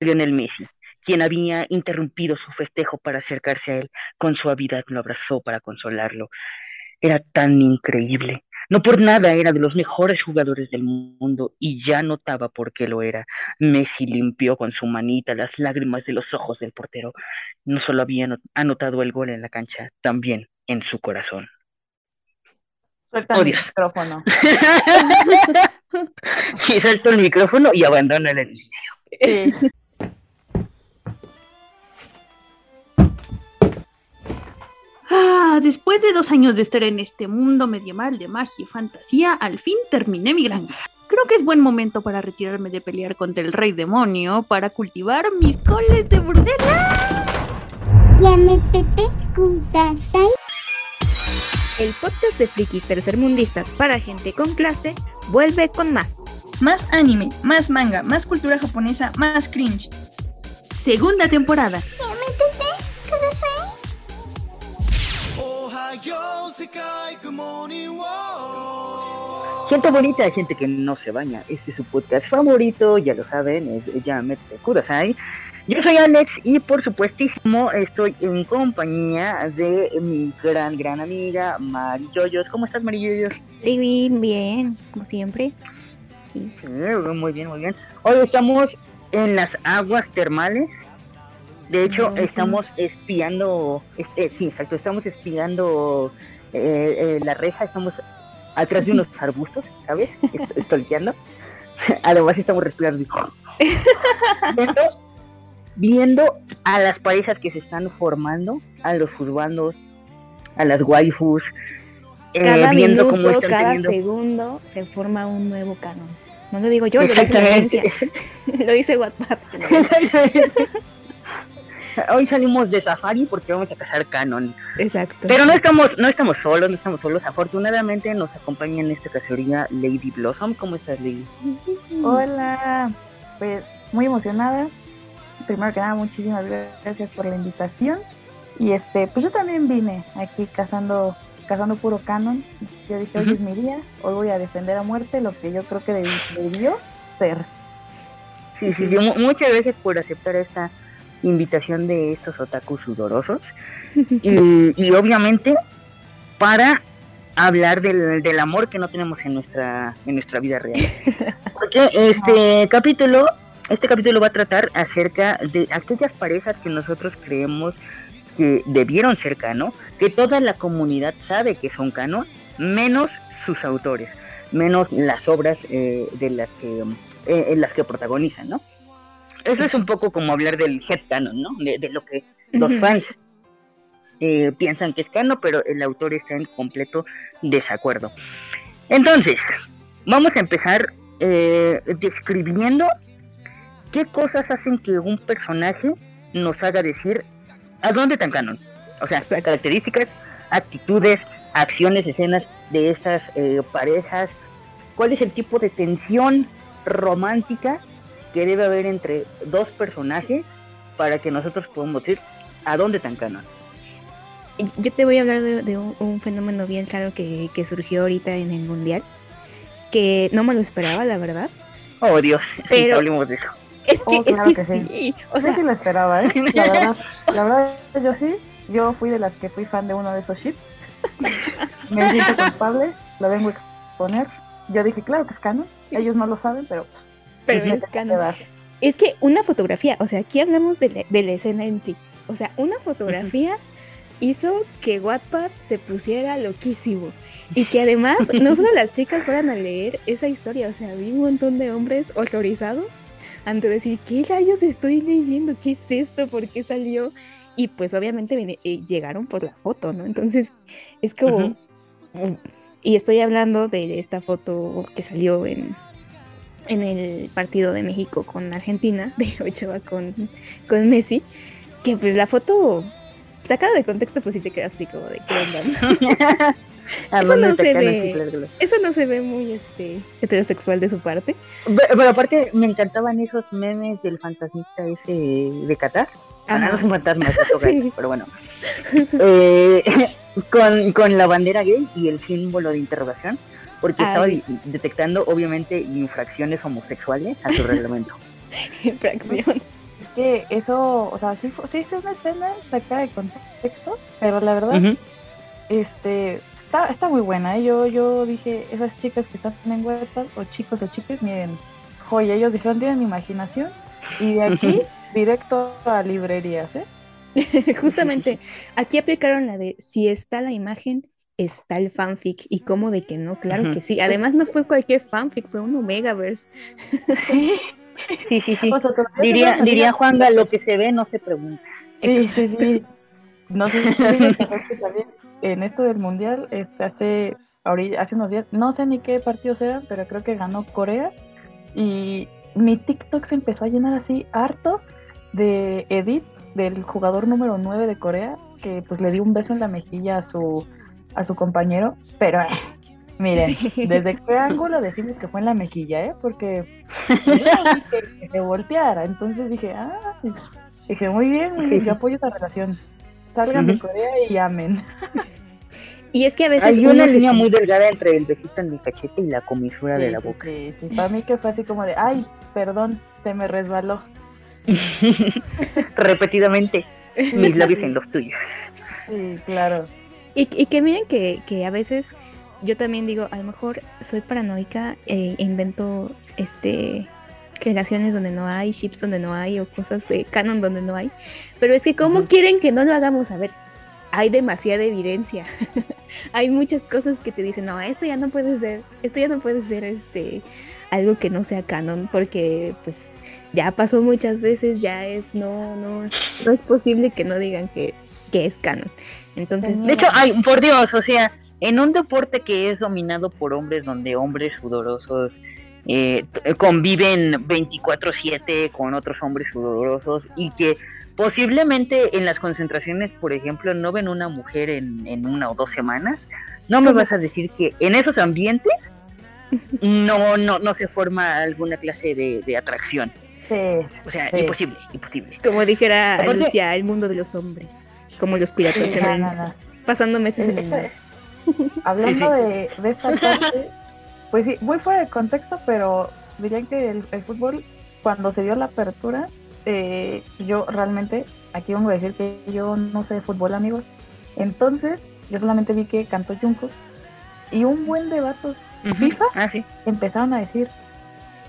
Lionel Messi, quien había interrumpido su festejo para acercarse a él. Con suavidad lo abrazó para consolarlo. Era tan increíble. No por nada era de los mejores jugadores del mundo y ya notaba por qué lo era. Messi limpió con su manita las lágrimas de los ojos del portero. No solo había anotado el gol en la cancha, también en su corazón. Suelta el micrófono. sí, suelto el micrófono y abandono el edificio. Sí. Ah, después de dos años de estar en este mundo medieval de magia y fantasía, al fin terminé mi granja. Creo que es buen momento para retirarme de pelear contra el rey demonio para cultivar mis coles de Bruselas. El podcast de frikis tercermundistas para gente con clase vuelve con más. Más anime, más manga, más cultura japonesa, más cringe. Segunda temporada. Gente bonita, gente que no se baña. Este es su podcast favorito, ya lo saben, es Yamete Kudasai. Yo soy Alex y por supuestísimo estoy en compañía de mi gran, gran amiga Mari Yoyos. ¿Cómo estás, Mari Yoyos? Bien, bien, como siempre. Sí, muy bien, muy bien. Hoy estamos en las aguas termales de hecho, estamos espiando, este, sí, exacto, estamos espiando eh, eh, la reja, estamos atrás de unos arbustos, ¿sabes? Estolqueando. Además estamos respirando viendo, viendo a las parejas que se están formando, a los juzgandos, a las waifus, eh, cada viendo minuto, cómo cada segundo se forma un nuevo canon. No lo digo yo, lo dice la ciencia. lo dice WhatsApp. Hoy salimos de safari porque vamos a cazar canon. Exacto. Pero no estamos, no estamos solos, no estamos solos. Afortunadamente nos acompaña en esta cacería Lady Blossom. ¿Cómo estás, Lady? Hola, pues muy emocionada. Primero que nada, muchísimas gracias por la invitación. Y este, pues yo también vine aquí cazando, cazando puro canon. Yo dije, hoy es mi día, hoy voy a defender a muerte lo que yo creo que debió ser. Sí, sí, sí, muchas gracias por aceptar esta invitación de estos otakus sudorosos. y, obviamente para hablar del, del, amor que no tenemos en nuestra, en nuestra vida real. Porque este capítulo, este capítulo va a tratar acerca de aquellas parejas que nosotros creemos que debieron ser canon, que toda la comunidad sabe que son canon, menos sus autores, menos las obras eh, de las que eh, en las que protagonizan, ¿no? Eso es un poco como hablar del headcanon, ¿no? De, lo que los fans eh, piensan que es canon, pero el autor está en completo desacuerdo. Entonces, vamos a empezar eh, describiendo qué cosas hacen que un personaje nos haga decir a dónde tan canon. O sea, características, actitudes, acciones, escenas de estas eh, parejas. ¿Cuál es el tipo de tensión romántica que debe haber entre dos personajes para que nosotros podamos decir a dónde tan canon. Yo te voy a hablar de, un, fenómeno bien claro que, surgió ahorita en el mundial, que no me lo esperaba, la verdad. Oh Dios, pero hablemos de eso. Es que, oh, es que, sí. O sea, yo sí lo esperaba, ¿eh? La verdad, la verdad, yo sí. Yo fui de las que fui fan de uno de esos chips. Me siento culpable, lo vengo a exponer. Yo dije, claro que es canon. Ellos no lo saben, pero pero es Es que una fotografía, o sea, aquí hablamos de la, escena en sí. O sea, una fotografía hizo que Wattpad se pusiera loquísimo. Y que además no solo las chicas fueran a leer esa historia, o sea, vi un montón de hombres horrorizados ante decir, ¿qué rayos estoy leyendo? ¿Qué es esto? ¿Por qué salió? Y pues obviamente eh, llegaron por la foto, ¿no? Entonces es como... Y estoy hablando de esta foto que salió en, en el partido de México con Argentina, de Ochoa con, con Messi, que pues la foto sacada de contexto pues sí te quedas así como de qué onda. eso no se ve eso no se ve muy este heterosexual de su parte. Pero, aparte me encantaban esos memes del fantasmita ese de Qatar. Ah, no es un fantasma sí. pero bueno. Eh, con, con la bandera gay y el símbolo de interrogación porque estaba detectando obviamente infracciones homosexuales a su reglamento. infracciones. que eso, o sea, sí, sí es una escena sacada de contexto, pero la verdad, este, está, está muy buena. ¿eh? Yo, yo dije, esas chicas que están en Wattpad, o chicos o chicas, miren, joya, ellos dijeron, tienen imaginación, y de aquí, directo a librerías, ¿eh? Justamente, aquí aplicaron la de si está la imagen, está el fanfic. Y cómo de que no, claro que sí. Además, no fue cualquier fanfic, fue un Omegaverse. Sí. Sí, sí. O sea, Diría, diría Juanga, lo que se ve no se pregunta. Sí, sí, sí. No sé si también en esto del mundial, este, hace, ahorita, hace unos días, no sé ni qué partidos eran, pero creo que ganó Corea. Y mi TikTok se empezó a llenar así harto de edit del jugador número 9 de Corea, que pues le dio un beso en la mejilla a su, a su compañero. Pero, eh, miren, Sí. desde qué ángulo decimos que fue en la mejilla, ¿eh? Porque que, se volteara. Entonces dije, ah, dije, muy bien, bien, sí. yo apoyo esta relación. Salgan de. Corea y amen. Y es que a veces Hay una se línea ten- muy delgada entre el besito en el cachete y la comisura de Sí, la sí, boca. Sí, sí, Para mí que fue así como de, ay, perdón, se me resbaló. Repetidamente, mis labios en los tuyos. Sí, claro. Y, y que miren que, que a veces yo también digo, a lo mejor soy paranoica e invento este relaciones donde no hay, ships donde no hay o cosas de canon donde no hay. Pero es que ¿cómo quieren que no lo hagamos? A ver, hay demasiada evidencia. hay muchas cosas que te dicen, no, esto ya no puede ser, esto ya no puede ser este algo que no sea canon porque pues ya pasó muchas veces, ya es no no no es posible que no digan que, que es canon. Entonces, De hecho, ay, por Dios, o sea, en un deporte que es dominado por hombres, donde hombres sudorosos eh, t- conviven 24/7 con otros hombres sudorosos y que posiblemente en las concentraciones, por ejemplo, no ven una mujer en, en una o dos semanas, no me vas a decir que en esos ambientes no, no, no se forma alguna clase de, de atracción. Sí, O sea, Sí. imposible, imposible. Como dijera Aparte- Lucia, el mundo de los hombres, como los piratas sí, en no, el no, pasando meses en el mar. Hablando Sí, De, de esta parte, pues sí, muy fuera de contexto, pero dirían que el, el fútbol, cuando se dio la apertura, eh, yo realmente, aquí vengo a decir que yo no sé de fútbol, amigos. Entonces, yo solamente vi que cantó Jungkook y un buen de vatos Ujú. ¿FIFA? Ah, sí. empezaron a decir,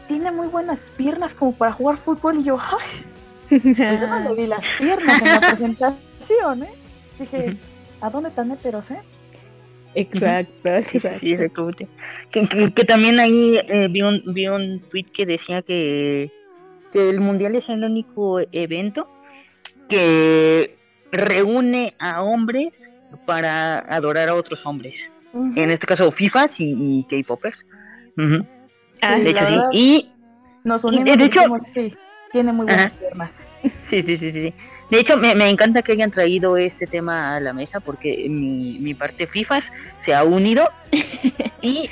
tiene muy buenas piernas como para jugar fútbol y yo, ¡ay! Pues yo no le vi las piernas en la presentación, ¿eh? Dije. ¿a dónde tan heteros, eh? Exacto, exacto. sí, exactamente. Que, que- que también ahí eh, vi, un, vi un tweet que decía que, que el mundial es el único evento que reúne a hombres para adorar a otros hombres. En este caso, FIFAs y, y K-popers. Ujú. Ah, De Sí, hecho, sí. Y Nos Y unimos de y hecho- dijimos, sí, tiene muy buenas piernas. Sí, sí, sí, sí. De hecho, me, me encanta que hayan traído este tema a la mesa porque mi, mi parte FIFAs se ha unido y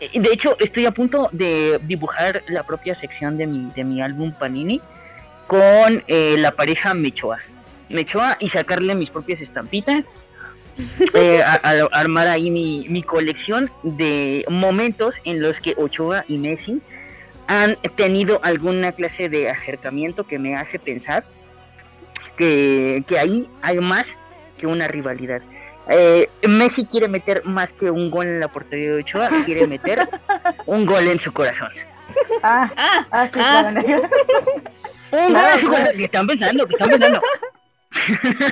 eh, de hecho estoy a punto de dibujar la propia sección de mi, de mi álbum Panini con eh, la pareja Mechoa. Mechoa y sacarle mis propias estampitas. eh, a- a- armar ahí mi, mi colección de momentos en los que Ochoa y Messi han tenido alguna clase de acercamiento que me hace pensar que, que ahí hay más que una rivalidad. Eh, Messi quiere meter más que un gol en la portería de Ochoa, quiere meter un gol en su corazón. Ah, Ah, ah, sí, ah. claro, Un gol en su corazón. ¿Qué están pensando? ¿Qué están pensando?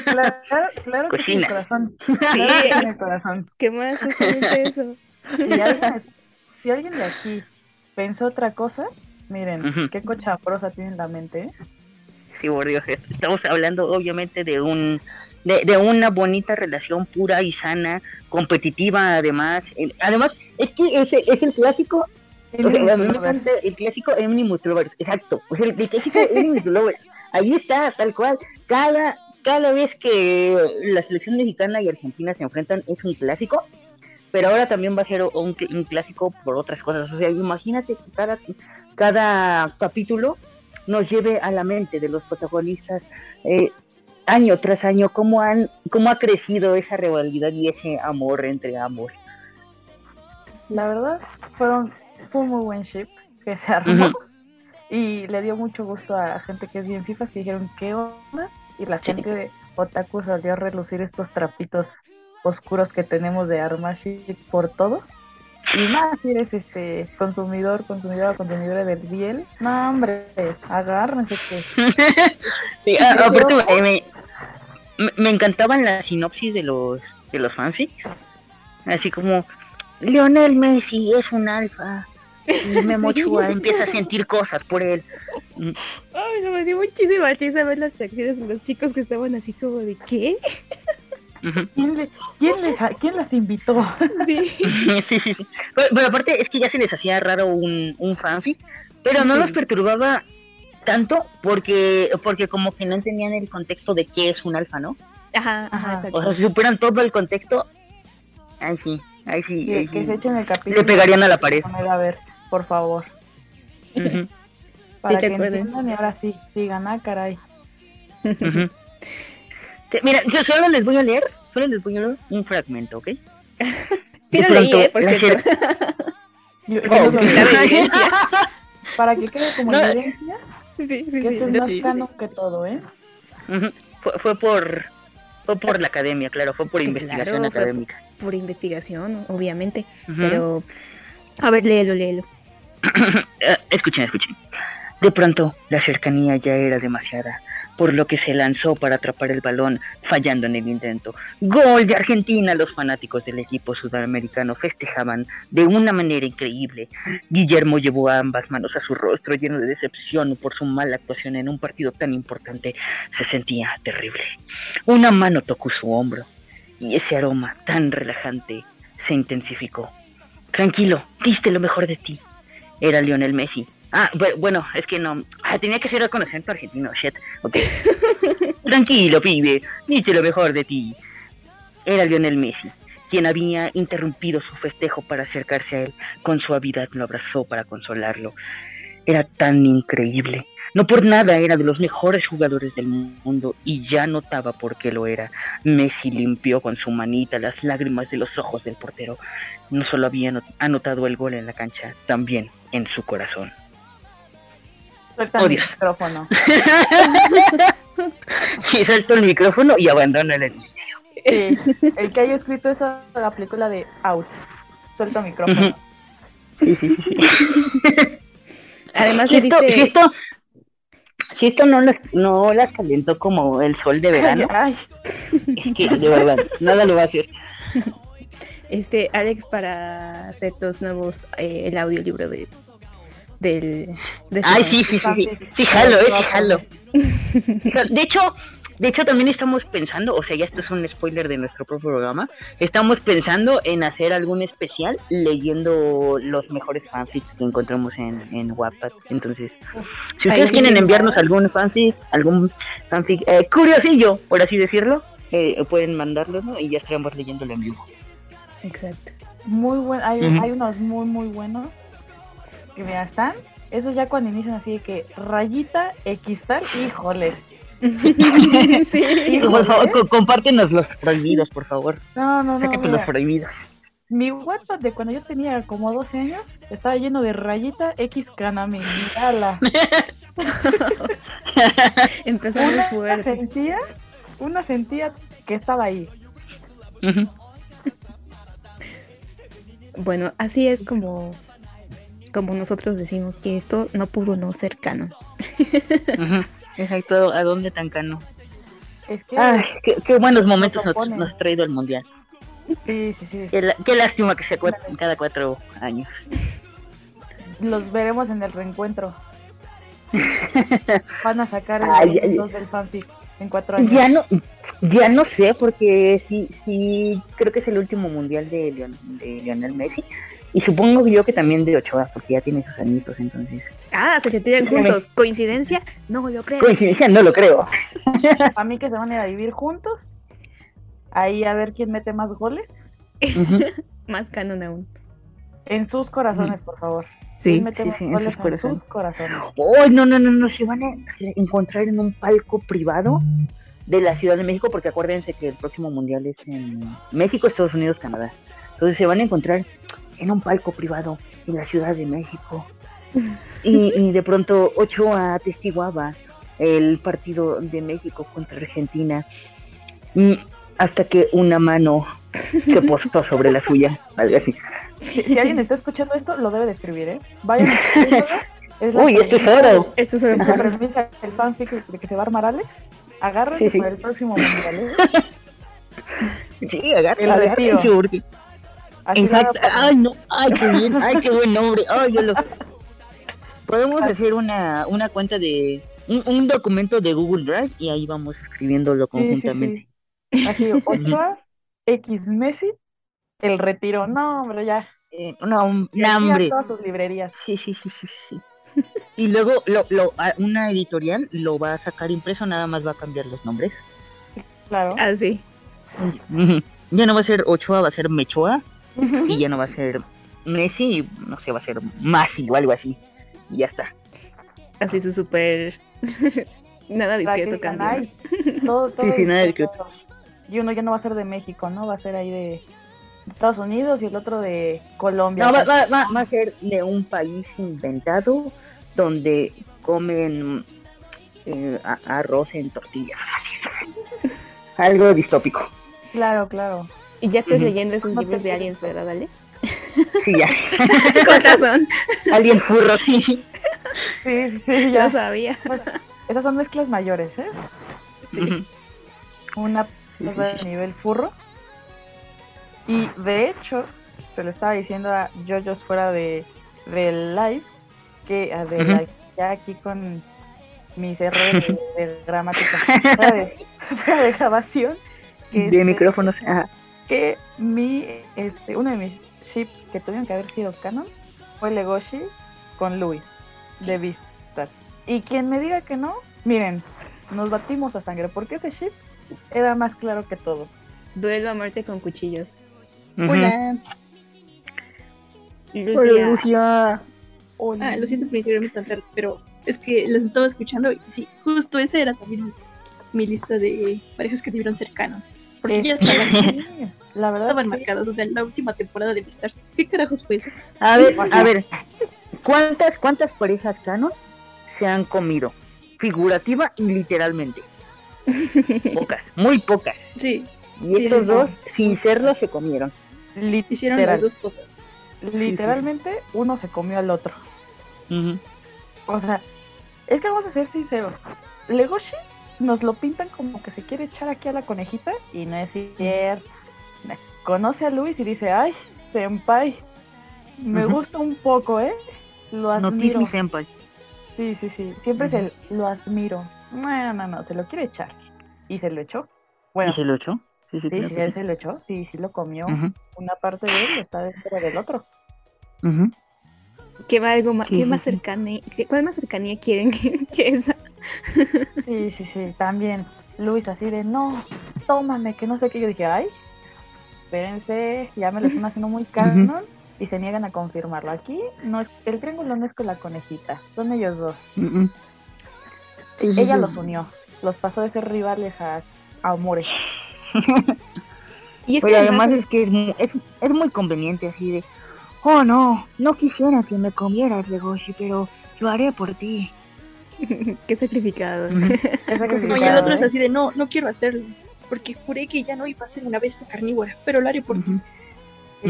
claro, claro, claro que sí, en el Cocina. corazón. Claro que sí, en el corazón. ¿qué más? Justamente eso. Si alguien, si alguien de aquí pensó otra cosa, miren, qué cochambrosa tiene en la mente, ¿eh? Sí, por Dios, est- estamos hablando obviamente de un de, de una bonita relación pura y sana, competitiva además. Además, es que es es el clásico, o sea, el clásico to Lovers, exacto, o sea, el, clásico to Lovers, ahí está, tal cual, cada, cada vez que la selección mexicana y argentina se enfrentan es un clásico, pero ahora también va a ser un, un clásico por otras cosas, o sea, imagínate que cada, cada capítulo nos lleve a la mente de los protagonistas eh, año tras año cómo han cómo ha crecido esa rivalidad y ese amor entre ambos. La verdad, fue un muy buen ship que se armó. Y le dio mucho gusto a la gente que es bien FIFA, que dijeron, ¿qué onda? Y la Sí. gente de Otaku salió a relucir estos trapitos oscuros que tenemos de Armashi por todo. Y más, si eres este consumidor, consumidora, consumidora del Biel, no hombre, agárrense que Sí, a- aparte me, me- encantaban las sinopsis de los de los fanfics. Así como Lionel Messi es un alfa y Memo Sí. Empieza a sentir cosas por él. Ay, no me dio muchísima risa ver las reacciones de los chicos que estaban así como de ¿qué? ¿Quién, le- quién, les, quién las invitó? Sí. Sí, sí, sí. Pero, pero aparte es que ya se les hacía raro un, un fanfic, pero no Sí. los perturbaba tanto porque porque como que no entendían el contexto de qué es un alfa, ¿no? Ajá, ajá, exacto. O sea, si superan todo el contexto, ahí sí, ahí sí, Que, ahí que sí. se echen el capítulo. le pegarían a la pared. A ver, por favor. Ujú, Para te que entiendan y ahora sí, sigan, ah, caray. ujú. Te- Mira, yo solo les voy a leer, solo les voy a leer un fragmento, ¿ok? Sí lo leí, ¿eh? Por cierto. Yo- Oh, sí. para que quede como No. evidencia Sí, sí, que sí. este es más canon que todo, ¿eh? Fue, fue por fue por la academia, claro, fue por Claro, investigación fue- académica. Por investigación, obviamente. Pero. A ver, léelo, léelo. Eh, escuchen, escuchen. De pronto, la cercanía ya era demasiada, por lo que se lanzó para atrapar el balón, fallando en el intento. Gol de Argentina. Los fanáticos del equipo sudamericano festejaban de una manera increíble. Guillermo llevó ambas manos a su rostro, lleno de decepción por su mala actuación en un partido tan importante. Se sentía terrible. Una mano tocó su hombro, y ese aroma tan relajante se intensificó. Tranquilo, diste lo mejor de ti. Era Lionel Messi. Ah, bu- bueno, es que no. Ah, tenía que ser reconocimiento argentino, shit. Ok. Tranquilo, pibe. Diste lo mejor de ti. Era Lionel Messi, quien había interrumpido su festejo para acercarse a él. Con suavidad lo abrazó para consolarlo. Era tan increíble. No por nada era de los mejores jugadores del mundo y ya notaba por qué lo era. Messi limpió con su manita las lágrimas de los ojos del portero. No solo había anot- anotado el gol en la cancha, también en su corazón. Suelta Oh, el Dios. micrófono. Sí, saltó el micrófono y abandonó el edificio. Sí, el que haya escrito eso la película de Out. Suelta micrófono. Ujú. Sí, sí, sí. sí. Además, Si esto, viste. si esto, si esto no las, no las calentó como el sol de verano, Ay, es que de verdad, nada lo va a hacer. Este, Alex, para hacer los nuevos. eh, el audiolibro de. Del. De Ay, sí, sí, sí, sí. Sí, jalo, eh, sí, jalo. De hecho, de hecho también estamos pensando, o sea, ya esto es un spoiler de nuestro propio programa, estamos pensando en hacer algún especial leyendo los mejores fanfics que encontramos en, en Wattpad. Entonces, si ustedes sí quieren enviarnos algún fanfic, algún fanfic eh, curiosillo, por así decirlo, eh, pueden mandarlo ¿no? y ya estaremos leyéndolo en vivo. Exacto. muy buen, hay, hay unos muy muy buenos que mira están, esos ya cuando inician así de que rayita X tal, híjole. sí. Por favor, co- compártenos los prohibidos, por favor. No, no, no. Sácate mira, los prohibidos. mi WhatsApp de cuando yo tenía como 12 años estaba lleno de rayita X Kaname. Mírala. Empezamos Una fuerte. sentía, una sentía que estaba ahí. Bueno, así es como. Como nosotros decimos que esto no pudo no ser canon. Exacto, ¿a dónde tan cano? Es que Ay, qué, qué buenos momentos nos, ha traído el mundial. sí, sí, sí. Qué, lástima que se cuenten cada cuatro años. Los veremos en el reencuentro. Van a sacar Ay, el ay, dos del fanfic en cuatro años. Ya no, ya no sé, porque sí, sí, creo que es el último mundial de, Leon- de Lionel Messi. Y supongo yo que también de Ochoa, porque ya tiene sus añitos, entonces. Ah, se retiran juntos. ¿Coincidencia? No lo creo. Coincidencia, no lo creo. A mí que se van a ir a vivir juntos. Ahí a ver quién mete más goles. Más canon aún. En sus corazones, por favor. Sí. ¿Quién mete sí, sí, en sus corazones. corazones? Oh, no, no, no, no, se van a encontrar en un palco privado de la Ciudad de México, porque acuérdense que el próximo mundial es en México, Estados Unidos, Canadá. Entonces se van a encontrar en un palco privado en la Ciudad de México Y, y de pronto Ochoa atestiguaba el partido de México contra Argentina mm, hasta que una mano se postó sobre la suya, algo así. Si, si alguien está escuchando esto, lo debe de escribir, ¿eh? Vayan. Es Uy, esto es oro. Esto es premisa del fanfic de que se va a armar Alex. Agárrense Sí, sí. para el próximo mundial, ¿eh? Sí, agarra, El retiro. agárrense, porque- Así Exacto. Ay, no. Ay, qué bien. Ay, qué buen nombre. Ay, yo lo... Podemos hacer una, una cuenta de... Un, un documento de Google Drive y ahí vamos escribiéndolo Sí, sí, conjuntamente. sí. Así, Ochoa, X Messi, el retiro. No, hombre, ya. Eh, no, un hambre. todas sus librerías. Sí, sí, sí, sí, sí. Y luego lo, lo, una editorial lo va a sacar impreso, nada más va a cambiar los nombres. Claro. Así. Ujú. Ya no va a ser Ochoa, va a ser Mechoa. Y ya no va a ser Messi, no sé, va a ser Masi o algo así. Y ya está. Así su súper. Nada discreto cambio. "Ay, todo- todo Sí, sí, nada discreto". Y uno ya no va a ser de México, ¿no? Va a ser ahí de Estados Unidos y el otro de Colombia. No, va, va, va, va a ser de un país inventado donde comen eh, arroz en tortillas. Algo distópico. Claro, claro. Y ya estás leyendo esos libros de aliens, ¿verdad, Alex? Sí, ya. Con razón. Alguien furro, sí. Sí, sí, Ya ya. sabía. Pues, esas son mezclas mayores, ¿eh? Sí. Una Sí, de sí. nivel furro. Y de hecho, se lo estaba diciendo a Jojos fuera de del live, que a de live, ya aquí con mis errores de, de gramática, fuera de, fuera de grabación, que, De este, micrófonos. Ajá. Que mi, este, uno de mis ships que tuvieron que haber sido canon fue Legoshi con Luis de Vistas. Y quien me diga que no, miren, nos batimos a sangre, porque ese ship era más claro que todo. Duelo a muerte con cuchillos. Hola. Lucia. Hola, Lucia. Ah, lo siento por interrumpirme tan tarde, pero es que las estaba escuchando y sí, justo esa era también mi, mi lista de parejas que debieron ser canon. Porque ya Este, estaban, sí, la verdad, estaban sí. marcadas, o sea, la última temporada de Beastars. ¿Qué carajos fue eso? A ver, a ver. ¿Cuántas, cuántas parejas canon se han comido? Figurativa y literalmente. Pocas, muy pocas. Sí, Y Sí, estos sí. dos, sin serlo, se comieron. hicieron las dos cosas. Literalmente, uno se comió al otro. O sea, es que vamos a ser sinceros. Legoshi nos lo pintan como que se quiere echar aquí a la conejita y no es cierto. Conoce a Luis y dice, ay, senpai, me gusta un poco, ¿eh? Lo admiro. Notice mi senpai. Sí, sí, sí. Siempre es el lo admiro. No, no, no, se lo quiere echar. Y se lo echó. Bueno, ¿Y se lo echó? Sí, sí, sí, sí, él se lo echó. Sí, sí lo comió. Una parte de él está dentro del otro. ¿Qué, va algo más, Sí, qué más cercanía, qué- ¿Cuál más cercanía quieren que, que esa? Sí, sí, sí. También Luis así de, no, tómame, que no sé qué. Yo dije, ay, espérense, ya me lo están haciendo muy canon. Y se niegan a confirmarlo. Aquí no es, el triángulo no es con la conejita, son ellos dos. Ujú. Sí, sí, Ella sí. los unió, los pasó de ser rivales a, a amores. Y es que además es que es, es muy conveniente así de, oh no, no quisiera que me comieras, Legoshi, pero lo haré por ti. qué sacrificado. No, y el otro es ¿eh? así de, no, no quiero hacerlo. Porque juré que ya no iba a ser una bestia carnívora, pero lo haré por ti.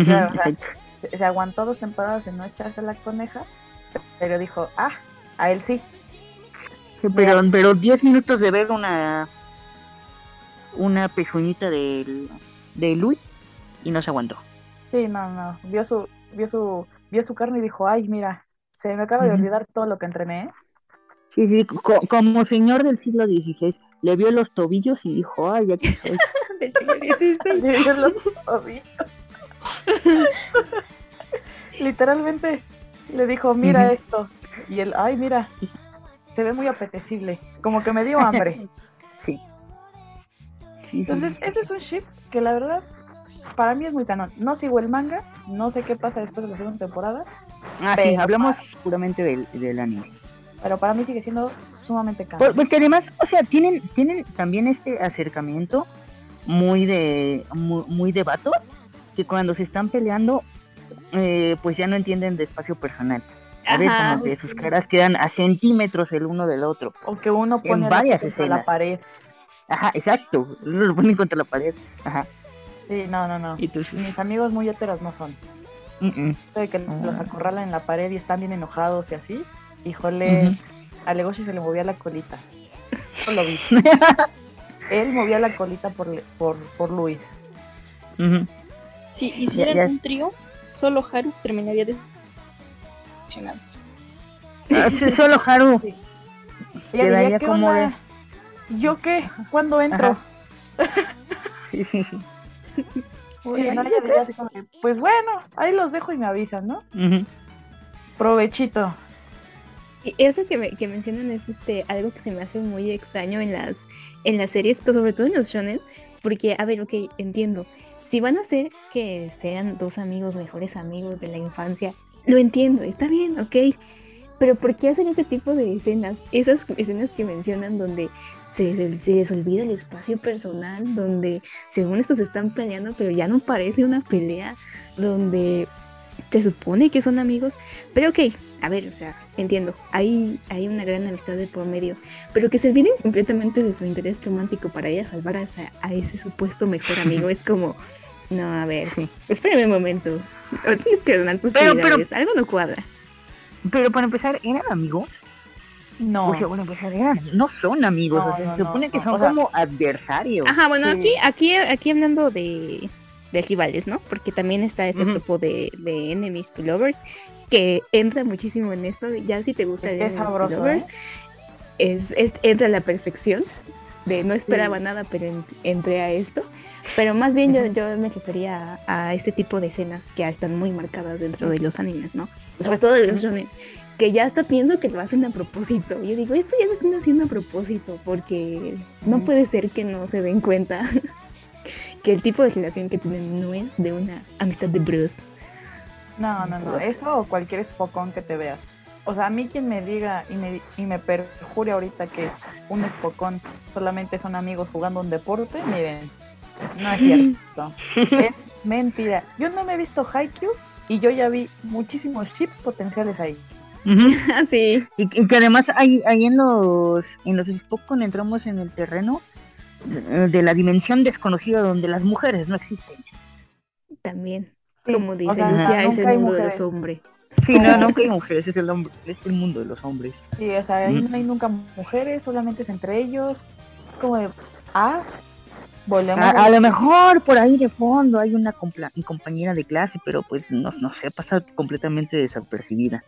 Claro, o sea, se, se aguantó dos temporadas de no echarse la coneja, pero dijo, ah, a él sí. Pero, pero 10 minutos de ver una una pezuñita del, de Luis y no se aguantó. Sí, no, no. Vio su, vio su, vio su carne y dijo, ay, mira, se me acaba de olvidar todo lo que entrené. ¿Eh?". Sí, sí, co- como señor del siglo XVI, le vio los tobillos y dijo, ay, aquí soy. Y yo los oí. Literalmente le dijo, mira esto. Y él, ay, mira, se ve muy apetecible. Como que me dio hambre. Sí. Entonces, ese es un ship que la verdad, para mí es muy canon. No sigo el manga, no sé qué pasa después de la segunda temporada, Ah, sí, hablamos puramente del, del anime. Pero para mí sigue siendo sumamente. Por- Porque además, o sea, tienen, tienen también este acercamiento muy de, muy, muy de vatos, que cuando se están peleando, eh, pues ya no entienden de espacio personal. A ver, Ajá. como que sus caras quedan a centímetros el uno del otro. O que uno En pone la varias contra escenas. la pared. Ajá, exacto. Lo ponen contra la pared. Ajá. Sí, no, no, no. Y entonces. Mis amigos muy heteros no son. mm, mm. De que los acorralan en la pared y están bien enojados y así. Híjole, Ujú. a Legoshi se le movía la colita. Yo lo vi. Él movía la colita por, Le- por, por Luis. Ujú. Si hicieran ya. un trío, solo Haru terminaría decepcionado. Ah, sí, Solo Haru. Ella Quedaría diría, ¿qué como onda? ¿Yo qué? ¿Cuándo entro? Sí, sí, sí. Sí, no, pues bueno, ahí los dejo y me avisan, ¿no? Provechito. Y eso que, me- que mencionan es este algo que se me hace muy extraño en las, en las series, sobre todo en los shonen, porque, a ver, ok, entiendo. Si van a hacer que sean dos amigos, mejores amigos de la infancia, lo entiendo, está bien, ok. Pero ¿por qué hacen ese tipo de escenas? Esas escenas que mencionan donde se, se- se les olvida el espacio personal, donde según estos están peleando, pero ya no parece una pelea, donde se supone que son amigos, pero ok, a ver, o sea, entiendo, hay, hay una gran amistad de por medio, pero que se olviden completamente de su interés romántico para salvar a, esa- a ese supuesto mejor amigo es como, no, a ver, espérame un momento, o tienes que ordenar tus Pero- algo no cuadra. Pero para empezar, ¿eran amigos? No. O sea, bueno, pues eran, no son amigos, No, o sea, no, se supone no, que son como adversarios. Ajá, bueno, Sí. aquí, aquí, aquí hablando de, de rivales, ¿no? Porque también está este Ujú. grupo de, de enemies to lovers que entra muchísimo en esto, ya si te gusta el enemies to sabroso, lovers, ¿eh? es, es- entra a la perfección. De no esperaba Sí. nada, pero en- entré a esto. Pero más bien yo, yo me refería a, a este tipo de escenas que ya están muy marcadas dentro de los animes, ¿no? Sobre todo de los shonen, que ya hasta pienso que lo hacen a propósito. Yo digo, esto ya lo están haciendo a propósito, porque no puede ser que no se den cuenta que el tipo de relación que tienen no es de una amistad de bros. No, no, no. Eso o cualquier espocón que te veas. O sea, a mí quien me diga y me, y me perjure ahorita que un espocón solamente son amigos jugando un deporte, miren, no es cierto. es mentira. Yo no me he visto Haikyuu y yo ya vi muchísimos chips potenciales ahí. Y, y que además ahí, ahí en los en los Spokon entramos en el terreno de, la dimensión desconocida donde las mujeres no existen. También. Sí, Como o dice sea, Lucia, es el nunca mundo de los hombres. Sí, no, no que hay mujeres, es el hombre, es el mundo de los hombres. Sí, o sea, ahí Mm. no hay nunca mujeres, solamente es entre ellos. Como de, ah, volvemos. A, a lo mejor por ahí de fondo hay una compla- compañera de clase, pero pues no, no sé, pasa completamente desapercibida.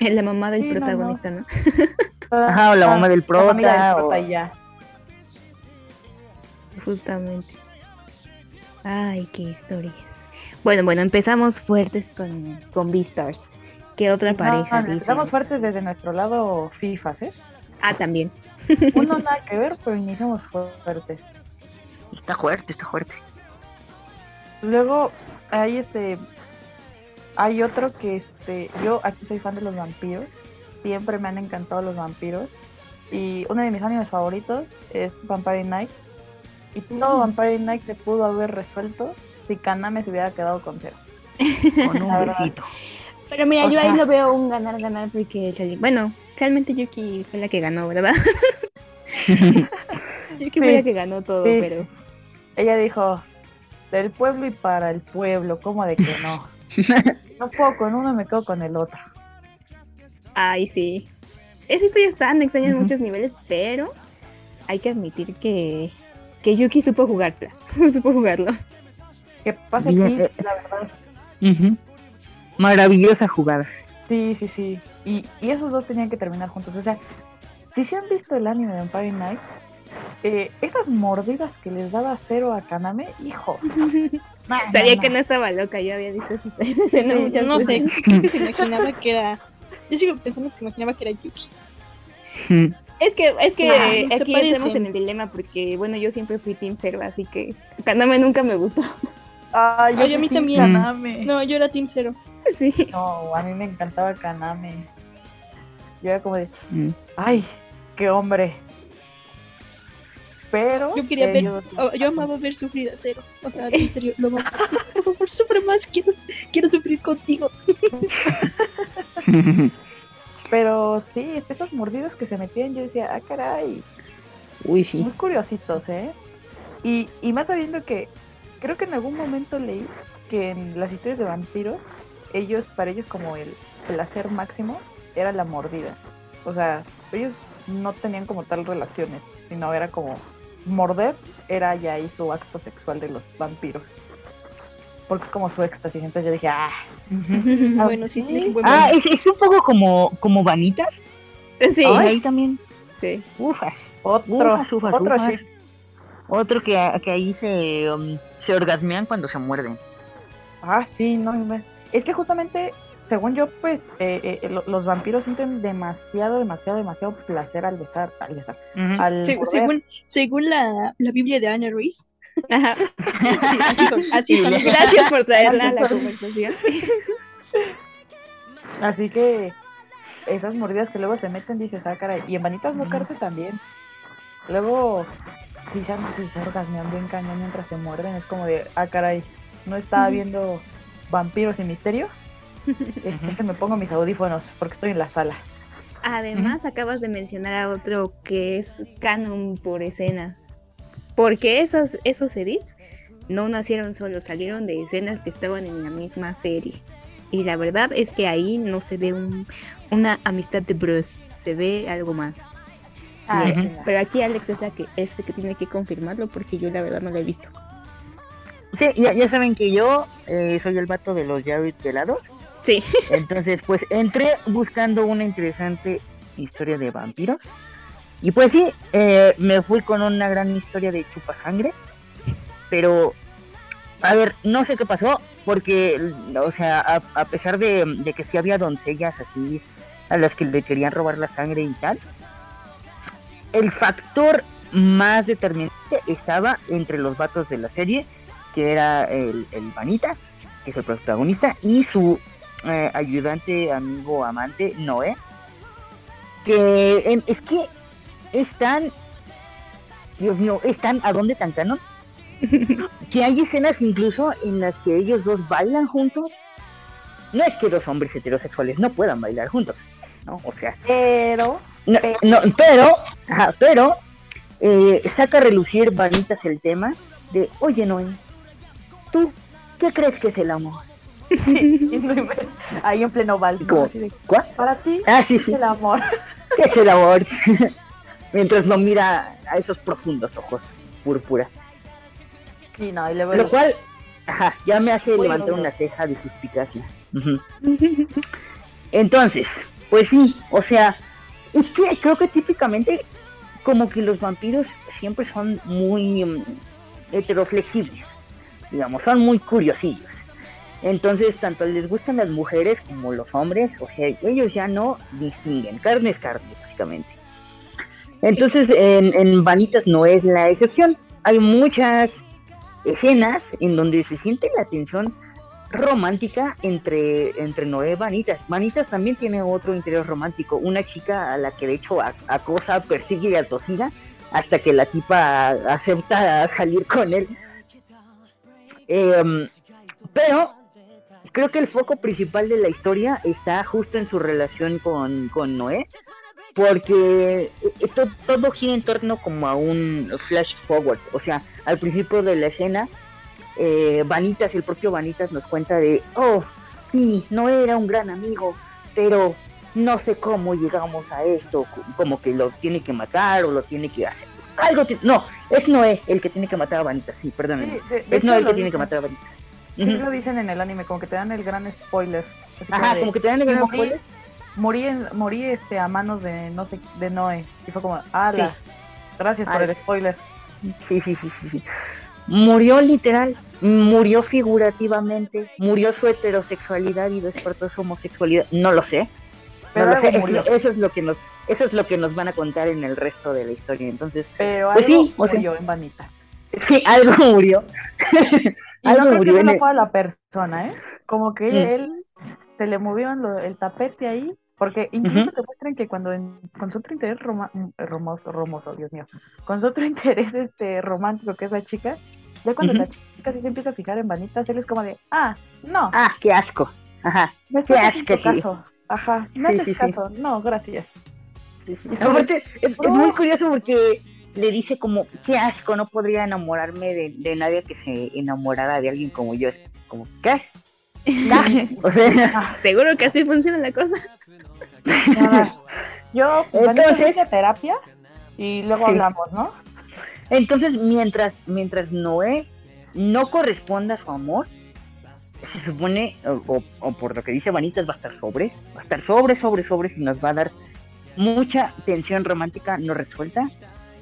La mamá del Sí, no, no. protagonista, ¿no? Ajá, o la mamá del Ah, la del prota, prota o- y ya. Justamente. Ay, qué historias. Bueno, bueno, empezamos fuertes con, con Beastars. ¿Qué otra pareja No? Estamos fuertes desde nuestro lado FIFAs, ¿eh? Ah, también. Uno nada que ver, pero iniciamos fuertes. Está fuerte, está fuerte. Luego hay este hay otro que este yo aquí soy fan de los vampiros. Siempre me han encantado los vampiros. Y uno de mis animes favoritos es Vampire Night. Y todo Vampire Night se pudo haber resuelto si Kaname se hubiera quedado con cero. Con un besito. Pero mira, O yo ahí lo veo un ganar-ganar porque, bueno, realmente Yuki fue la que ganó, ¿verdad? Yuki fue Sí. la que ganó todo, Sí. pero... Ella dijo, del pueblo y para el pueblo, ¿cómo de que no? No puedo con uno, me quedo con el otro. Ay, sí. Esa historia está extraña en muchos niveles, pero hay que admitir que, que Yuki supo jugarla. supo jugarlo. ¿Qué pasa aquí? eh. La verdad, Ujú. Maravillosa jugada. Sí, sí, sí. Y, y esos dos tenían que terminar juntos. O sea, si se han visto el anime de Vampire Night, eh, esas mordidas que les daba cero a Kaname, hijo. No, Sabía no, que no. no estaba loca, yo había visto esa, escena Sí, muchas no sé, creo que se imaginaba que era. Yo sigo pensando que se imaginaba que era Yuki. Es que, es que se aquí parecen. en el dilema porque, bueno, yo siempre fui Team Zero, así que Kaname nunca me gustó. Ay, yo Ay, a mí también. Kaname. No. No, yo era Team Zero. Sí. a mí me encantaba Kaname. Yo era como de, Mm. ay, qué hombre. pero Yo quería ver, ellos- oh, yo amaba ver sufrir a cero. O sea, en serio, lo amaba. Por favor, sufre más, quiero, quiero sufrir contigo. pero sí, esos mordidos que se metían, yo decía, ah, caray, Uy, sí. muy curiositos, ¿eh? Y, y más sabiendo que creo que en algún momento leí que en las historias de vampiros, ellos, para ellos como el placer máximo era la mordida. O sea, ellos no tenían como tal relaciones, sino era como morder, era ya ahí su acto sexual de los vampiros. Porque es como su éxtasis, entonces yo dije, ah, Bueno, sí, tienes un buen Ah, es, es un poco como, como vanitas. Sí, Ay, ahí también. sí. Ufas. otro, Ufas, ufas, otro ufas. Otro que, que ahí se, um, se orgasmean cuando se muerden. Ah, sí, no, es que justamente, según yo, pues, eh, eh, lo- los vampiros sienten demasiado, demasiado, demasiado placer al besar, al besar, al Se- según según la, la Biblia de Anna Ruiz, Ajá. sí, así son. Así Gracias por traerla a la conversación. Así que esas mordidas que luego se meten, dices, ah, caray. Y en vanitas no carce también. Luego, si se, si se orgasmean bien cañón mientras se muerden, es como de, ah, caray, no estaba viendo vampiros y misterio. Es que me pongo mis audífonos porque estoy en la sala. Además, acabas de mencionar a otro que es canon por escenas. Porque esos, esos edits no nacieron solos, salieron de escenas que estaban en la misma serie. Y la verdad es que ahí no se ve un- una amistad de bros, se ve algo más. Ah, Y- Ujú. Pero aquí Alex es la que, es el que tiene que confirmarlo porque yo la verdad no lo he visto. Sí, ya, ya saben que yo eh, soy el vato de los Jared pelados. Sí. Entonces, pues entré buscando una interesante historia de vampiros. Y pues sí, eh, me fui con una gran historia de chupasangres. Pero, a ver, no sé qué pasó, porque, o sea, a, pesar de, de que sí había doncellas así a las que le querían robar la sangre y tal, el factor más determinante estaba entre los vatos de la serie, que era el, el Vanitas, que es el protagonista, y su eh, ayudante, amigo, amante, Noé. Que em, es que están, Dios mío, están a dónde tan canon. que hay escenas incluso en las que ellos dos bailan juntos. No es que dos hombres heterosexuales no puedan bailar juntos, ¿no? O sea, Pero, no, no, pero, ajá, pero eh, saca a relucir Vanitas el tema de, oye Noé, ¿tú qué crees que es el amor? ahí en pleno de, ¿Cuál? para ti, Ah, sí, es sí. el amor. ¿Qué es el amor? Mientras lo mira a esos profundos ojos púrpura. Sí, no, y luego Lo cual, ajá, ya me hace Muy levantar una ceja de suspicacia. Entonces, pues sí, o sea, es que creo que típicamente como que los vampiros siempre son muy mm, heteroflexibles, digamos, son muy curiosillos. Entonces, tanto les gustan las mujeres como los hombres, o sea, ellos ya no distinguen, carne es carne, básicamente. Entonces, en, en Vanitas no es la excepción. Hay muchas escenas en donde se siente la tensión romántica entre, entre Noé y Vanitas. Vanitas también tiene otro interés romántico, una chica a la que de hecho acosa, persigue y atosiga hasta que la tipa acepta salir con él. Em, pero creo que el foco principal de la historia está justo en su relación con, con Noé, porque eh, to- todo gira en torno como a un flash forward, o sea, al principio de la escena, eh, Vanitas, el propio Vanitas nos cuenta de, oh, sí, Noé era un gran amigo, pero no sé cómo llegamos a esto, co- como que lo tiene que matar o lo tiene que hacer. Algo, no, es Noé el que tiene que matar a Vanitas, sí, perdónenme. Sí, es Noé el que tiene que matar a Vanitas. Sí lo dicen en el anime, como que te dan el gran spoiler. Así Ajá, de, como que te dan el gran spoiler. Morí, en- morí, este, a manos de no sé de Noé. Y fue como, ala, gracias por el spoiler. Sí, sí, sí, sí, sí. Murió literal, murió figurativamente, murió su heterosexualidad y despertó su homosexualidad. No lo sé. Pero no lo sé. es eso es lo que nos, eso es lo que nos van a contar en el resto de la historia. Entonces, Pero Pues algo sí, o sea- murió en Vanita. sí, algo murió. Y algo no creo murió que en el- fue a la persona, ¿eh? Como que Mm. él se le movió el tapete ahí Porque incluso te muestran que cuando en, con su otro interés roma, romoso, romoso, Dios mío, con su otro interés este romántico que es la chica, ya cuando la chica sí se empieza a fijar en vanitas, él es como de, ah, no. Ah, qué asco. Ajá. Qué asco, caso. Ajá, no Sí, caso. No, gracias. Sí, sí. Aparte, es, es muy curioso porque le dice como, qué asco, no podría enamorarme de, de nadie que se enamorara de alguien como yo. Es como, ¿qué? ¿Qué? O sea, Seguro que así funciona la cosa. Nada. Yo, Entonces- terapia y luego Sí. hablamos, ¿no? entonces mientras, mientras Noé no corresponda a su amor, se supone, o, o- o por lo que dice Vanitas, va a estar sobres, va a estar sobres, sobres, sobres y nos va a dar mucha tensión romántica no resuelta,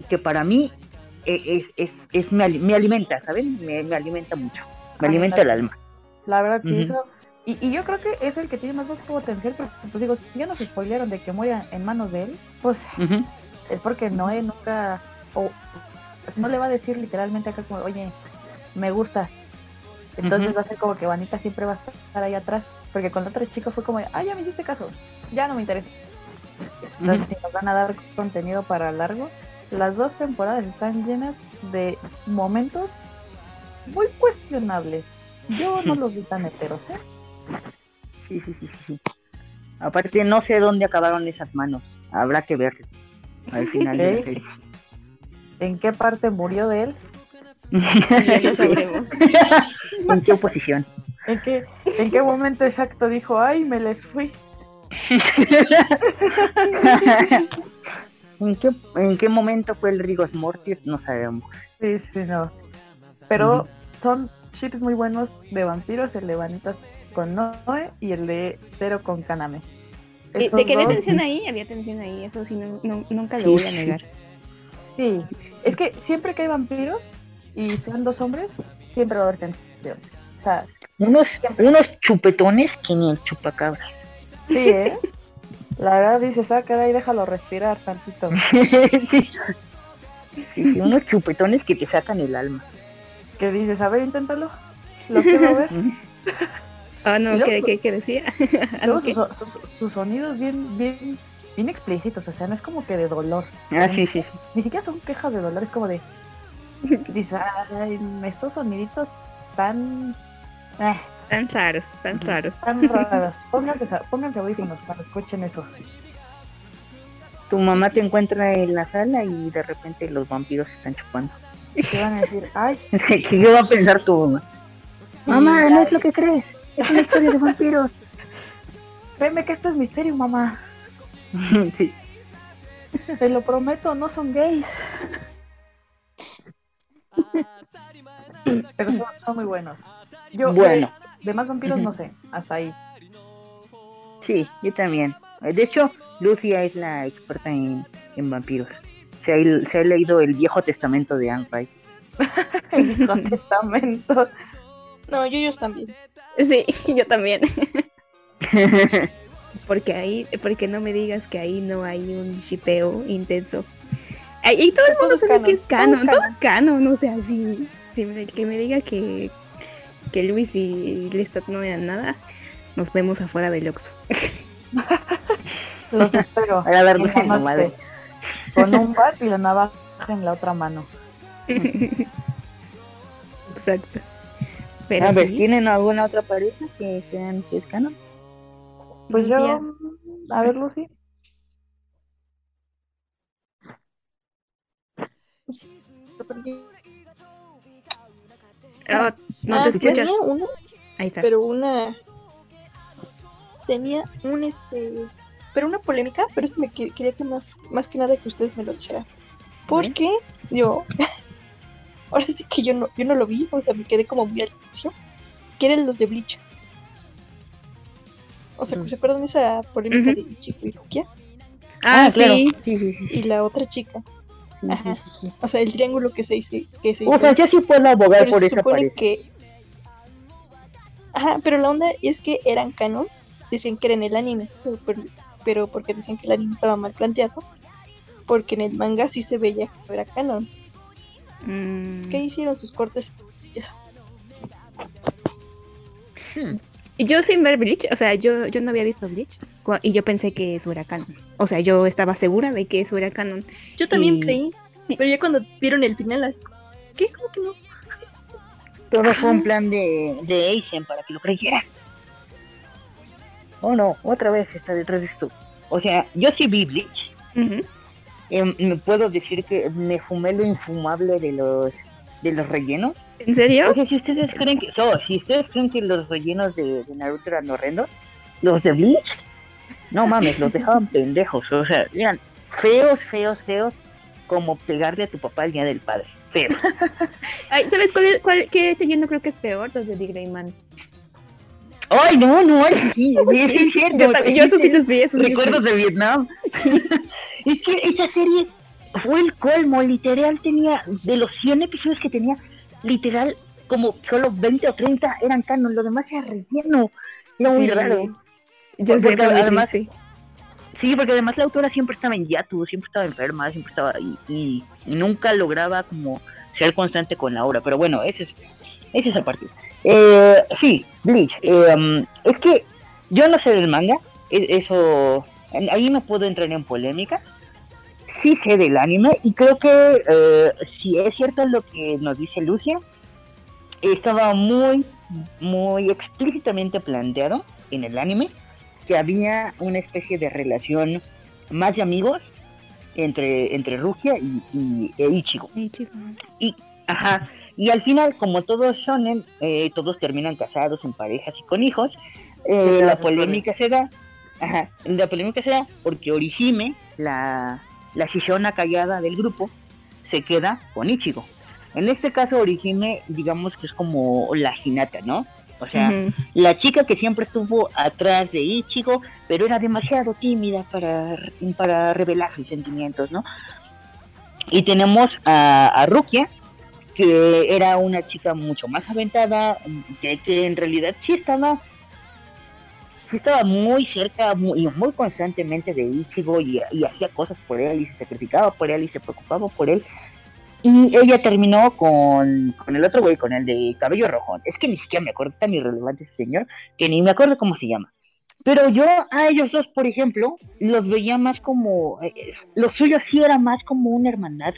que para mí eh, es, es, es me, me alimenta, ¿saben? Me, me alimenta mucho, me alimenta el alma. La verdad que Ujú. eso. Y, y yo creo que es el que tiene más potencial, porque pues digo, si ya nos spoilearon de que muera en manos de él, pues es porque Noé nunca, o no le va a decir literalmente acá como, oye, me gusta. Entonces va a ser como que Vanita siempre va a estar ahí atrás, porque con la otra chica fue como, ah, ya me hiciste caso, ya no me interesa. Entonces, si nos van a dar contenido para largo, las dos temporadas están llenas de momentos muy cuestionables. Yo no los vi tan heteros, ¿eh? Sí, sí, sí, sí, sí. Aparte, no sé dónde acabaron esas manos. Habrá que ver al final de la serie. ¿En qué parte murió de él? Lo Sí. sabremos. ¿En qué oposición? ¿En qué, ¿En qué momento exacto dijo, ay, me les fui? ¿En qué, ¿En qué momento fue el Rigos Mortis? No sabemos. Sí, sí, no. Pero son chips muy buenos de vampiros, el de Vanitas con Noe y el de Cero con Kaname. Eh, Esos De que había tensión ahí, había tensión ahí, eso sí, no, no- nunca lo voy a negar. Sí, es que siempre que hay vampiros y sean dos hombres, siempre va a haber tensión. O sea, Unos, unos chupetones que ni el chupacabras. sí, ¿eh? La verdad dices, ah, caray, déjalo respirar tantito. sí. Sí, sí, unos chupetones que te sacan el alma. Que dices, a ver, inténtalo. Lo quiero ver. Ah, no, ¿qué, qué, qué decía? Luego sus, sus- sus sonidos bien, bien, bien explícitos, o sea, no es como que de dolor. Ah, sí, sí, sí. Ni siquiera son quejas de dolor, es como de. Dices, ay, estos soniditos tan. eh, Tan raros, tan raros. tan raros. Pónganse, pónganse audífonos para que escuchen eso. Tu mamá te encuentra en la sala y de repente los vampiros están chupando. Te van a decir, ay, ¿Qué qué va a pensar tu mamá? Mamá, no es lo que crees. Es una historia de vampiros. créeme que esto es misterio, mamá. sí. Te lo prometo, no son gays. Pero son, son muy buenos. Yo, Bueno. De, de más vampiros no sé, hasta ahí. Sí, yo también. De hecho, Lucia es la experta en, en vampiros. Se ha, se ha leído el Viejo Testamento de Anne Rice. El Hijo Testamento. No, yo ellos también. Sí, yo también. Porque ahí, porque no me digas que ahí no hay un shipeo intenso. Y todo el mundo sabe que es canon, todo es todo es canon, o sea, si, si me- que me diga que, que Luis y Lestat no eran nada, nos vemos afuera del Oxxo. Los espero. La en la madre. Con un bat y la navaja en la otra mano. Exacto. Pero a ver, sí, ¿tienen alguna otra pareja que sean que es canon? Pues Lucía, yo, a ver, Lucy. ah, no Ah, te escuchas. Tenía una, Ahí estás. pero una. Tenía un este. Pero una polémica, pero este me que- quería que más, más que nada que ustedes me lo dijeran. Porque yo. Ahora sí que yo no, yo no lo vi, o sea, me quedé como muy al inicio. Que eran los de Bleach. O sea, que Los- se acuerdan esa polémica Ujú. de Ichigo y Rukia ah, claro. sí. Sí, sí. y la otra chica. Ajá. sí, sí. O sea, el triángulo que se hizo. Que se O hizo. sea, yo sí puedo abogar pero por se esa supone pareja. que ajá pero la onda es que eran canon decían que era en el anime pero, pero porque decían que el anime estaba mal planteado porque en el manga sí se veía que era canon Mm, ¿qué hicieron sus cortes? Eso. Yo sin ver Bleach, o sea, yo, yo no había visto Bleach y yo pensé que eso era canon. O sea, yo estaba segura de que eso era canon. Yo también Y- creí, pero ya cuando vieron el final, así, ¿qué? ¿Cómo que no? Todo fue un plan de, de Aizen para que lo creyera. Oh no, otra vez está detrás de esto. O sea, yo sí vi Bleach. Em, me puedo decir que me fumé lo infumable de los de los rellenos. ¿En serio? O sea, si ustedes creen que, so, si ustedes creen que los rellenos de, de Naruto eran horrendos, los de Bleach, no mames, los dejaban pendejos. O sea, eran feos, feos, feos, como pegarle a tu papá el día del padre. Feo. Ay, ¿Sabes cuál, cuál qué leyendo creo que es peor? Los de The Grey Man. Ay, no, no, sí, sí, sí, es cierto. Yo, también- yo eso sí los vi, eso. Recuerdos de Vietnam. es que esa serie fue el colmo, literal tenía, de los 100 episodios que tenía, literal, como solo 20 o 30 eran canon, lo demás era relleno. Era muy Sí. raro. Yo sé, además-. Sí, porque además la autora siempre estaba en hiatus, siempre estaba enferma, siempre estaba y, y nunca lograba como ser constante con la obra. Pero bueno, ese es, ese es aparte. Eh, sí, Bleach. eh, um, es que yo no sé del manga, e- eso, ahí no puedo entrar en polémicas. Sí sé del anime y creo que eh, si es cierto lo que nos dice Lucia, estaba muy, muy explícitamente planteado en el anime que había una especie de relación más de amigos entre, entre Rukia y, y e Ichigo. Ay, chico. Ajá. Y al final, como todos shonen, eh, todos terminan casados en parejas y con hijos. eh, la polémica se da. Ajá. La polémica se da porque Orihime, la, la shishona callada del grupo, se queda con Ichigo. En este caso, Orihime, digamos que es como la Hinata, ¿no? O sea, la chica que siempre estuvo atrás de Ichigo, pero era demasiado tímida para, para revelar sus sentimientos, ¿no? Y tenemos a, a Rukia, que era una chica mucho más aventada, que, que en realidad sí estaba, sí estaba muy cerca muy, y muy constantemente de Ichigo y, y hacía cosas por él y se sacrificaba por él y se preocupaba por él. Y ella terminó con, con el otro güey, con el de cabello rojo. Es que ni siquiera me acuerdo, es tan irrelevante ese señor, que ni me acuerdo cómo se llama. Pero yo a ellos dos, por ejemplo, los veía más como, eh, eh, lo suyo sí era más como una hermandad.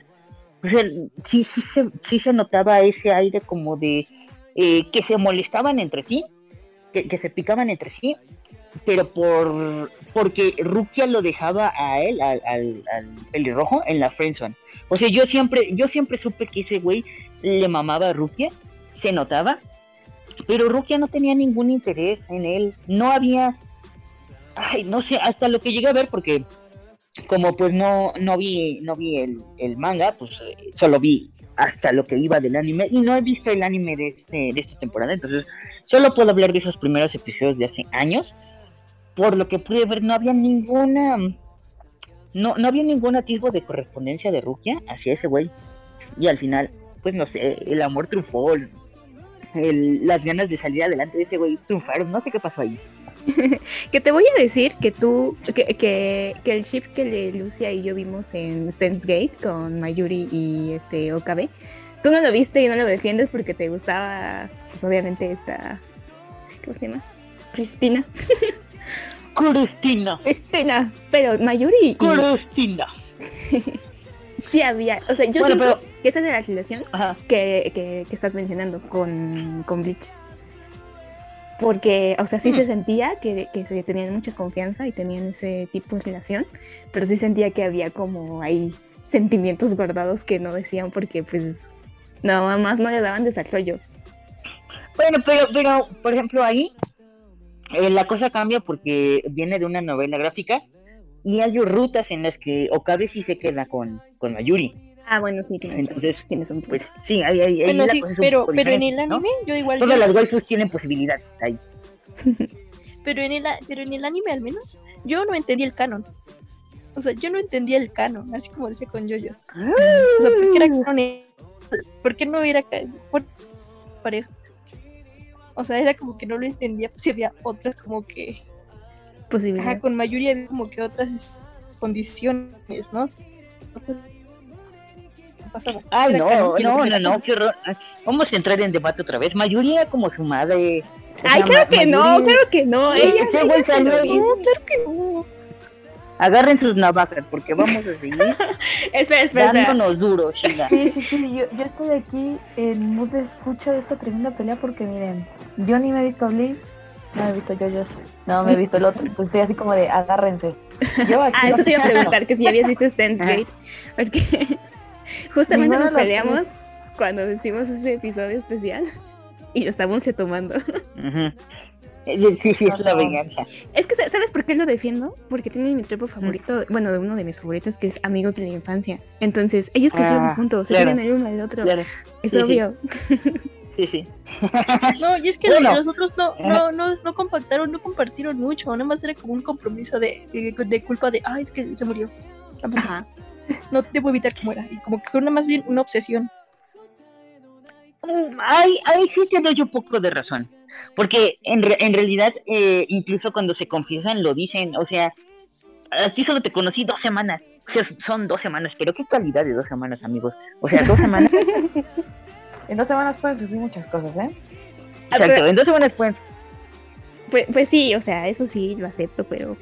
O sea, sí, sí, se, sí se notaba ese aire como de eh, que se molestaban entre sí, que, que se picaban entre sí, pero por porque Rukia lo dejaba a él, al, al, al pelirrojo, en la friendzone. O sea, yo siempre, yo siempre supe que ese güey le mamaba a Rukia, se notaba, pero Rukia no tenía ningún interés en él, no había, ay, no sé, hasta lo que llegué a ver, porque como pues no, no vi, no vi el, el manga, pues eh, solo vi hasta lo que iba del anime y no he visto el anime de, este, de esta temporada, entonces solo puedo hablar de esos primeros episodios de hace años. Por lo que pude ver, no había ninguna. No, no había ningún atisbo de correspondencia de Rukia hacia ese güey. Y al final, pues no sé, el amor triunfó. el- el- las ganas de salir adelante de ese güey triunfaron. No sé qué pasó ahí. Que te voy a decir que tú, que, que, que el ship que le- Lucia y yo vimos en Steins Gate con Mayuri y este Okabe, tú no lo viste y no lo defiendes porque te gustaba, pues obviamente esta, ¿cómo se llama? Cristina. Cristina. Cristina, pero Mayuri y- Cristina. sí había, o sea, yo Bueno, siento pero- que esa es la relación que, que- que estás mencionando con, con Bleach. Porque, o sea, sí Mm. se sentía que, que se tenían mucha confianza y tenían ese tipo de relación, pero sí sentía que había como ahí sentimientos guardados que no decían porque, pues, nada más no le daban desarrollo. Bueno, pero, pero, por ejemplo, ahí eh, la cosa cambia porque viene de una novela gráfica y hay rutas en las que Okabe sí se queda con, con Mayuri. Ah, bueno, sí, tienes, Entonces, tienes un. Pues sí, ahí, ahí, ahí Bueno, la sí, cosa es un pero, pero en el diferente, ¿no? anime yo igual... Todas yo- las waifus tienen posibilidades ahí. pero, en el, a- pero en el anime al menos, yo no entendí el canon. O sea, yo no entendía el canon, así como decía con yoyos. O sea, ¿por qué era canon? ¿Por qué no era por pareja? O sea, era como que no lo entendía, pues si había otras como que... Posibilidad. Ajá, con Mayuri había como que otras es- condiciones, ¿no? Pues, pasaba. Ay, no, no, no, no, qué horror. Vamos a entrar en debate otra vez. Mayuri era como su madre, Ay, claro que no, claro que no. Ella, ahí. No, claro que no. Agarren sus navajas porque vamos a seguir espera, espera, dándonos duro, chinga. Sí, sí, sí, yo, yo estoy aquí en mood de escucha de esta tremenda pelea porque miren, yo ni me he visto Bleach, no me he visto Yoyos, no me he visto el otro, pues estoy así como de agárrense. Yo aquí Ah, eso te iba a preguntar, que si ya habías visto Steins Gate. Porque justamente nos peleamos cuando hicimos ese episodio especial y lo estábamos retomando. Eh, Sí, sí, es la venganza. Es que, ¿sabes por qué lo defiendo? Porque tiene mi tropo favorito, bueno, de uno de mis favoritos, que es Amigos de la Infancia. Entonces, ellos crecieron Ah, juntos, se claro. tienen el uno al otro. Claro. Es Sí, sí. obvio. Sí, sí. No, y es que Bueno. los otros no, no, no, no compactaron, no compartieron mucho, nada más era como un compromiso de, de, de culpa de, ah, es que se murió. Ajá. No debo evitar que muera. Y como que fue una más bien una obsesión. Mm, Ahí, ahí sí te doy un poco de razón. Porque en, re- en realidad, eh, incluso cuando se confiesan, lo dicen. O sea, a ti solo te conocí dos semanas. O sea, son dos semanas, pero qué calidad de dos semanas, amigos. O sea, dos semanas. En dos semanas pueden sufrir muchas cosas, ¿eh? Ah, exacto, pero- en dos semanas puedes. Pues, pues sí, o sea, eso sí lo acepto, pero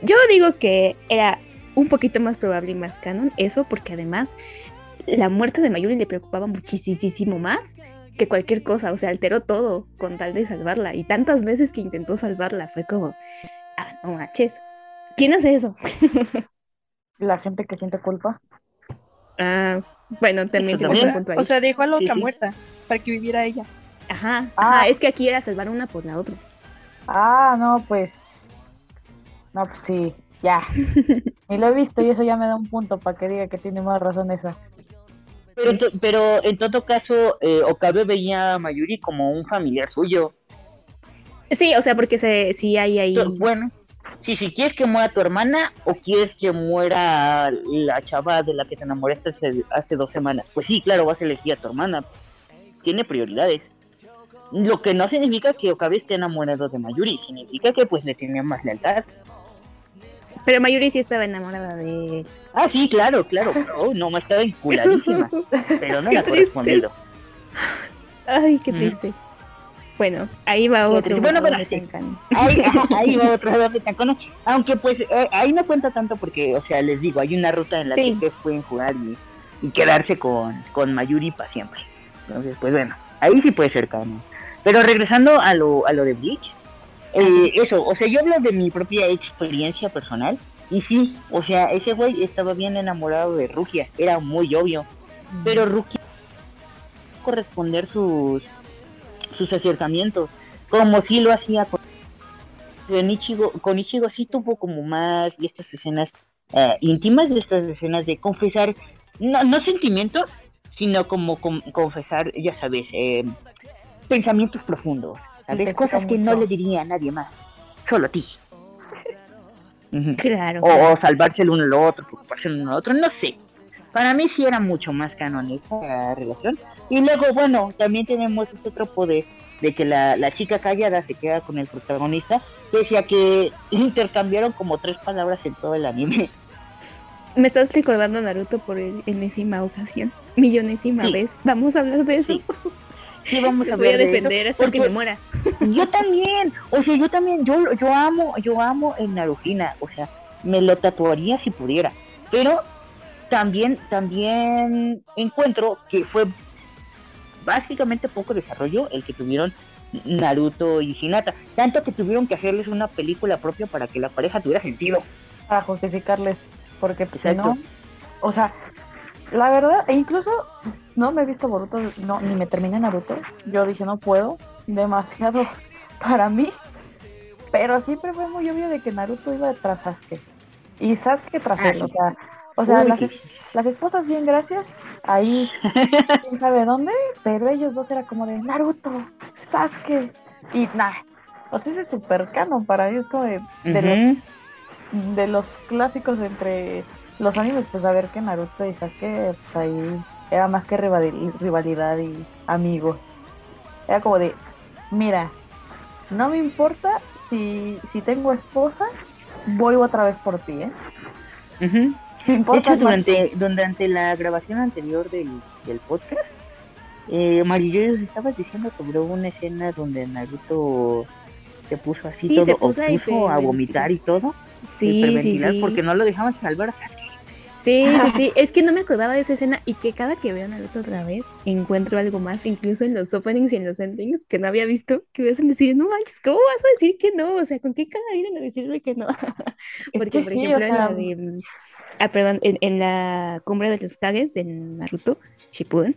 yo digo que era un poquito más probable y más canon eso, porque además la muerte de Mayuri le preocupaba muchísimo más que cualquier cosa, o sea, alteró todo con tal de salvarla y tantas veces que intentó salvarla fue como, ah, no manches, ¿quién hace eso? La gente que siente culpa. Ah, bueno, también también. un punto ahí. O sea, dejó a la otra sí. muerta para que viviera ella. ajá, Ah. ajá, es que aquí era salvar una por la otra. Ah, no, pues. No, pues sí, ya. Ni lo he visto y eso ya me da un punto para que diga que tiene más razón esa. Pero, pero en todo caso, eh, Okabe veía a Mayuri como un familiar suyo. Sí, o sea, porque se, sí hay ahí... To- Bueno, sí, si quieres que muera tu hermana o quieres que muera la chava de la que te enamoraste hace, hace dos semanas, pues sí, claro, vas a elegir a tu hermana. Tiene prioridades. Lo que no significa que Okabe esté enamorado de Mayuri, significa que pues le tenía más lealtad. Pero Mayuri sí estaba enamorada de él. Ah, sí, claro, claro. Oh, no, me estaba enculadísima. Pero no Qué la correspondido. Ay, qué Ujú. triste. Bueno, ahí va otro. Bueno, de sí. Ahí, ahí va otro de. Aunque pues eh, ahí no cuenta tanto porque, o sea, les digo, hay una ruta en la Sí. que ustedes pueden jugar y, y quedarse con, con Mayuri para siempre. Entonces, pues bueno, ahí sí puede ser canon. Pero regresando a lo, a lo de Bleach, eh, eso, o sea, yo hablo de mi propia experiencia personal. Y sí, o sea, ese güey estaba bien enamorado de Rukia, era muy obvio. Pero Rukia corresponder sus sus acercamientos, como si lo hacía con, con Ichigo, con Ichigo sí tuvo como más de estas escenas eh, íntimas, de estas escenas de confesar, no, no sentimientos, sino como com- confesar, ya sabes, eh, pensamientos profundos, ¿sabes? te Cosas que no le diría a nadie más, solo a ti. Claro. O, salvarse el uno al otro, preocuparse el uno al otro, no sé. Para mí sí era mucho más canon esa relación. Y luego, bueno, también tenemos ese tropo de, de que la, la chica callada se queda con el protagonista, pese a que intercambiaron como tres palabras en todo el anime. Me estás recordando a Naruto por el- enésima ocasión. Millonésima Sí. vez. Vamos a hablar de eso. Sí. Sí, vamos a voy a hablar de eso, defender hasta que porque- me muera. Yo también, o sea, yo también, yo, yo amo, yo amo el Narujina, o sea, me lo tatuaría si pudiera, pero también, también encuentro que fue básicamente poco desarrollo el que tuvieron Naruto y Hinata, tanto que tuvieron que hacerles una película propia para que la pareja tuviera sentido. Para justificarles. Porque pues, si no. O sea, la verdad, e incluso no me he visto Boruto, no, ni me terminé Naruto. Yo dije, no puedo. Demasiado para mí. Pero siempre fue muy obvio de que Naruto iba tras Sasuke. Y Sasuke tras Ah, él. O sea, o sea Uy, las, sí. las esposas bien gracias. Ahí, quién sabe dónde. Pero ellos dos era como de Naruto, Sasuke. Y nada. O sea, ese es super canon para mí. Es como de, de los de los clásicos entre los animes, pues a ver que Naruto y Sasuke, pues ahí era más que rivali- rivalidad y amigos. Era como de, mira, no me importa si, si tengo esposa, voy otra vez por ti, ¿eh? Me De hecho, durante, durante la grabación anterior del, del podcast, Eh, Mariyo, estabas diciendo sobre una escena donde Naruto se puso así Sí, todo se puso a obtuso a vomitar y todo. Sí, sí, sí. Porque no lo dejaban salvar a Sasuke. Sí, sí, sí. Es que no me acordaba de esa escena y que cada que veo Naruto otra vez encuentro algo más, incluso en los openings y en los endings que no había visto, que me hacen decir, no manches, ¿cómo vas a decir que no? O sea, ¿con qué cara vienen a decirme que no? Porque, que por ejemplo, en la de. Ah, perdón, en, en la cumbre de los Kages de Naruto, Shippuden,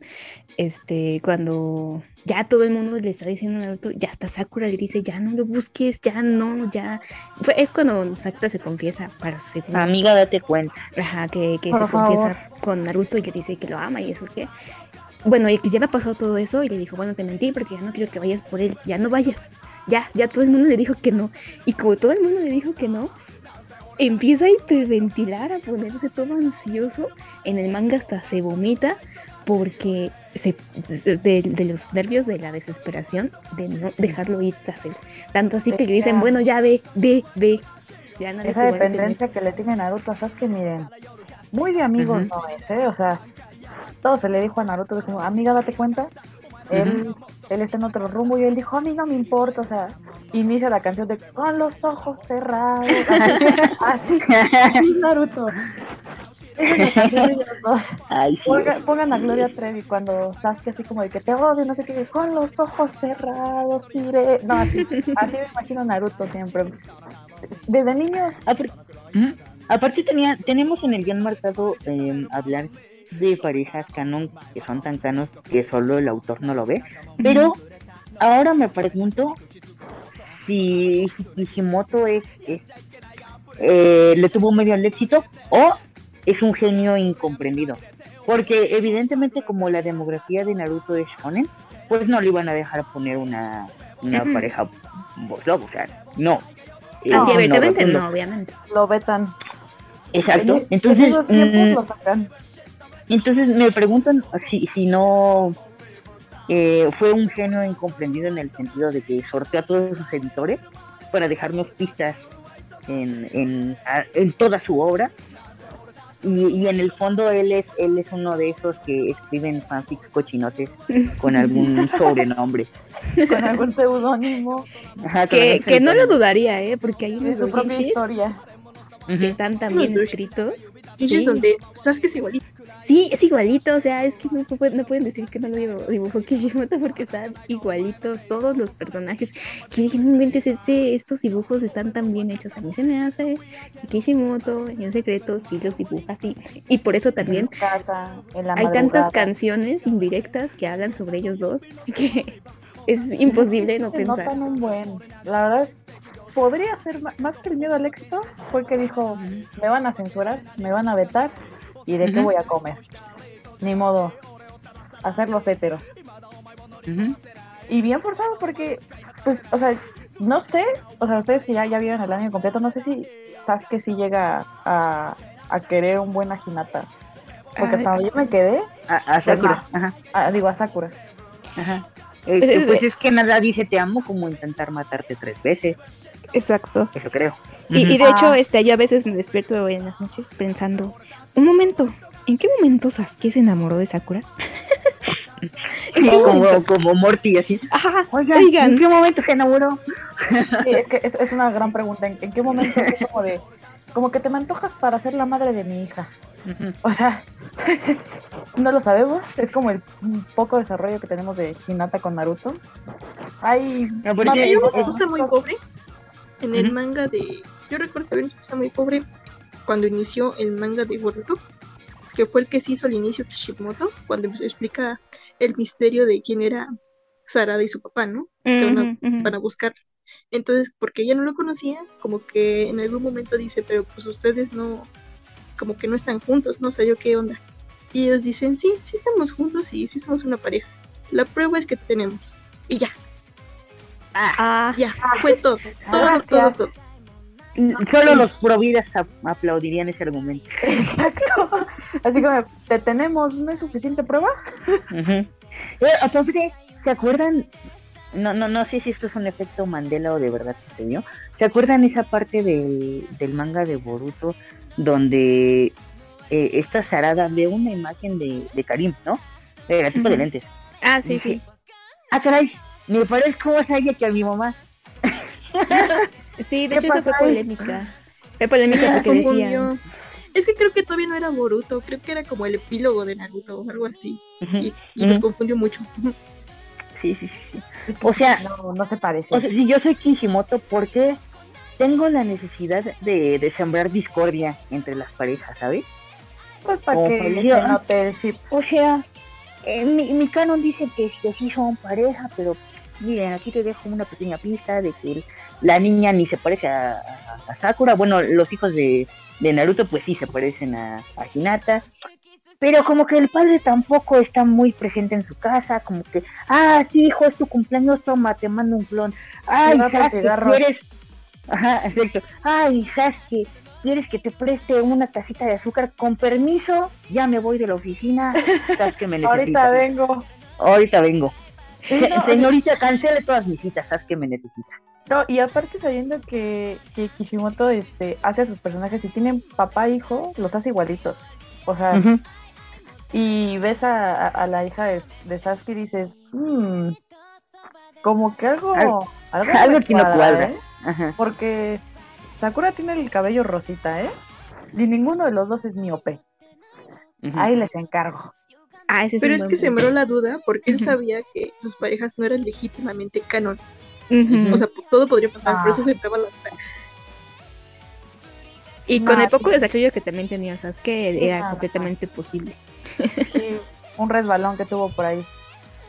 este, cuando ya todo el mundo le está diciendo a Naruto, ya hasta Sakura le dice, ya no lo busques, ya no, ya. Fue, es cuando Sakura se confiesa para según Amiga, date cuenta. Ajá, que, que se favor. confiesa con Naruto y que dice que lo ama y eso que. Bueno, y que ya me ha pasado todo eso y le dijo, bueno, te mentí porque ya no quiero que vayas por él, ya no vayas. Ya, ya todo el mundo le dijo que no. Y como todo el mundo le dijo que no, empieza a hiperventilar, a ponerse todo ansioso. En el manga hasta se vomita porque se, de, de los nervios de la desesperación de no dejarlo ir tras él. Tanto así que le dicen, bueno, ya ve, ve, ve. Ya no Esa a detener". dependencia que le tiene Naruto a Sasuke, miren, muy de amigos no es, ¿eh? O sea, todo se le dijo a Naruto como, amiga, date cuenta. Él, él está en otro rumbo y él dijo, a mí no me importa, o sea, inicia la canción de con los ojos cerrados. Así, así Naruto. Ay, sí. Pongan, pongan a Gloria Trevi cuando Sasuke así como de que te odio, no sé qué, con los ojos cerrados, iré. No, así, así me imagino Naruto siempre. Desde niño Apar- Ujú. Aparte tenía, tenemos en el guion marcado eh, hablar de parejas canon que son tan canos que solo el autor no lo ve. Pero ahora me pregunto si, Kishimoto es, es, eh, le tuvo medio al éxito o es un genio incomprendido. Porque evidentemente como la demografía de Naruto es shonen, pues no le iban a dejar poner una, una pareja voz lobo, o sea, no. Así Eh, abiertamente rotundo. no, obviamente. lo vetan. Exacto. En- Entonces, en esos tiempos mm, lo sacan. Entonces me preguntan si, si no eh, fue un genio incomprendido en el sentido de que sorteó a todos sus editores para dejarnos pistas en, en, en toda su obra. Y, y en el fondo él es, él es uno de esos que escriben fanfics cochinotes con algún sobrenombre. con algún seudónimo Que, que no lo dudaría, ¿eh? Porque hay unos su propia historia. Que están Unos escritos. Y Sí. es donde Sasuke es igualito. Sí, es igualito, o sea, es que no, pu- no pueden decir que no lo dibu- dibujó Kishimoto porque están igualito todos los personajes. Que dije, no inventes, este, estos dibujos están tan bien hechos. A mí se me hace que Kishimoto en secreto sí los dibuja así. Y por eso también hay tantas canciones indirectas que hablan sobre ellos dos que es imposible no pensar. notan un buen. La verdad, podría ser más que el miedo al éxito, porque dijo, me van a censurar, me van a vetar, ¿y de qué voy a comer? Ni modo, hacer los héteros. Ujú. Y bien forzado porque, pues, o sea, no sé, o sea, ustedes que ya, ya vieron el año completo, no sé si Sasuke sí llega a, a querer un buen a Hinata. Porque hasta yo me quedé, A, a Sakura. Ajá, ah, digo a Sakura. ajá. Este, es- pues es que nada dice te amo como intentar matarte tres veces. Exacto. Eso creo. Y, de hecho, este, yo a veces me despierto en las noches pensando, un momento, ¿en qué momento Sasuke se enamoró de Sakura? Sí, como, como Morty así. Ajá, Oigan, Oigan. ¿en qué momento se enamoró? Sí, es que es, es una gran pregunta. ¿En, en qué momento es como de, como que te me antojas para ser la madre de mi hija? O sea, no lo sabemos. Es como el poco desarrollo que tenemos de Hinata con Naruto. Hay No, porque Hay una esposa muy pobre en el manga de. Yo recuerdo que había una esposa muy pobre cuando inició el manga de Boruto, que fue el que se hizo al inicio Kishimoto, cuando se explica el misterio de quién era Sarada y su papá, ¿no? Que van a- van a buscar. Entonces, porque ella no lo conocía, como que en algún momento dice, pero pues ustedes no, como que no están juntos, no sé yo qué onda. Y ellos dicen, sí, sí estamos juntos y sí somos una pareja. La prueba es que tenemos. Y ya, Ah, ya, fue todo, todo, Gracias. todo, todo. Solo los providas ap- aplaudirían ese argumento. Exacto. Así como, ¿te tenemos? ¿No es suficiente prueba? Eh, aparte, ¿se acuerdan? No, no, no sé si esto es un efecto Mandela o de verdad sucedió. ¿Se acuerdan esa parte del, del manga de Boruto donde eh, esta Sarada ve una imagen de, de Karim, ¿no? De la tipa de lentes. Ah, sí, sí. Ah, caray, me parezco más a ella que a mi mamá. Sí, de hecho eso fue polémica. Fue polémica porque decían... Es que creo que todavía no era Boruto, creo que era como el epílogo de Naruto o algo así. Y, y los confundió mucho. Sí, sí, sí. O sea, No, no se parece. o sea, si yo soy Kishimoto, ¿por qué tengo la necesidad de, de sembrar discordia entre las parejas, ¿sabes? pues para que se note el. O sea, eh, mi, mi canon dice que, que sí son pareja, pero miren, aquí te dejo una pequeña pista de que el- la niña ni se parece a, a- a Sakura. Bueno, los hijos de, de Naruto pues sí se parecen a, a Hinata. Pero como que el padre tampoco está muy presente en su casa, como que, ah, sí, hijo, es tu cumpleaños, toma, te mando un clon. Ay, Sasuke. ¿quieres? Ajá, exacto. Ay, Sasuke, ¿quieres que te preste una tacita de azúcar? Con permiso, ya me voy de la oficina. Sasuke me necesita. Ahorita vengo. Ahorita vengo. Sí, Se- no, señorita, cancele todas mis citas, Sasuke me necesita. No, y aparte sabiendo que, que Kishimoto este, hace a sus personajes, si tienen papá e hijo, los hace igualitos. O sea, y ves a, a- a la hija de, de Sasuke y dices, "Hmm, como que algo... Algo- algo, algo me aquí no cuadra. ¿eh? Ajá. Porque Sakura tiene el cabello rosita, ¿eh? Y ninguno de los dos es miope. Ahí les encargo. Ah, ese Pero es que sembró la duda porque él sabía que sus parejas no eran legítimamente canon. O sea, todo podría pasar, por eso Ah. sembraba la duda. y con el poco desarrollo que también tenía Sasuke, era nada, completamente posible. Sí, un resbalón que tuvo por ahí.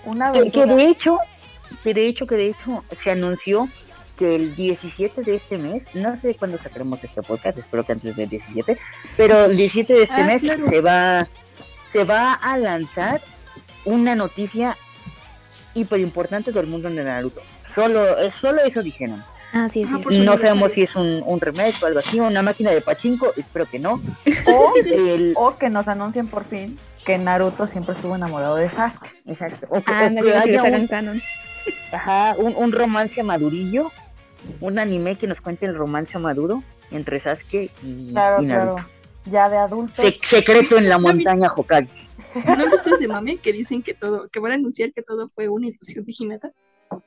Una Que, que de hecho, que de hecho, que de hecho se anunció que el 17 de este mes, no sé cuándo sacaremos este podcast, espero que antes del 17, pero el 17 de este Ah, mes claro. se va se va a lanzar una noticia hiper importante del mundo de Naruto. Solo, eh, solo eso dijeron. Ah, sí, es Ah, su No sabemos si es un, un remake o algo así, una máquina de pachinko, espero que no. O, El- o que nos anuncien por fin que Naruto siempre estuvo enamorado de Sasuke. exacto. O que, Ah, o no que haya un, canon. ajá, un, un romance madurillo, un anime que nos cuente el romance maduro entre Sasuke y, Claro, y Naruto. claro. Ya de adultos. Se- secreto en la montaña Hokage. ¿No viste ese mame que dicen que todo, que van a anunciar que todo fue una ilusión de Hinata?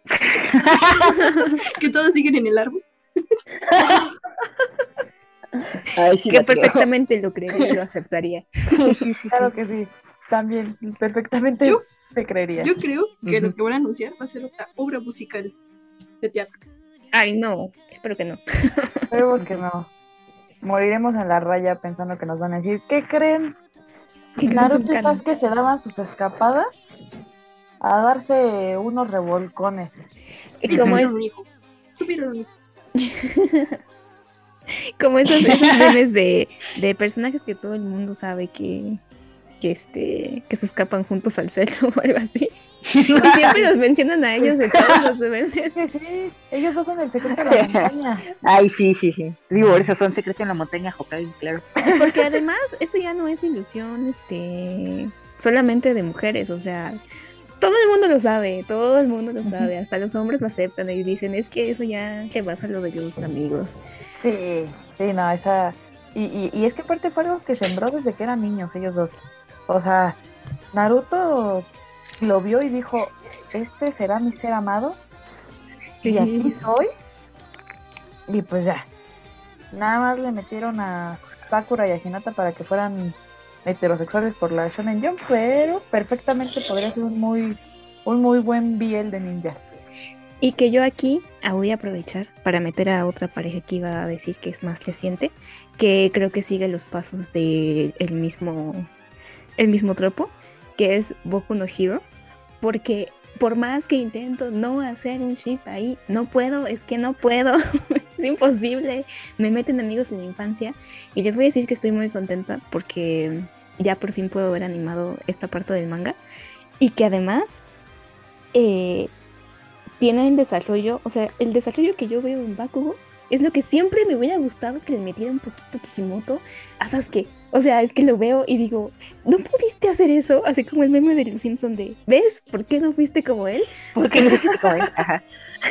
que todos siguen en el árbol. Ay, sí Que creo. perfectamente lo creería y lo aceptaría. Sí, sí, sí, Claro sí. que sí. También, perfectamente Yo- se creería. Yo creo que lo que van a anunciar va a ser otra obra musical de teatro. Ay, no, espero que no. Esperemos que no. Moriremos en la raya pensando que nos van a decir, ¿qué creen? Son Naruto y canon. Sasuke se daban sus escapadas a darse unos revolcones. Y como, es, como esos, esos memes de, de personajes que todo el mundo sabe que, que, este, que se escapan juntos al cerro o algo así. Siempre los mencionan a ellos en todos los memes. Sí, sí, ellos dos son el secreto de la montaña. Ay, sí, sí, sí. Digo, esos son secretos en la montaña Hokage, claro. Porque además, eso ya no es ilusión este, solamente de mujeres, o sea, todo el mundo lo sabe, todo el mundo lo sabe, hasta los hombres lo aceptan y dicen, es que eso ya rebasa lo de los amigos. Sí, sí, no, esa... Y, y, y es que aparte fue algo que sembró desde que eran niños ellos dos. O sea, Naruto lo vio y dijo, este será mi ser amado y aquí soy. Y pues ya. Nada más le metieron a Sakura y a Hinata para que fueran heterosexuales por la Shonen Jump, pero perfectamente podría ser un muy, un muy buen BL de ninjas. Y que yo aquí ah, voy a aprovechar para meter a otra pareja que iba a decir que es más reciente, que creo que sigue los pasos de el mismo, el mismo tropo, que es Boku no Hero, porque por más que intento no hacer un ship ahí, no puedo, es que no puedo, es imposible, me meten amigos en la infancia y les voy a decir que estoy muy contenta porque ya por fin puedo ver animado esta parte del manga y que además eh, tienen desarrollo, o sea, el desarrollo que yo veo en Bakugo es lo que siempre me hubiera gustado que le metiera un poquito Kishimoto a Sasuke. O sea, es que lo veo y digo, ¿no pudiste hacer eso? Así como el meme de los Simpson de, ¿ves? ¿Por qué no fuiste como él? Porque no hiciste como él. Ajá.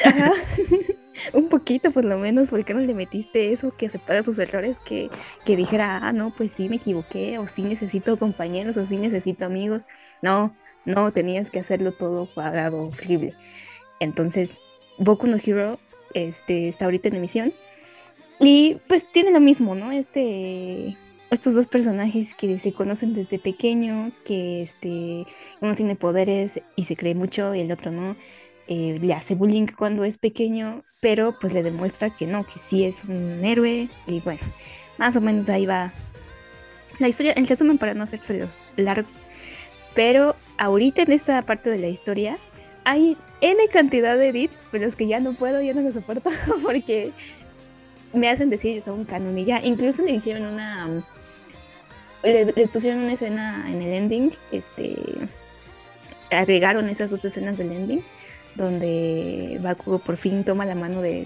Ajá. un poquito por lo menos, ¿por qué no le metiste eso que aceptara sus errores? Que, que dijera, ah, no, pues sí me equivoqué, o sí necesito compañeros, o sí necesito amigos. No, No, tenías que hacerlo todo cuadrado, horrible. Entonces, Boku no Hero este, está ahorita en emisión. Y pues tiene lo mismo, ¿no? Este, estos dos personajes que se conocen desde pequeños, que este, uno tiene poderes y se cree mucho y el otro no. Eh, le hace bullying cuando es pequeño, pero pues le demuestra que no, que sí es un héroe. Y bueno, más o menos ahí va la historia, en resumen para no hacerse largo. Pero ahorita en esta parte de la historia hay N cantidad de edits, pero los que ya no puedo, ya no lo soporto, porque me hacen decir son canon y ya. Incluso le hicieron una. Le, pusieron una escena en el ending, este. Agregaron esas dos escenas del ending, donde Bakugo por fin toma la mano de,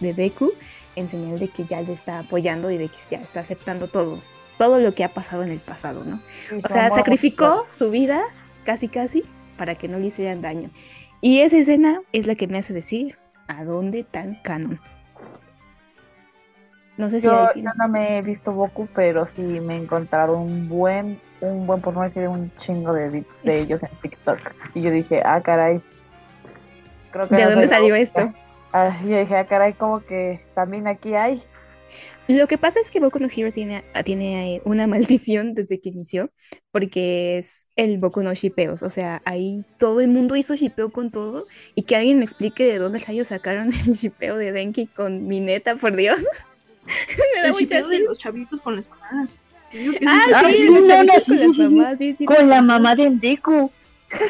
de, Deku en señal de que ya le está apoyando y de que ya está aceptando todo, todo lo que ha pasado en el pasado, ¿no? O sea, sacrificó su vida casi casi para que no le hicieran daño. Y esa escena es la que me hace decir a dónde tan canon. No sé si yo, no me he visto Boku, pero sí me he encontrado un buen, un buen por no decir un chingo de, de ellos en TikTok. Y yo dije, ah, caray. ¿De dónde salió esto? Ah, yo dije, ah, caray, como que también aquí hay. Lo que pasa es que Boku no Hero tiene, tiene una maldición desde que inició, porque es el Boku no Shipeos, o sea, ahí todo el mundo hizo shipeo con todo, y que alguien me explique de dónde rayos sacaron el shipeo de Denki con Mineta, por Dios. me el shipeo de los chavitos con las mamás. Ah, sí, los chavitos con las mamás, sí, sí. Con la mamá del Deku.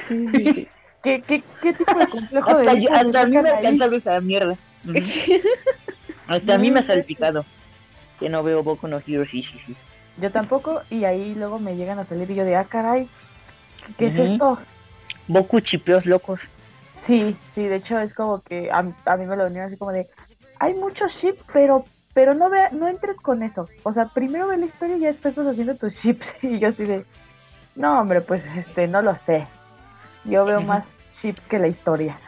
Sí, sí, sí. ¿Qué, qué, ¿Qué tipo de complejo hasta de Hasta a mí me alcanza esa mierda. Hasta a mí me ha salpicado que no veo Boku no Hero, sí, sí, sí. Yo tampoco, y ahí luego me llegan a salir y yo de, ah, caray, ¿qué es esto? Boku chipeos locos. Sí, sí, de hecho es como que a, a mí me lo venían así como de, hay muchos chips, pero pero no ve, no entres con eso. O sea, primero ve la historia y ya después estás haciendo tus chips. Y yo así de, no, hombre, pues este, no lo sé. Yo veo más chips que la historia.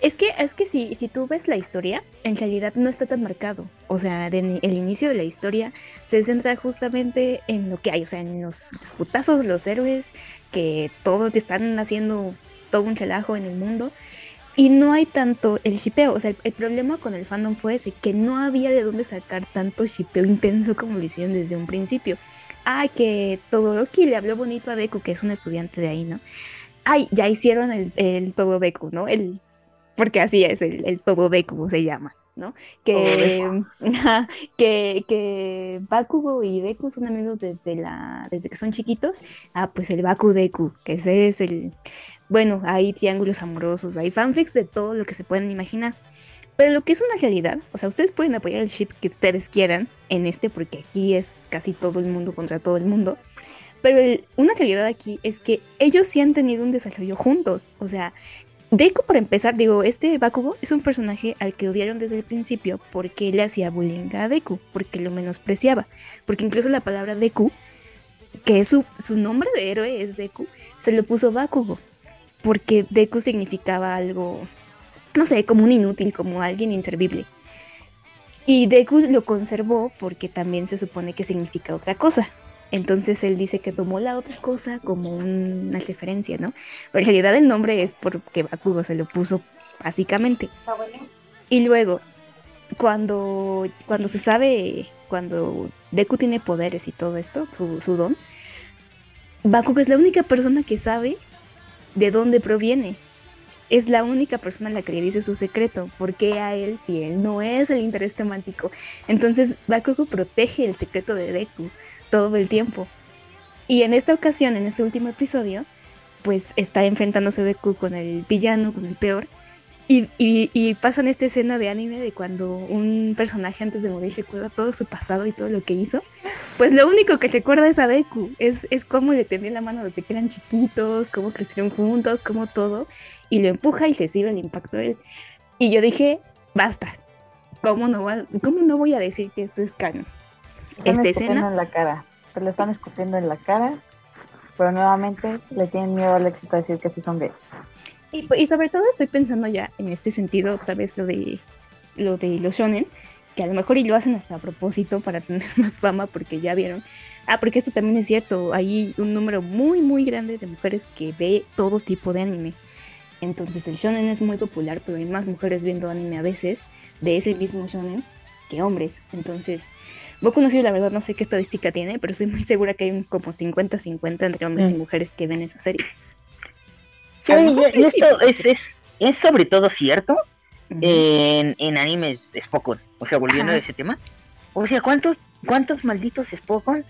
Es que, es que si, si tú ves la historia, en realidad no está tan marcado. O sea, el inicio de la historia se centra justamente en lo que hay, o sea, en los, putazos, los héroes, que todos están haciendo todo un relajo en el mundo. Y no hay tanto el shipeo. O sea, el, problema con el fandom fue ese, que no había de dónde sacar tanto shipeo intenso como lo hicieron desde un principio. Ah, que Todoroki le habló bonito a Deku, que es un estudiante de ahí, ¿no? Ay, ya hicieron el, el todo Deku, ¿no? El porque así es el, el todo Deku se llama, ¿no? Que, que, que Bakugo y Deku son amigos desde, la, desde que son chiquitos. Ah, pues el Baku Deku, que ese es el... Bueno, hay triángulos amorosos, hay fanfics de todo lo que se pueden imaginar. Pero lo que es una realidad, o sea, ustedes pueden apoyar el ship que ustedes quieran en este, porque aquí es casi todo el mundo contra todo el mundo. Pero una realidad aquí es que ellos sí han tenido un desarrollo juntos. O sea, Deku, por empezar, digo, este Bakugo es un personaje al que odiaron desde el principio porque le hacía bullying a Deku, porque lo menospreciaba. Porque incluso la palabra Deku, que es su, su nombre de héroe es Deku, se lo puso Bakugo. Porque Deku significaba algo, no sé, como un inútil, como alguien inservible. Y Deku lo conservó porque también se supone que significa otra cosa. Entonces él dice que tomó la otra cosa como una referencia, ¿no? Pero en realidad el nombre es porque Bakugo se lo puso básicamente. Ah, y luego, cuando, cuando se sabe, cuando Deku tiene poderes y todo esto, su, su don, Bakugo es la única persona que sabe de dónde proviene. Es la única persona a la que le dice su secreto. ¿Por qué a él si él no es el interés temático? Entonces Bakugo protege el secreto de Deku todo el tiempo. Y en esta ocasión, en este último episodio, pues está enfrentándose Deku con el villano, con el peor. Y, y, pasan esta escena de anime de cuando un personaje antes de morir recuerda todo su pasado y todo lo que hizo. Pues lo único que recuerda es a Deku. Es, es cómo le tenía la mano desde que eran chiquitos, cómo crecieron juntos, cómo todo. Y lo empuja y recibe el impacto de él. Y yo dije, basta. ¿Cómo no, cómo no voy a decir que esto es canon? Esta escena. en la cara, se le están escupiendo en la cara, pero nuevamente le tienen miedo al éxito a decir que sí son gays. Y, y, sobre todo estoy pensando ya en este sentido, otra vez lo de lo de los shonen, que a lo mejor y lo hacen hasta a propósito para tener más fama porque ya vieron. Ah, porque esto también es cierto, hay un número muy muy grande de mujeres que ve todo tipo de anime. Entonces el shonen es muy popular, pero hay más mujeres viendo anime a veces de ese mismo shonen que hombres. Entonces, Boku no Hero la verdad no sé qué estadística tiene, pero estoy muy segura que hay como 50-50 entre hombres y Mm. mujeres que ven esa serie. Sí, y esto es, es, es sobre todo cierto en, en animes Spokon. O sea, volviendo Ajá. a ese tema. O sea, ¿cuántos, cuántos malditos Spokon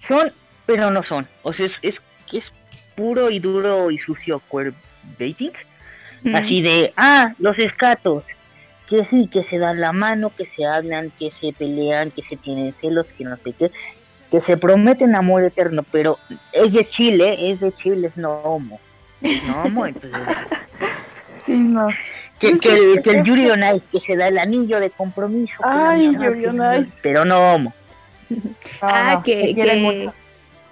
son, pero no son? O sea, es, es, es puro y duro y sucio queerbaiting. Así de, ah, los escatos. Que sí, que se dan la mano, que se hablan, que se pelean, que se tienen celos, que no sé qué. Que se prometen amor eterno, pero es de Chile, es de Chile, es no homo. No homo, entonces... Sí, no. Que, que el, que el Yuri on Ice, que se da el anillo de compromiso. que Ay, Yuri on que- Ice. Pero no homo. No, Ah, no, que, que, mucho.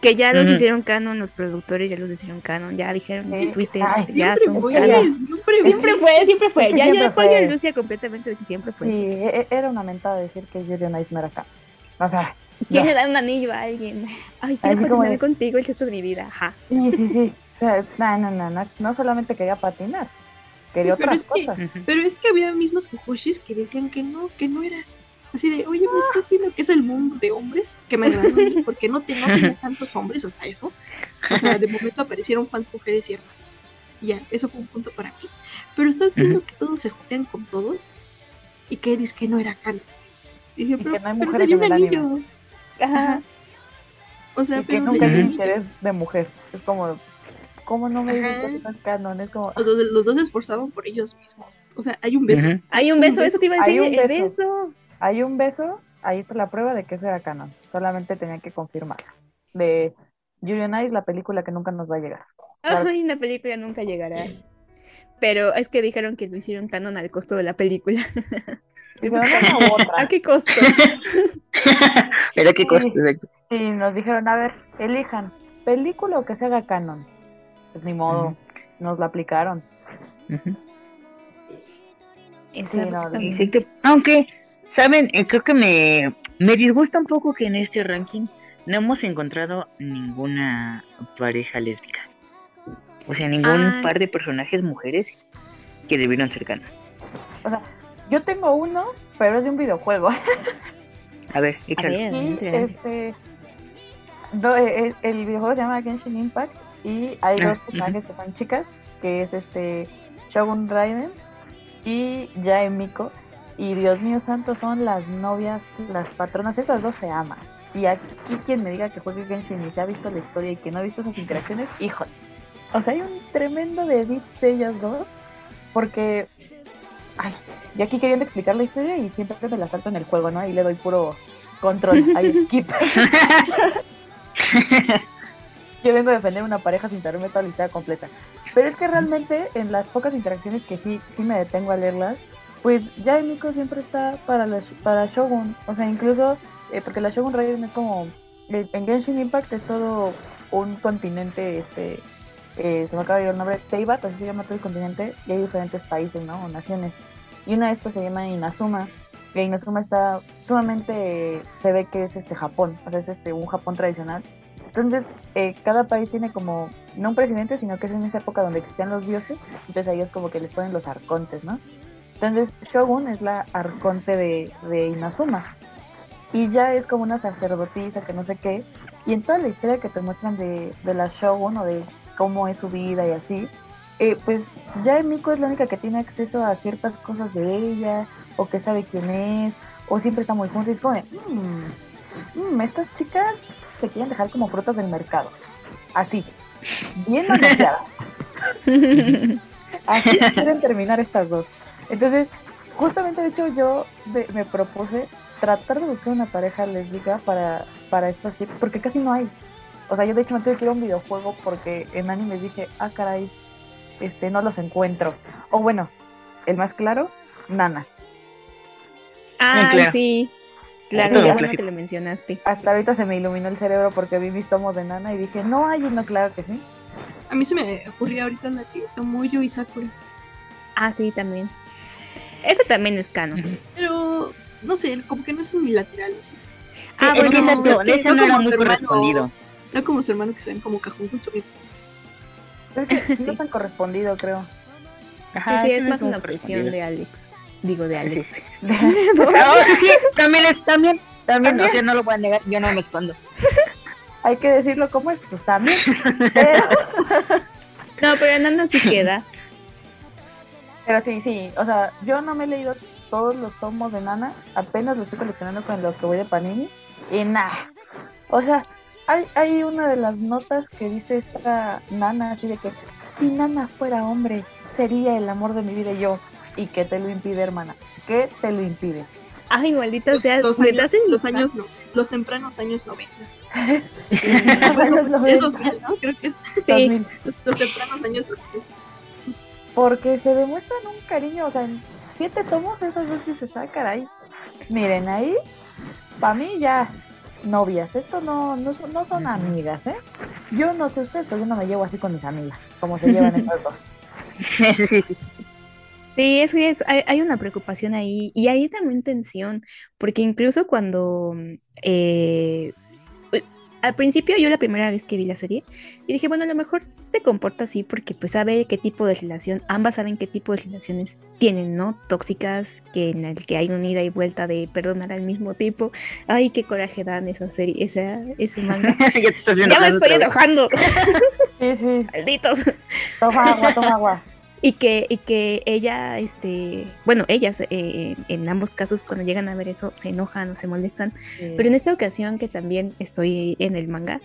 Que ya los hicieron canon, los productores ya los hicieron canon, ya dijeron en Sí, su Twitter, ay, ya son fue, canon. siempre Siempre fue, siempre fue. Es que Ya, siempre ya después ya Lucia completamente de que siempre fue. Sí, e- e- era una mentada decir que no era acá. O sea, ¿Quién le da un anillo a alguien? Ay, quiero patinar contigo el resto de mi vida. Ajá. Sí, sí, sí. No, no, no, no, no solamente quería patinar, quería Pero otras es que- cosas. Ujú. Pero es que había mismos fukushis que decían que no, que no era. Así de, oye, ¿me estás viendo que es el mundo de hombres? Que me agradó a mí, porque no, te, no tenía tantos hombres hasta eso. O sea, de momento aparecieron fans mujeres y hermanas. Y ya, eso fue un punto para mí. Pero estás viendo Ujú. que todos se jotean con todos y que dices que no era canon. Y dije, pero, que no hay pero le un anillo. Ajá. O sea, y que pero nunca le hay interés de mujer. Es como, ¿cómo no me dices Ajá. que no es canon? Es como, Los dos, los dos se esforzaban por ellos mismos. O sea, hay un beso. Ujú. Hay un beso, eso te iba a Hay decir, un el beso. Hay un beso, ahí está la prueba de que eso era canon. Solamente tenía que confirmarlo. De Yuri on Ice, la película que nunca nos va a llegar. Claro. Ay, una película nunca llegará. Pero es que dijeron que lo hicieron canon al costo de la película. ¿A qué costo? Pero qué costo, Sí. Y nos dijeron, a ver, elijan, película o que se haga canon. Pues ni modo, nos la aplicaron. Exacto. Aunque, ¿saben? Eh, creo que me, me disgusta un poco que en este ranking no hemos encontrado ninguna pareja lésbica. O sea, ningún par de personajes mujeres que debieron ser canon. O sea, yo tengo uno, pero es de un videojuego. A ver, ver, Sí, este, do- eh, eh, el videojuego se llama Genshin Impact y hay Ah, dos personajes que son chicas, que es este Shogun Raiden y Yae Miko. Y Dios mío santo, son las novias, las patronas, esas dos se aman. Y aquí quien me diga que juegue Genshin y se ha visto la historia y que no ha visto esas interacciones, híjole. O sea, hay un tremendo edit de ellas dos, porque, ay, y aquí queriendo explicar la historia y siempre me la salto en el juego, ¿no? Ahí le doy puro control, ahí skip. Yo vengo a defender una pareja sin saberme toda la historia completa. Pero es que realmente en las pocas interacciones que sí, sí me detengo a leerlas, pues ya Miko siempre está para, las- para Shogun. O sea, incluso, eh, porque la Shogun Raiden es como, en Genshin Impact es todo un continente, este, eh, se me acaba de ir el nombre, Teibat, así se llama todo el continente, y hay diferentes países, ¿no? O naciones. Y una de estas se llama Inazuma. Y Inazuma está sumamente, se ve que es este Japón, o sea, es este un Japón tradicional. Entonces, eh, cada país tiene como, no un presidente, sino que es en esa época donde existían los dioses, entonces ahí es como que les ponen los arcontes, ¿no? Entonces, Shogun es la arconte de, de Inazuma. Y ya es como una sacerdotisa que no sé qué. Y en toda la historia que te muestran de, de la Shogun o de cómo es su vida y así, eh, pues ya Miko es la única que tiene acceso a ciertas cosas de ella, o que sabe quién es, o siempre está muy junta y es como de, "Mm, mm, estas chicas se quieren dejar como frutas del mercado. Así, bien anunciadas. Así quieren terminar estas dos. Entonces, justamente de hecho yo de- me propuse tratar de buscar una pareja lésbica para, para estos tips, porque casi no hay. O sea, yo de hecho me tuve que ir a un videojuego porque en animes dije, ah, caray, este, no los encuentro. O bueno, el más claro, Nana. Ay, claro. sí. Claro, un bueno que lo mencionaste. Hasta ahorita se me iluminó el cerebro porque vi mis tomos de Nana y dije, no hay uno, claro que sí. A mí se me ocurría ahorita la que Tomoyo y Sakura. Ah, sí, también. Ese también es canon. Pero no, sé, como que no es unilateral. ¿sí? Ah, Es bueno, que no, es que no no era muy su hermano. correspondido. No como su hermano que se ven como cajón con su amigo. Es que sí. Sí. no tan correspondido, creo. Ajá, sí, sí, es más una obsesión correspondido. de Alex. Digo, de Alex. Ah, sí, sí, también es, también, también, o sea, no lo voy a negar, yo no me escondo. Hay que decirlo como es, pues también. Pero, No, pero Nana sí queda. Pero sí, sí. O sea, yo no me he leído todos los tomos de Nana. Apenas lo estoy coleccionando con lo que voy de Panini. Y nada. O sea, hay, hay una de las notas que dice esta Nana, así de que si Nana fuera hombre, sería el amor de mi vida y yo. ¿Y qué te lo impide, hermana? ¿Qué te lo impide? Ay, maldita sea. los, años, hacen los enojar. años, no, los tempranos años noventas. Apenas lo Es ves. 2000, ¿no? Creo que es Sí. 2000. los, los tempranos años 2000. Porque se demuestran un cariño, o sea, en siete tomos esas dos que se sacan ahí. Miren, ahí, para mí ya novias, esto no, no, son, no son amigas, ¿eh? Yo no sé ustedes, pero yo no me llevo así con mis amigas, como se llevan estas dos. Sí, sí, sí. Sí, es que es- hay, hay una preocupación ahí y hay también tensión, porque incluso cuando eh, al principio yo la primera vez que vi la serie, y dije, bueno, a lo mejor se comporta así porque pues sabe qué tipo de relación, ambas saben qué tipo de relaciones tienen, ¿no? Tóxicas, que en el que hay una ida y vuelta de perdonar al mismo tipo. Ay, qué coraje dan esa serie, esa, ese manga. ya ya me estoy enojando, Sí, sí, malditos. toma agua, toma agua. Y que, y que ella, este, bueno, ellas eh, en ambos casos cuando llegan a ver eso se enojan o se molestan. Sí. Pero en esta ocasión que también estoy en el manga,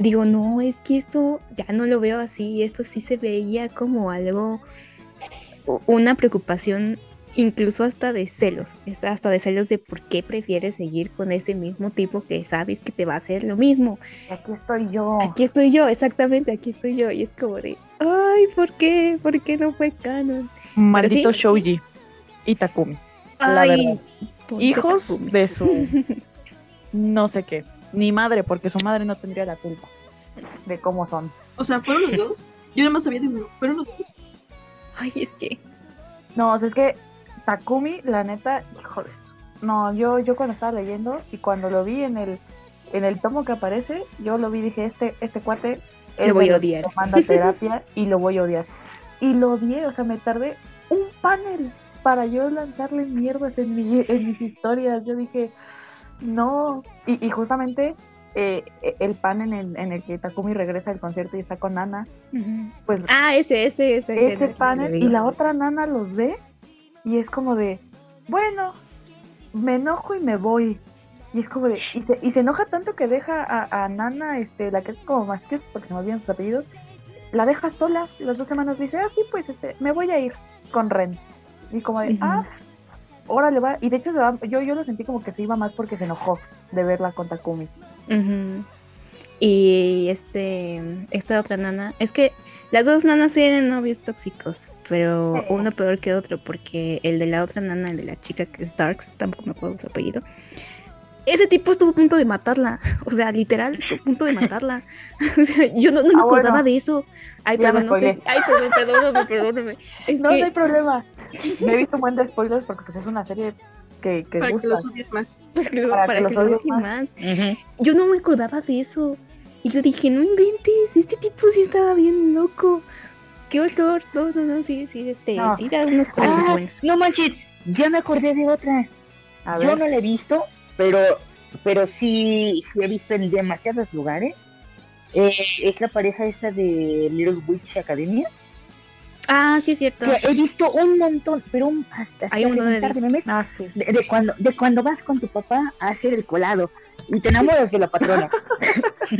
digo, no, es que esto ya no lo veo así, esto sí se veía como algo, una preocupación incluso hasta de celos, hasta de celos de por qué prefieres seguir con ese mismo tipo que sabes que te va a hacer lo mismo. Aquí estoy yo. Aquí estoy yo, exactamente, aquí estoy yo. Y es como de, ay, ¿por qué? ¿Por qué no fue canon? Maldito sí. Shouji y Takumi. La Ay, verdad. ponte Hijos Takumi. de su no sé qué. Ni madre, porque su madre no tendría la culpa de cómo son. O sea, fueron los dos. Yo nada más sabía de uno. Fueron los dos. Ay, es que, No, o sea, es que Takumi, la neta, híjoles. No, yo, yo cuando estaba leyendo y cuando lo vi en el, en el tomo que aparece, yo lo vi y dije, este, este cuate es Lo voy a odiar. manda terapia y lo voy a odiar. Y lo odié, o sea, me tardé un panel para yo lanzarle mierdas en, mi, en mis historias. Yo dije, no. Y, y justamente eh, el panel en, en el que Takumi regresa del concierto y está con Ana, ujú. pues ah, ese, ese, ese. ese escena, panel y la otra nana los ve y es como de, bueno, me enojo y me voy. Y es como de, y se, y se enoja tanto que deja a, a Nana, este, la que es como más que, porque se me sus apellidos, la deja sola. Las dos semanas dice, ah, sí, pues este, me voy a ir con Ren. Y como de, Ujú. ah, órale, va. Y de hecho, yo, yo lo sentí como que se iba más porque se enojó de verla con Takumi. Y este, esta otra nana, es que las dos nanas tienen novios tóxicos, pero uno peor que otro, porque el de la otra nana, el de la chica que es Darks, tampoco me acuerdo su apellido. Ese tipo estuvo a punto de matarla, o sea, literal, estuvo a punto de matarla. o sea, yo no, no me Ah, bueno. acordaba de eso. Ay, Ya me perdón, no sé. Ay, perdón, perdóname, perdóname. Es no, que, no hay problema. Me he visto un buen de spoilers porque pues, es una serie que, que Para gusta. que los odies más. para que, lo- para para que que los lo odies odie más. Yo no me acordaba de eso. Y yo dije, no inventes, este tipo sí estaba bien loco. Qué horror. No, no, no, sí, sí, este, No. sí da unos colores Ah, buenos. no manches, ya me acordé de otra. A Yo ver, no la he visto, pero, pero sí, sí he visto en demasiados lugares. Eh, es la pareja esta de Little Witch Academia. Ah, sí es cierto. Que he visto un montón, pero un, hasta Hay un hasta montón de memes, ah, sí. de, de cuando, de cuando vas con tu papá a hacer el colado y te enamoras de la patrona.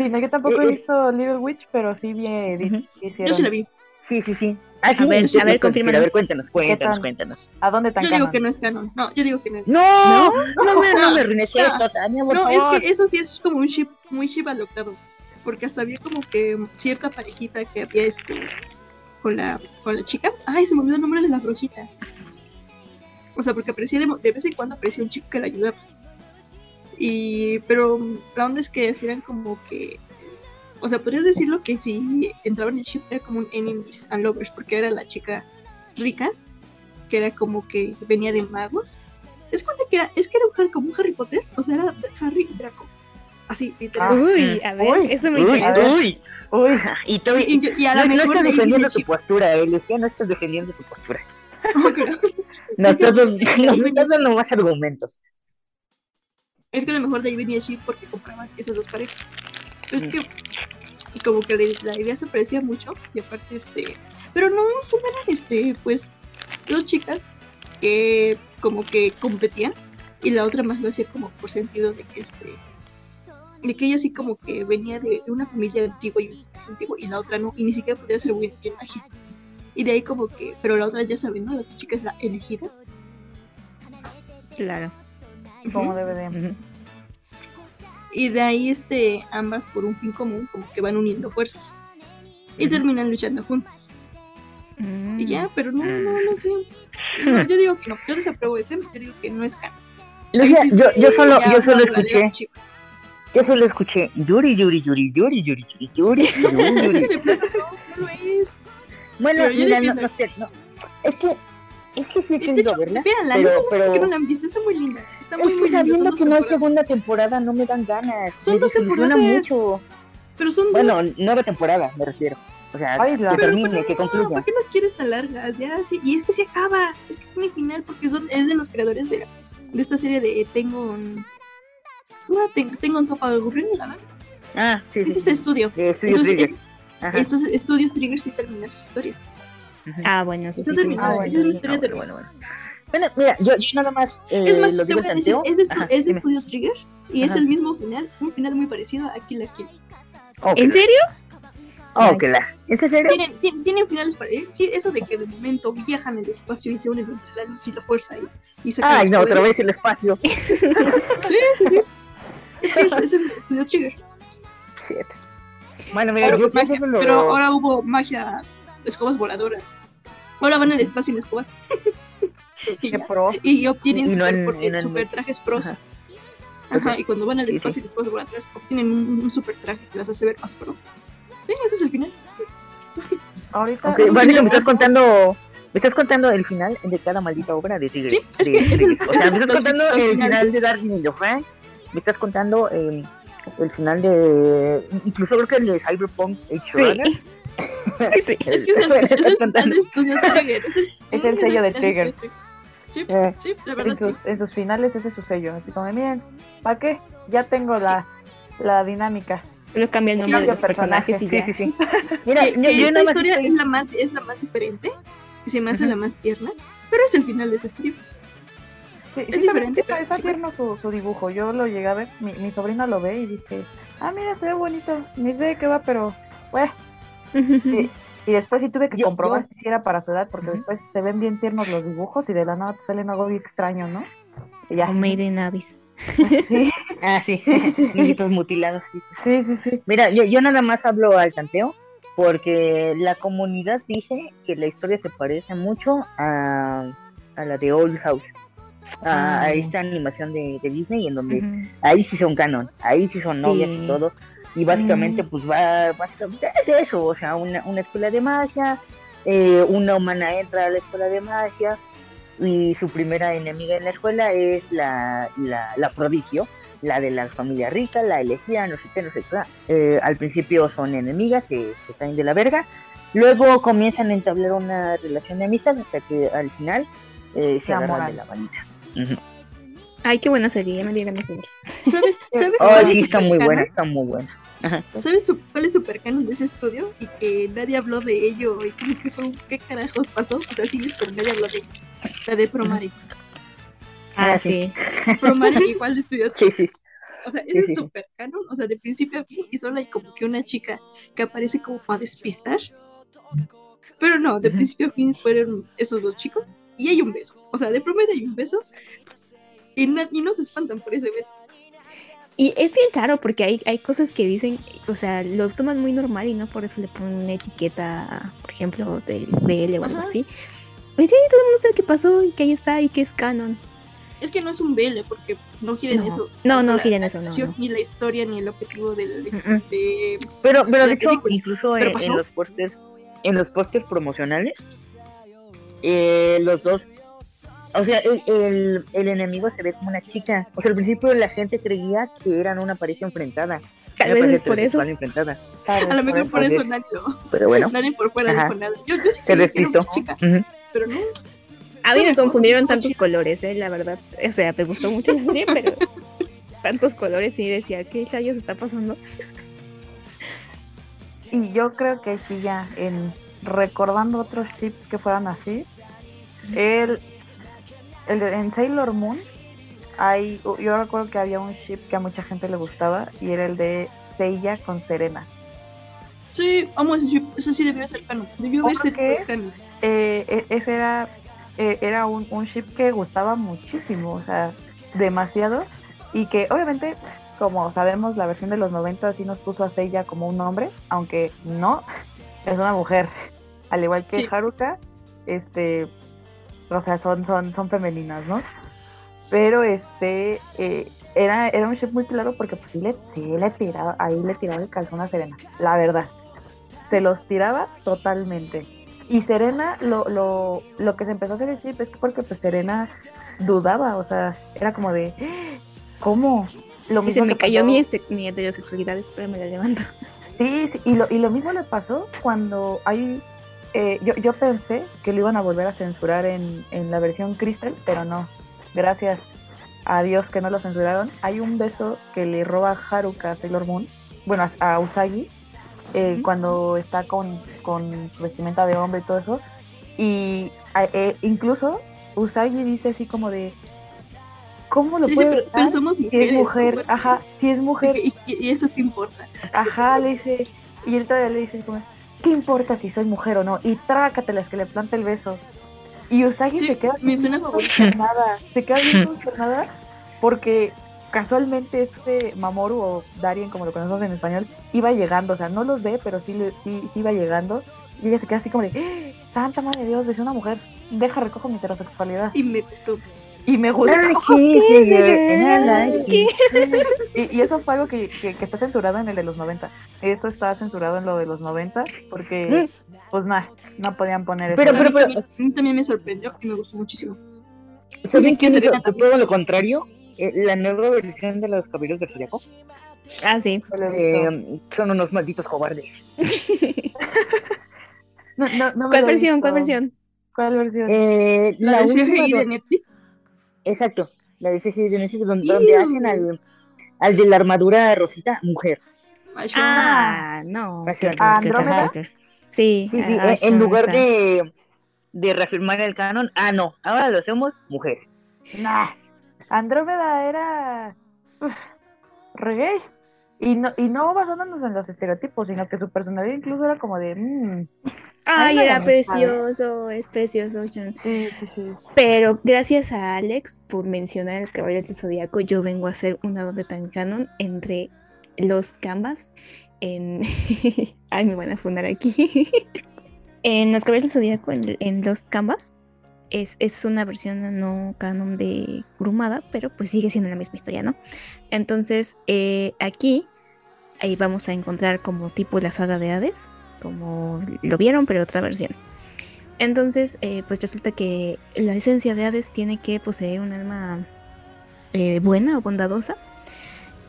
Sí, no, yo tampoco he visto Little Witch, pero sí vi hicieron. Yo sí la vi. Sí, sí, sí. Ah, sí, A ver, sí, a ver, sí, confírmanos. A ver, cuéntanos, cuéntanos, cuéntanos. ¿A dónde tan Yo digo canon? que no es canon. No, yo digo que no es. No, no, me, no me arruines No. esto, Tania, por No, favor. es que eso sí es como un ship, muy ship alocado. Porque hasta había como que cierta parejita que había este con la, con la chica. Ay, se me olvidó el nombre de la brujita. O sea, porque aparecía de, de vez en cuando aparecía un chico que la ayudaba. Y, pero la onda es que eran como que. O sea, podrías decirlo que si entraban en ship era como un enemies and lovers, porque era la chica rica que era como que venía de magos. Es cuenta que era, es que era un Harry, como un Harry Potter, o sea, era Harry Draco. Así, literal. Uy, a ver, Uy, eso me interesa. uy, uy. Y, tú, Y, y a no, no estás defendiendo tu postura, eh, Lucía, no estás defendiendo tu postura. No, claro. Nos estás, dando más argumentos. Es que a lo mejor de ahí venía Chip porque compraban esas dos parejas. Pero es que, y como que la, la idea se parecía mucho, y aparte, este. Pero no, solo eran, este, pues, dos chicas que como que competían, y la otra más lo hacía como por sentido de que, este. De que ella sí como que venía de, de una familia antigua y un antiguo, y la otra no, y ni siquiera podía ser muy bien magia. Y de ahí como que, pero la otra ya sabe, ¿no? La otra chica es la elegida. Claro. Como DVD. Y de ahí, este, ambas por un fin común, como que van uniendo fuerzas. Y terminan luchando juntas. Y ya, mm. pero no, no, no sé. No, yo digo que no, yo desapruebo ese, yo digo que no es canon. Lucia, sí yo, yo solo, yo solo escuché. Yo solo escuché Yuri, Yuri, Yuri, Yuri, Yuri, Yuri, Yuri. bueno, mira, no, no, sé, no. Es que es que sí he querido hecho, verla. véanla, pero- no sé sé por qué pero- no la han visto, está muy linda. Está muy, Es que linda, son sabiendo dos que no hay temporadas. segunda temporada no me dan ganas. Son me dos temporadas. mucho. Pero son dos. Bueno, nueva temporada, me refiero. O sea, Ay, la- que Pero, termine, pero que no, concluya. ¿Por qué las quieres tan largas? Ya, sí. Y es que se acaba. Es que tiene final porque son, es de los creadores de, de esta serie de Tengo un. No, tengo, tengo un topa de ¿verdad? Ah, sí, sí. Es este sí. estudio. Eh, Studio Entonces, Trigger. es- Ajá. estos estudios Trigger sí terminan sus historias. Ah, bueno, eso sí. Terminada, Ah, esa es bueno, una historia Ah, bueno, bueno, bueno. Bueno, mira, yo, yo nada más eh, Es más, lo te voy a decir, tanteo. es de, estu- Ajá, es de dime. Estudio Trigger y es Ajá. el mismo final, un final muy parecido a Kill la Kill. Oh, ¿En serio? Oh, que la. ¿Es en serio? Tienen, tien- tienen finales para sí, eso de que de momento viajan en el espacio y se unen entre la luz y la fuerza y, y sacan Ay, no, otra vez el espacio. Sí, sí, sí. Es que ese es el Estudio Trigger. Shit. Bueno, mira, Pero, yo, yo magia, eso lo... pero ahora hubo magia, escobas voladoras. Ahora van al espacio en escobas. y, pro. y obtienen Y no super, en- super trajes pros. Ajá. Y cuando van al Sí, espacio y escobas voladoras obtienen un, un super traje que las hace ver más pro. Sí, ese es el final. Ahorita. Ok, un parece que final me estás contando... Me estás contando el final de cada maldita obra de Tigre. Sí, es de- que es de- el- o sea, es me estás los- contando los el finales. final de Dark y Frank. Me estás contando eh, el final de... Incluso creo que el de Cyberpunk. Sí. sí. Es que es el, es el Estudio Trigger. Es el, Es el sello de Trigger. Estudio Trigger. Sí, Eh, sí, verdad En sus, en sus finales ese es su sello. Así como, miren, ¿para qué? Ya tengo la, la dinámica. Lo cambia el nombre de los personaje, personajes y sí, ya. sí, sí. Mira, Que, yo, que yo esta historia estoy- es la más es la más diferente y se me hace Ujú. la más tierna, pero es el final de ese strip. Sí, Es sí, diferente, está, pero está sí. tierno su, su dibujo. Yo lo llegué a ver, mi, mi sobrina lo ve y dice, ah, mira, se ve bonito. Ni sé de qué va, pero, bueno. Sí. Y después sí tuve que Yo- comprobar yo- si era para su edad, porque después se ven bien tiernos los dibujos y de la nada te salen algo bien extraño, ¿no? Y ya. O Made in Abyss. Sí, Ah, sí. Niñitos mutilados. sí. sí, sí, sí. Mira, yo, yo nada más hablo al tanteo porque la comunidad dice que la historia se parece mucho a, a la de Old House. A, a Ah. esta animación de, de Disney en donde ahí sí son canon, ahí sí son novias Sí. y todo. Y básicamente Mm. pues va básicamente de eso, o sea, una, una escuela de magia, eh, una humana entra a la escuela de magia y su primera enemiga en la escuela es la, la, la prodigio, la de la familia rica, la elegida, no sé qué, no sé qué. Eh, al principio son enemigas, se, se caen de la verga. Luego comienzan a entablar una relación de amistad hasta que al final eh, se agarran de la manita. Ay, qué buena serie, ya me dieron ver. ¿Sabes, ¿sabes Oh, sí, está muy buena, está muy buena. ¿Sabes su- cuál es super canon de ese estudio? Y que nadie habló de ello y como que fue un- ¿qué carajos pasó? O sea, sí, es pero nadie habló de ello. La de Promari. Ah, Ah, sí. Promari igual de estudio Sí, sí. O sea, ese sí, es sí. super canon, o sea, de principio a fin, y solo hay como que una chica que aparece como para despistar. Pero no, de principio a fin fueron esos dos chicos, y hay un beso. O sea, de promedio hay un beso, y, y no se espantan por ese beso. Y es bien raro porque hay, hay cosas que dicen, o sea, lo toman muy normal y no por eso le ponen una etiqueta, por ejemplo, de BL o algo Ajá. así. Y sí, todo el mundo sabe qué pasó y que ahí está y que es canon. Es que no es un BL, porque no quieren No. eso. No, no quieren eso, no, no. Ni la historia, ni el objetivo del, de... Pero, pero La de hecho, película. incluso ¿Pero en, los pósters, en los pósters promocionales, eh, los dos o sea, el, el, el enemigo se ve como una chica. O sea, al principio la gente creía que eran una pareja enfrentada. Tal vez es por eso. enfrentada. A lo mejor por eso lo- Pero bueno, nadie por fuera dijo nada. Yo, yo sí se creí que era una chica, pero no. A mí me confundieron tantos colores, eh, la verdad. O sea, me gustó mucho la serie, pero tantos colores y decía, ¿qué rayos está pasando? Y yo creo que sí, ya, en recordando otros ships que fueran así, el, el de- en Sailor Moon, hay, yo recuerdo que había un ship que a mucha gente le gustaba y era el de Seiya con Serena. Sí, vamos, eso sí debió ser canon. Debió ¿Por haberse qué? canon. Eh, e- ese era, eh, era un, un ship que gustaba muchísimo, o sea, demasiado, y que obviamente, como sabemos, la versión de los 90 sí nos puso a Seiya como un hombre, aunque no, es una mujer, al igual que Sí. Haruka, este, o sea, son, son, son femeninas, ¿no? Pero este, eh, era, era un ship muy claro porque pues sí le, sí le tiraba, ahí le tiraba el calzón a Serena, la verdad. Se los tiraba totalmente. Y Serena, lo, lo, lo que se empezó a hacer el chip es que porque pues Serena dudaba, o sea, era como de, ¿cómo? Lo Y se mismo me cayó mi, mi heterosexualidad, espera, me la levanto. Sí, sí, y lo, y lo mismo le pasó cuando hay... eh, yo, yo pensé que lo iban a volver a censurar en, en la versión Crystal, pero no. Gracias a Dios que no lo censuraron. Hay un beso que le roba Haruka a Sailor Moon, bueno, a, Usagi, eh, cuando está con, con su vestimenta de hombre y todo eso. Y eh, incluso Usagi dice así como de... ¿Cómo lo Sí, pero, somos si mujeres. es mujer? ¿no? Ajá, si es mujer. ¿Y, y- y eso qué importa? Ajá, le dice, y él todavía le dice como, ¿qué importa si soy mujer o no? Y trácatelas que le planta el beso. Y Usagi Sí, se queda mi bien consternada, se queda bien consternada porque casualmente este Mamoru o Darien, como lo conocemos en español, iba llegando, o sea, no los ve, pero sí, sí, sí iba llegando. Y ella se queda así como de, ¡Ah! Santa madre de Dios, a una mujer, deja recojo mi heterosexualidad. Y me gustó. Y me gustó. Y, y eso fue algo que, que, que está censurado en el de los 90. Eso está censurado en lo de los 90 porque, pues nada, no podían poner eso. Pero, a, pero, pero- también, a mí también me sorprendió y me gustó muchísimo. ¿Saben qué también. todo lo contrario? Eh, la nueva versión de los Caballeros del Zodiaco Ah, sí. Eh, son unos malditos cobardes. No, no, no ¿Cuál versión? ¿Cuál versión? ¿Cuál versión? Eh, La, la de última CGI de Netflix. Exacto, la de CGI de Netflix, donde, donde hacen al, al de la armadura rosita mujer. Ah, no. Así, qué horror, ¿A qué Andrómeda? Sí, Sí, sí, ah, eh, en lugar está. de, de reafirmar el canon, ah, no, ahora lo hacemos mujer. Nah. Andrómeda era. Uf, re gay. Y no, y no basándonos en los estereotipos, sino que su personalidad incluso era como de. mm, Ay, era no, precioso, es precioso, Sean. sí, sí, sí. Pero gracias a Alex por mencionar a los Caballeros del Zodíaco, yo vengo a hacer una donde tan canon entre los Canvas en... Ay, me van a fundar aquí. en los Caballeros del Zodíaco, en, en los Canvas, es, es una versión no canon de Grumada, pero pues sigue siendo la misma historia, ¿no? Entonces, eh, aquí ahí vamos a encontrar como tipo la saga de Hades, como lo vieron, pero otra versión. Entonces, eh, pues resulta que la esencia de Hades tiene que poseer un alma eh, buena o bondadosa.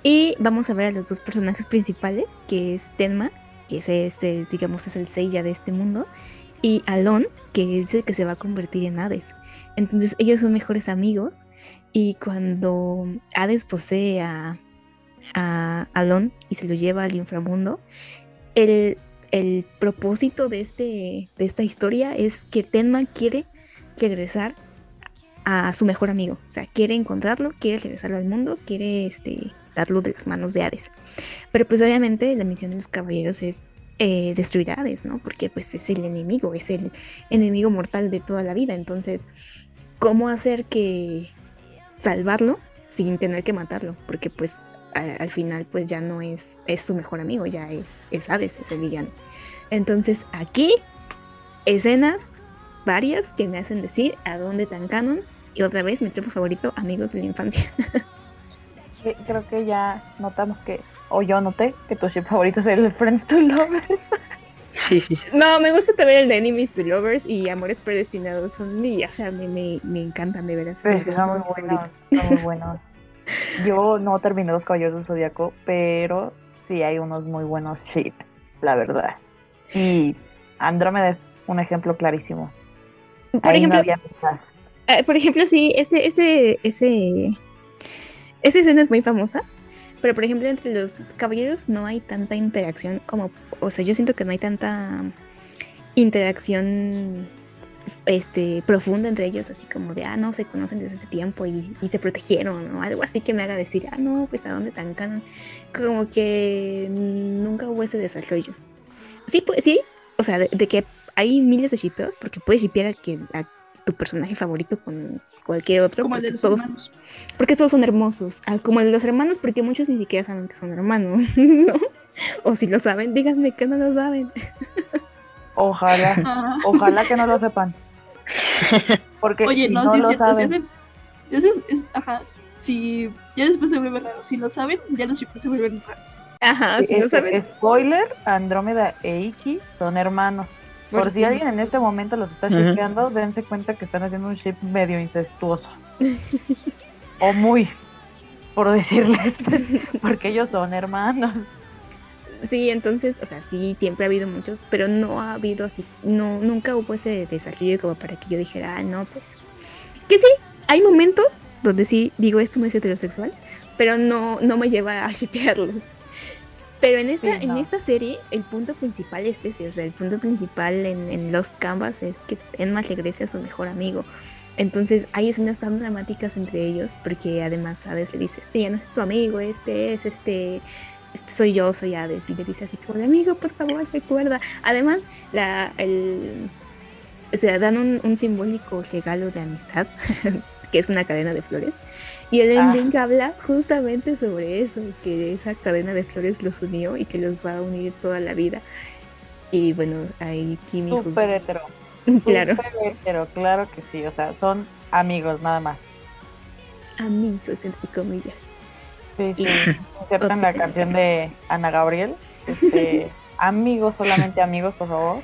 Y vamos a ver a los dos personajes principales, que es Tenma, que es este, digamos, es el Seiya de este mundo, y Alon, que es el que se va a convertir en Hades. Entonces, ellos son mejores amigos. Y cuando Hades posee a, a Alon y se lo lleva al inframundo, el, propósito de, este, de esta historia es que Tenma quiere regresar a su mejor amigo. O sea, quiere encontrarlo, quiere regresarlo al mundo, quiere este, darlo de las manos de Hades. Pero pues obviamente la misión de los caballeros es eh, destruir a Hades, ¿no? Porque pues es el enemigo, es el enemigo mortal de toda la vida. Entonces, ¿cómo hacer que salvarlo sin tener que matarlo? Porque pues al final pues ya no es, es su mejor amigo, ya es, es Hades, es el villano. Entonces aquí, escenas varias que me hacen decir a dónde tan canon. Y otra vez, mi tropo favorito, amigos de la infancia. Creo que ya notamos que, o yo noté, que tu ship favorito es el Friends to Lovers. Sí, sí, sí. No, me gusta también el de Enemies to Lovers y Amores Predestinados. Son, y, o sea, me, me, me encantan de veras. Sí, son muy buenos. Son muy buenos. Yo no terminé los Caballeros del Zodíaco, pero sí hay unos muy buenos ships, la verdad. Y Andrómeda es un ejemplo clarísimo. Por Ahí ejemplo. Ah, por ejemplo, sí, ese, ese, ese, esa escena es muy famosa, pero por ejemplo entre los caballeros no hay tanta interacción como, o sea, yo siento que no hay tanta interacción este, profunda entre ellos, así como de, ah, no, se conocen desde ese tiempo y, y se protegieron, o algo así que me haga decir, ah, no, pues a dónde tan canon, como que nunca hubo ese desarrollo. Sí, pues sí, o sea, de, de que hay miles de shipeos, porque puedes shipear a, que, a tu personaje favorito con cualquier otro. Como el de los todos, hermanos. porque todos son hermosos. Ah, como el de los hermanos, porque muchos ni siquiera saben que son hermanos, ¿no? O si lo saben, díganme que no lo saben. Ojalá, Ah. ojalá que no lo sepan. Porque Oye, si no, no sí es lo cierto. Si, saben, hacen- si es- ajá, si ya después se vuelve raro. Si lo saben, ya los se vuelven raros. Ajá, si este, lo saben. spoiler, Andrómeda e Iki son hermanos. Por, Por si alguien en este momento los está chequeando, dense cuenta que están haciendo un ship medio incestuoso. o muy, por decirles, porque ellos son hermanos. Sí, entonces, o sea, sí, siempre ha habido muchos, pero no ha habido así, no, nunca hubo ese desarrollo como para que yo dijera, ah, no, pues. Que sí, hay momentos donde sí digo esto no es heterosexual, pero no, no me lleva a shipearlos. Pero en esta, Sí, en no. esta serie, el punto principal es ese, o sea, el punto principal en, en Lost Canvas es que Enma regrese a su mejor amigo. Entonces hay escenas tan dramáticas entre ellos, porque además Hades le dice, este ya no es tu amigo, este es este, este soy yo, soy Hades, y le dice así como de amigo, por favor, recuerda. Además, la, el, o sea, dan un, un simbólico regalo de amistad, que es una cadena de flores, y el Ah. ending habla justamente sobre eso, que esa cadena de flores los unió y que los va a unir toda la vida. Y bueno, ahí Kimi Súper hetero. claro, hetero, claro que sí. O sea, son amigos nada más. amigos entre comillas. Sí, sí. Insertan la canción de Ana Gabriel. Este, amigos, solamente amigos, por favor.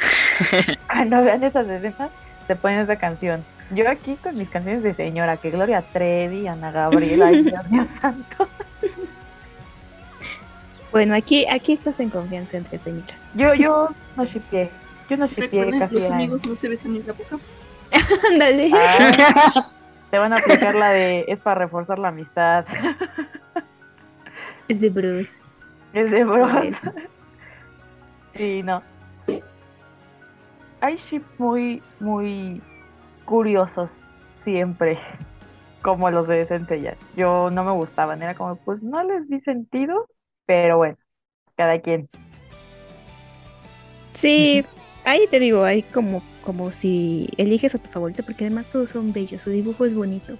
Cuando vean esas escenas, se ponen esa canción. Yo aquí con mis canciones de señora, que Gloria Trevi, Ana Gabriel, ay Dios mío santo. Bueno, aquí, aquí estás en confianza entre señoras. Yo, yo no shipié. Yo no Recuerden, casi los amigos no se besan en la boca. Ándale. Te van a aplicar la de es para reforzar la amistad. Es de Bruce. Es de. ¿sabes? Sí, no. Hay ships muy, muy curiosos siempre, como los de Centella. Yo no me gustaban, era como, pues no les di sentido, pero bueno, cada quien. Sí, ahí te digo, hay como, como si eliges a tu favorito, porque además todos son bellos, su dibujo es bonito.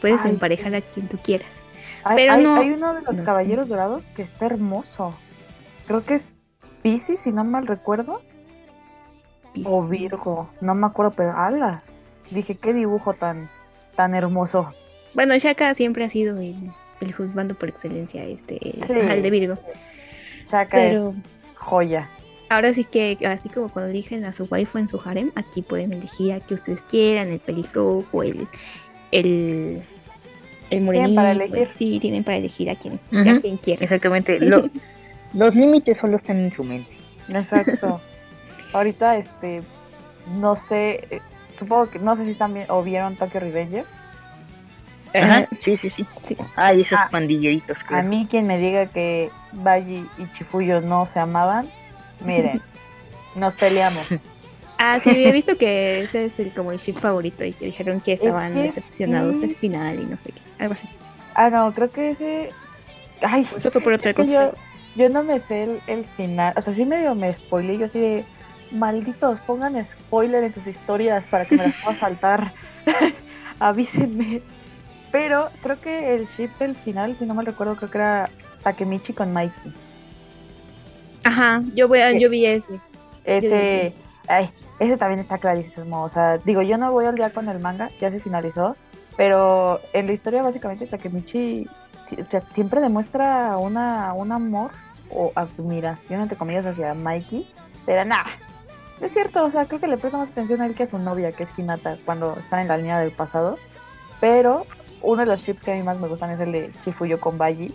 Puedes Ay, emparejar a quien tú quieras. Hay, Pero hay- no- hay uno de los no caballeros dorados que está hermoso. Creo que es Pisces, si no mal recuerdo, o. Virgo, no me acuerdo, pero ala. Dije, qué dibujo tan, tan hermoso. Bueno, Shaka siempre ha sido el, el juzgando por excelencia, este, el de Virgo. Chaka es joya. Ahora sí que, así como cuando eligen a su waifu en su harem, aquí pueden elegir a que ustedes quieran, el pelifrojo, el, el, el morenito. para elegir. Sí, tienen para elegir a quien, a quien quieran. Exactamente. Lo- los límites solo están en su mente. Exacto. Ahorita, este, no sé, eh, supongo que, no sé si también, o vieron Tokyo Revenger. Ajá, sí, sí, sí. Sí. Ay, esos Ah. pandilleritos, A claro. mí quien me diga que Baji y Chifuyo no se amaban, miren, nos peleamos. Ah, sí, había visto que ese es el, como el ship favorito y que dijeron que estaban decepcionados del final y no sé qué, algo así. Ah, no, creo que ese... Ay, Eso fue por otra cosa. Yo, yo no me sé el, el final, o sea, sí medio me spoilé, yo así de, malditos, pongan spoiler en sus historias para que me las pueda saltar, avísenme. Pero creo que el ship del final, si no mal recuerdo, creo que era Takemichi con Mikey. Ajá, yo voy a, yo vi ese. Ese, ay, ese también está clarísimo. O sea, digo, yo no voy al día con el manga, ya se finalizó, pero en la historia básicamente Takemichi o sea, siempre demuestra una, un amor o admiración, entre comillas, hacia Mikey, Pero nada, no es cierto, o sea, creo que le presta más atención a él que a su novia, que es Hinata, cuando están en la línea del pasado. Pero uno de los chips que a mí más me gustan es el de Chifuyo con Baji,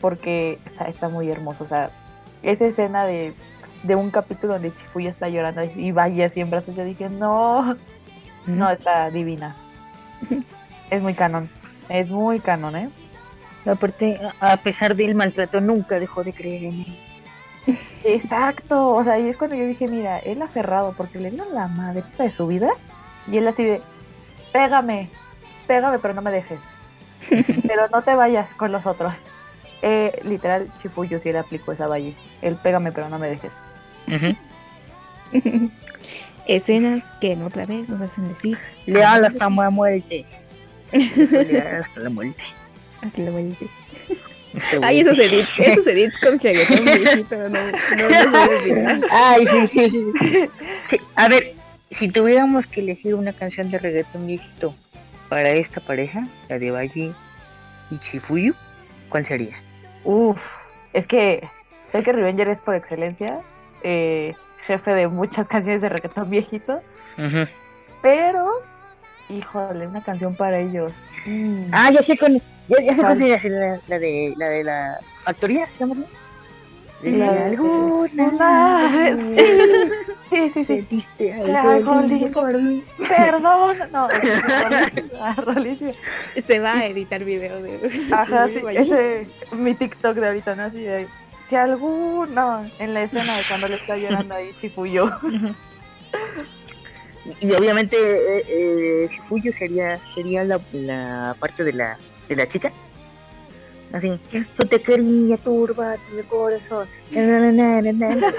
porque está muy hermoso, o sea, esa escena de, de un capítulo donde Chifuyo está llorando y Baji así en brazos, yo dije, no, no, está divina. Es muy canon, es muy canon, ¿eh? Aparte, a a pesar del maltrato, nunca dejó de creer en él. Exacto, o sea, y es cuando yo dije, mira, él aferrado porque le dieron la madre de su vida y él así de, pégame, pégame, pero no me dejes, pero no te vayas con los otros. Eh, literal, Chifuyo sí le aplicó esa valle, el pégame, pero no me dejes. Escenas que otra vez nos hacen decir Leal hasta la muerte. Leal hasta la muerte. hasta la. Este Ay, esos edits, esos edits con reggaetón viejito, no, no, no se debe olvidar. Ay, sí, sí, sí. Sí, A ver, si tuviéramos que elegir una canción de reggaetón viejito para esta pareja, la de Baji y Chifuyu, ¿cuál sería? Uf, es que sé que Revenger es por excelencia eh, jefe de muchas canciones de reggaetón viejito, Ujú. pero, híjole, una canción para ellos. Mm. Ah, ya sé con, ya, ya sé ¿Cuál? cuál sería la, la de la de la factoría, ¿se de- alguna Una- vez Sí, sí, sí. diste Algo por mí. Perdón. No, rolísima. Se va a editar video de Ajá, sí, ese mi TikTok de ahorita, ¿no? Así de, si alguno en la escena de cuando le está llorando ahí Chifuyo. Y obviamente eh, eh, Shifuyo sería sería la, la parte de la de la chica. Así, yo te quería turba mi corazón. Na, na, na.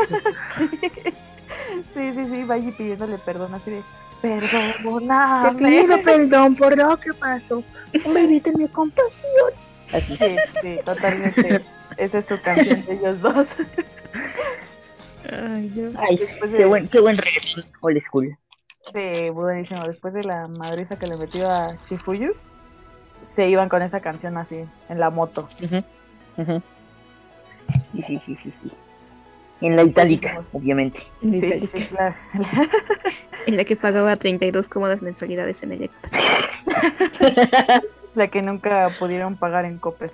Sí, sí, sí, vaya pidiéndole perdón así de, Te perdóname. pido perdón por lo que pasó. Permíteme compasión. Así. Sí, sí, totalmente. Esa es su canción de ellos dos. Ay, no. Ay, Después de- qué buen, qué buen reggaetón old school. Sí, buenísimo. Después de la madriza que le metió a Shifuyu, se iban con esa canción así, en la moto. Sí, sí, sí, sí, sí. En la itálica, obviamente. En Sí, Itálica, sí, claro. en la que pagaba 32 cómodas mensualidades en Electra. la que nunca pudieron pagar en Coppel.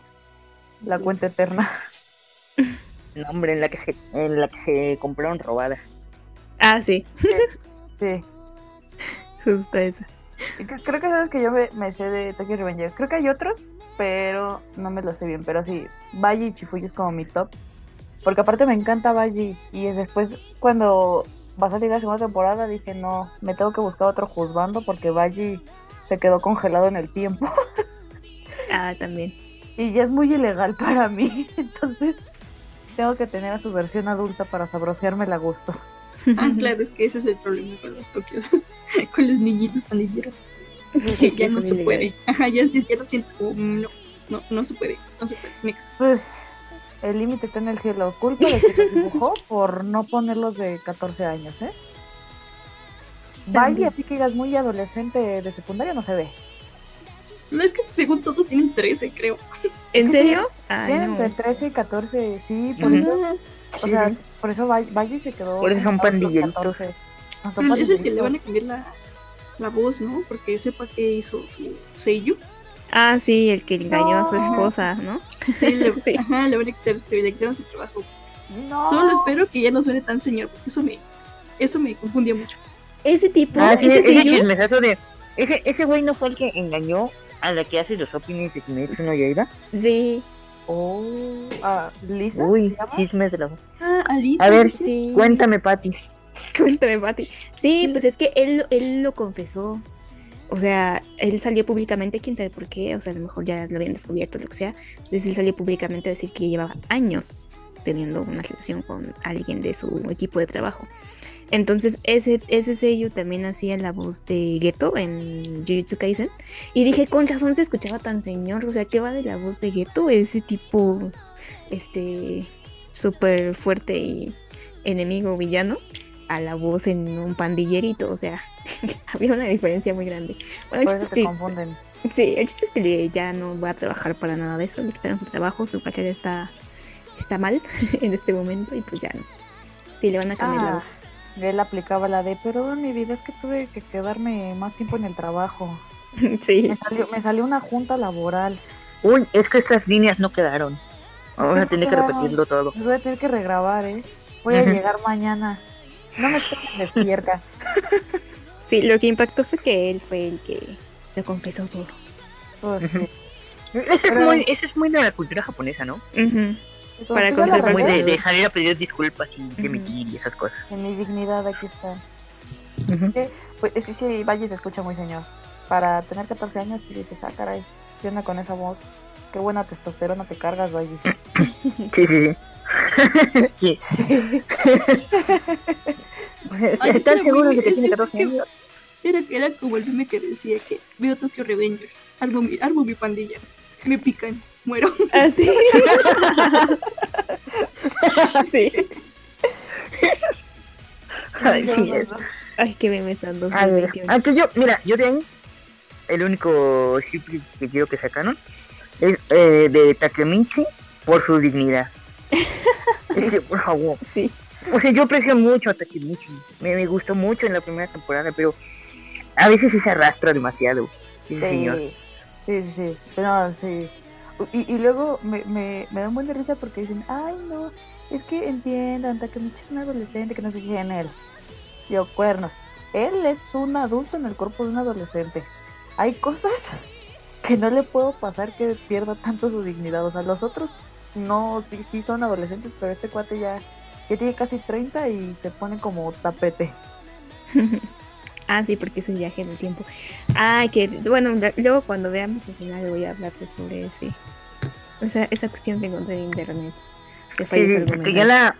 La cuenta eterna. No, hombre, en la que se, en la que se compraron robada. Ah, sí, Sí. justo esa. Creo que sabes que yo me, me sé de Tokyo Revengers. Creo que hay otros, pero no me lo sé bien. Pero sí, Baji y Chifuyu es como mi top. Porque aparte me encanta Baji. Y después, cuando va a salir la segunda temporada, dije, no, me tengo que buscar otro juzgando porque Baji se quedó congelado en el tiempo. Ah, también. Y ya es muy ilegal para mí. Entonces, tengo que tener a su versión adulta para sabrosearme a gusto. Ah, claro, es que ese es el problema con los Tokios, con los niñitos pandilleros, que ya no se puede. Ajá, ya, ya lo sientes como, mm, no, no, no se puede, no se puede, next. Pues el límite está en el cielo. Culpa de que los dibujó por no ponerlos de 14 años, ¿eh? Vaya, así que digas muy adolescente de secundaria no se ve. No es que según todos tienen 13, creo. ¿En serio? Ay, Tienen no. entre 13 y 14, sí, por eso, o sea, sí. por eso Valle se quedó. Por eso son pandilleritos. 14. No, son Pero es el que le van a cambiar la, la voz, ¿no? Porque sepa que hizo su sello. Ah, sí, el que engañó a su No. esposa, ¿no? Sí, le, Sí. Ajá, le van a quitar, le quitaron su trabajo. No. Solo espero que ya no suene tan señor, porque eso me, eso me confundía mucho. Ese tipo, Ah, sí, ese ese sello, chismesazo de. Ese, ese güey no fue el que engañó a la que hace los openings de Kimetsu no Yaiba. sí, Oh, ah, Lisa. Uy, chismes de la. Ah. A ver, sí. Cuéntame, Pati. Cuéntame, Pati. Sí, pues es que él, él lo confesó. O sea, él salió públicamente, quién sabe por qué, o sea, a lo mejor ya lo habían descubierto, lo que sea. Entonces él salió públicamente a decir que llevaba años teniendo una relación con alguien de su equipo de trabajo. Entonces ese, ese sello también hacía la voz de Geto en Jujutsu Kaisen. Y dije, con razón se escuchaba tan señor, o sea, ¿qué va de la voz de Geto? Ese tipo, este, súper fuerte y enemigo villano a la voz en un pandillerito, o sea, había una diferencia muy grande. Bueno, Por eso es se que, confunden. sí, el chiste es que ya no va a trabajar para nada de eso, le quitaron su trabajo, su carrera está, está mal en este momento y pues ya no. Sí, le van a cambiar la Ah. voz. Él aplicaba la de, pero mi vida es que tuve que quedarme más tiempo en el trabajo. Sí. Me salió, me salió una junta laboral. Uy, es que estas líneas no quedaron. Vamos a tener que repetirlo todo. Voy a tener que regrabar, ¿eh? Voy a llegar mañana. No me tengan despierta. Sí, lo que impactó fue que él fue el que lo confesó todo. Pues, sí. Eso es, Pero- muy, eso es muy de la cultura japonesa, ¿no? Pues, Para conservar de, de salir a pedir disculpas y dimitir y esas cosas. En mi dignidad aquí está. Ujú. Que, Pues sí, sí, Valle se escucha muy señor. Para tener 14 años y dices, ah, caray, ¿qué onda con esa voz? Qué buena testosterona te cargas, Valle. Sí, sí, sí. Sí. Pues, ¿Están seguros de que tiene es 14 que- años? Era, era como el meme que decía que veo Tokyo Revengers, armo mi, armo mi pandilla, me pican, muero. Así. sí. Ay, sí, es. Ay, qué memes están A ver, 2021. aunque yo, mira, yo de ahí, el único ship que- quiero que sacaron es eh, de Takemichi por su dignidad. es que, por favor, Sí. o sea, yo aprecio mucho a Takemichi, me, me gustó mucho en la primera temporada, pero a veces sí se arrastra demasiado, ese señor. Sí, sí, sí, sí. No, sí. Y, y luego me, me, me da un buen de risa porque dicen, ay, no, es que entiendan, Takemichi es un adolescente que no se fija en él. Yo, cuernos. Él es un adulto en el cuerpo de un adolescente. Hay cosas que no le puedo pasar que pierda tanto su dignidad. O sea, los otros no, sí, sí son adolescentes, pero este cuate ya, ya tiene casi 30 y se pone como tapete. Ah, sí, porque es el viaje en el tiempo. Ah, que bueno, luego cuando veamos el final voy a hablarte sobre ese, esa, esa cuestión que encontré en internet. De Sí, fallos sí, porque ya la,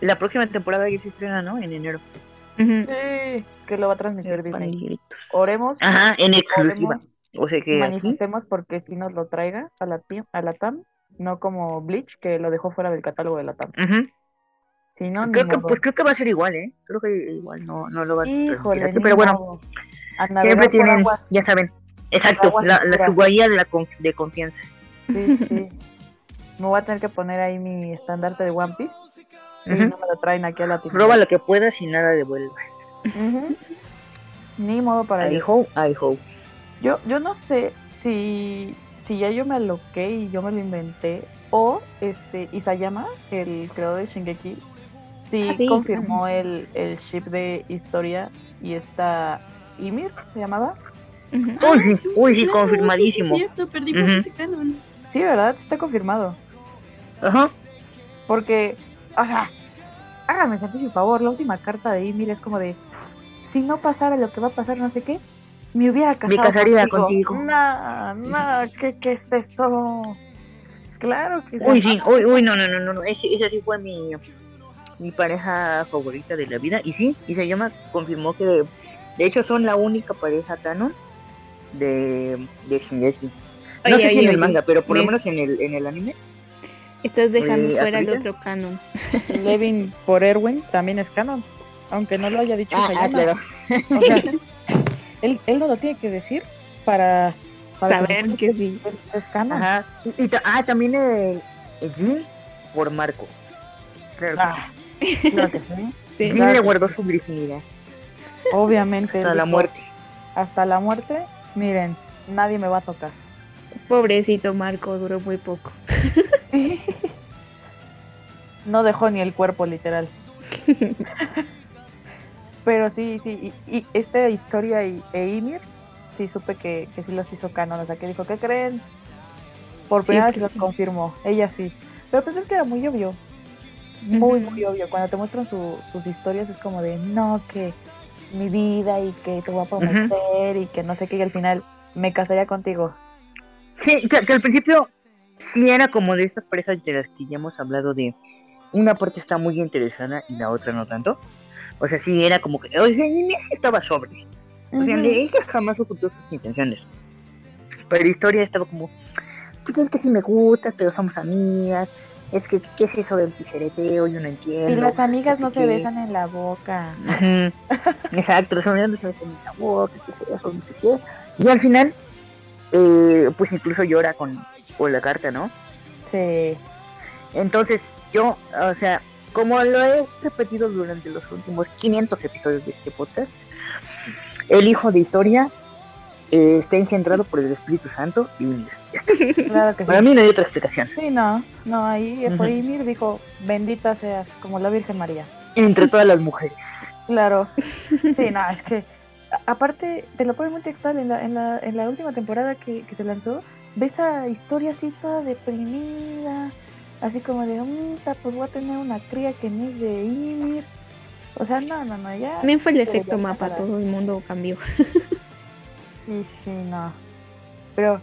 la próxima temporada ya se estrena, ¿no? En enero. Sí, que lo va a transmitir Disney. Oremos. Ajá, en exclusiva. oremos O sea que aquí, manifestemos porque si nos lo traiga a la, a la TAM, no como Bleach, que lo dejó fuera del catálogo de la TAM. ujú. Si no, creo que, modo. pues creo que va a ser igual, ¿eh? Creo que igual no, no lo va a transmitir Híjole, aquí, ni pero bueno. A siempre tienen, aguas. ya saben, exacto, la, la seguras. su guía de, la conf- de confianza. Sí, sí. Me voy a tener que poner ahí mi estandarte de One Piece. Y Ujú. no me lo traen aquí a la tienda. Roba lo que puedas y nada devuelvas. Ujú. Ni modo para I ello. hope, I hope. Yo, yo no sé si, si ya yo me aloqué y yo me lo inventé. O este Isayama, el creador de Shingeki, sí, Ah, sí, confirmó el, el ship de historia y esta Ymir se llamaba. Uy, sí, uy, sí, claro, confirmadísimo. Sí, es cierto, perdimos Ujú. ese canon. Sí, ¿verdad? Está confirmado. Ajá. Porque, o sea, hágame sentir su favor, la última carta de Ymir es como de, si no pasara lo que va a pasar, no sé qué, me hubiera casado casaría contigo. No, no, ¿qué, ¿qué es eso? Claro que Uy, sí, uy, uy, no, no, no, no, no. Ese, esa sí fue mi, mi pareja favorita de la vida. Y sí, y se llama, confirmó que de, de hecho son la única pareja canon de, de Shingeki. No Oye, sé si oye, en el manga, pero por lo me- menos en el, en el anime. Estás dejando Eh, fuera el ¿hasta otro canon. Levin por Erwin también es canon, aunque no lo haya dicho Ah, ah, Isayama. claro. O sea, él, él no lo tiene que decir para, para Saber que sí. es, es canon. Ajá. Y, y ta- ah, también el, el Jin por Marco. Claro que sí. Claro que sí. Sí. Le guardó Obviamente. hasta la muerte. Hasta la muerte, miren, nadie me va a tocar. Pobrecito Marco, duró muy poco. No dejó ni el cuerpo, literal. Pero sí, sí, y, y esta historia y, e Ymir, sí supe que, que sí los hizo canon, o sea, que dijo, ¿qué creen? Por Sí, primera vez los sí. confirmó, ella sí. Pero pensé que era muy obvio, muy, muy obvio. Cuando te muestran su- sus historias es como de, no, que mi vida y que te voy a prometer y que no sé qué, y al final me casaría contigo. Sí, que, que al principio sí era como de estas parejas de las que ya hemos hablado de una parte está muy interesada y la otra no tanto. O sea, sí era como que, o sea, ni sí estaba sobre. O sea, ella jamás ocultó sus intenciones. Pero la historia estaba como, pues es que sí me gusta, pero somos amigas. Es que, ¿qué es eso del tijereteo? Yo no entiendo. Y las amigas no se qué. besan en la boca. Exacto, se besan en la boca, qué es eso, no sé qué. Y al final, eh, pues incluso llora con, con la carta, ¿no? Sí. Entonces, yo, o sea, como lo he repetido durante los últimos 500 episodios de este podcast, el hijo de historia eh, está engendrado por el Espíritu Santo y. Claro que sí. para mí no hay otra explicación. Sí, no, no, ahí por Ymir dijo, bendita seas, como la Virgen María. Entre todas las mujeres. Claro. Sí, no, es que aparte te lo pone muy textual en la, en la, en la última temporada que, que se lanzó, ves a historia así toda deprimida, así como de, "Mm, ta, pues voy a tener una cría que no es de Ymir. O sea, no, no, no, ya. También fue el efecto mapa, para- todo el mundo cambió. Sí, sí, no. Pero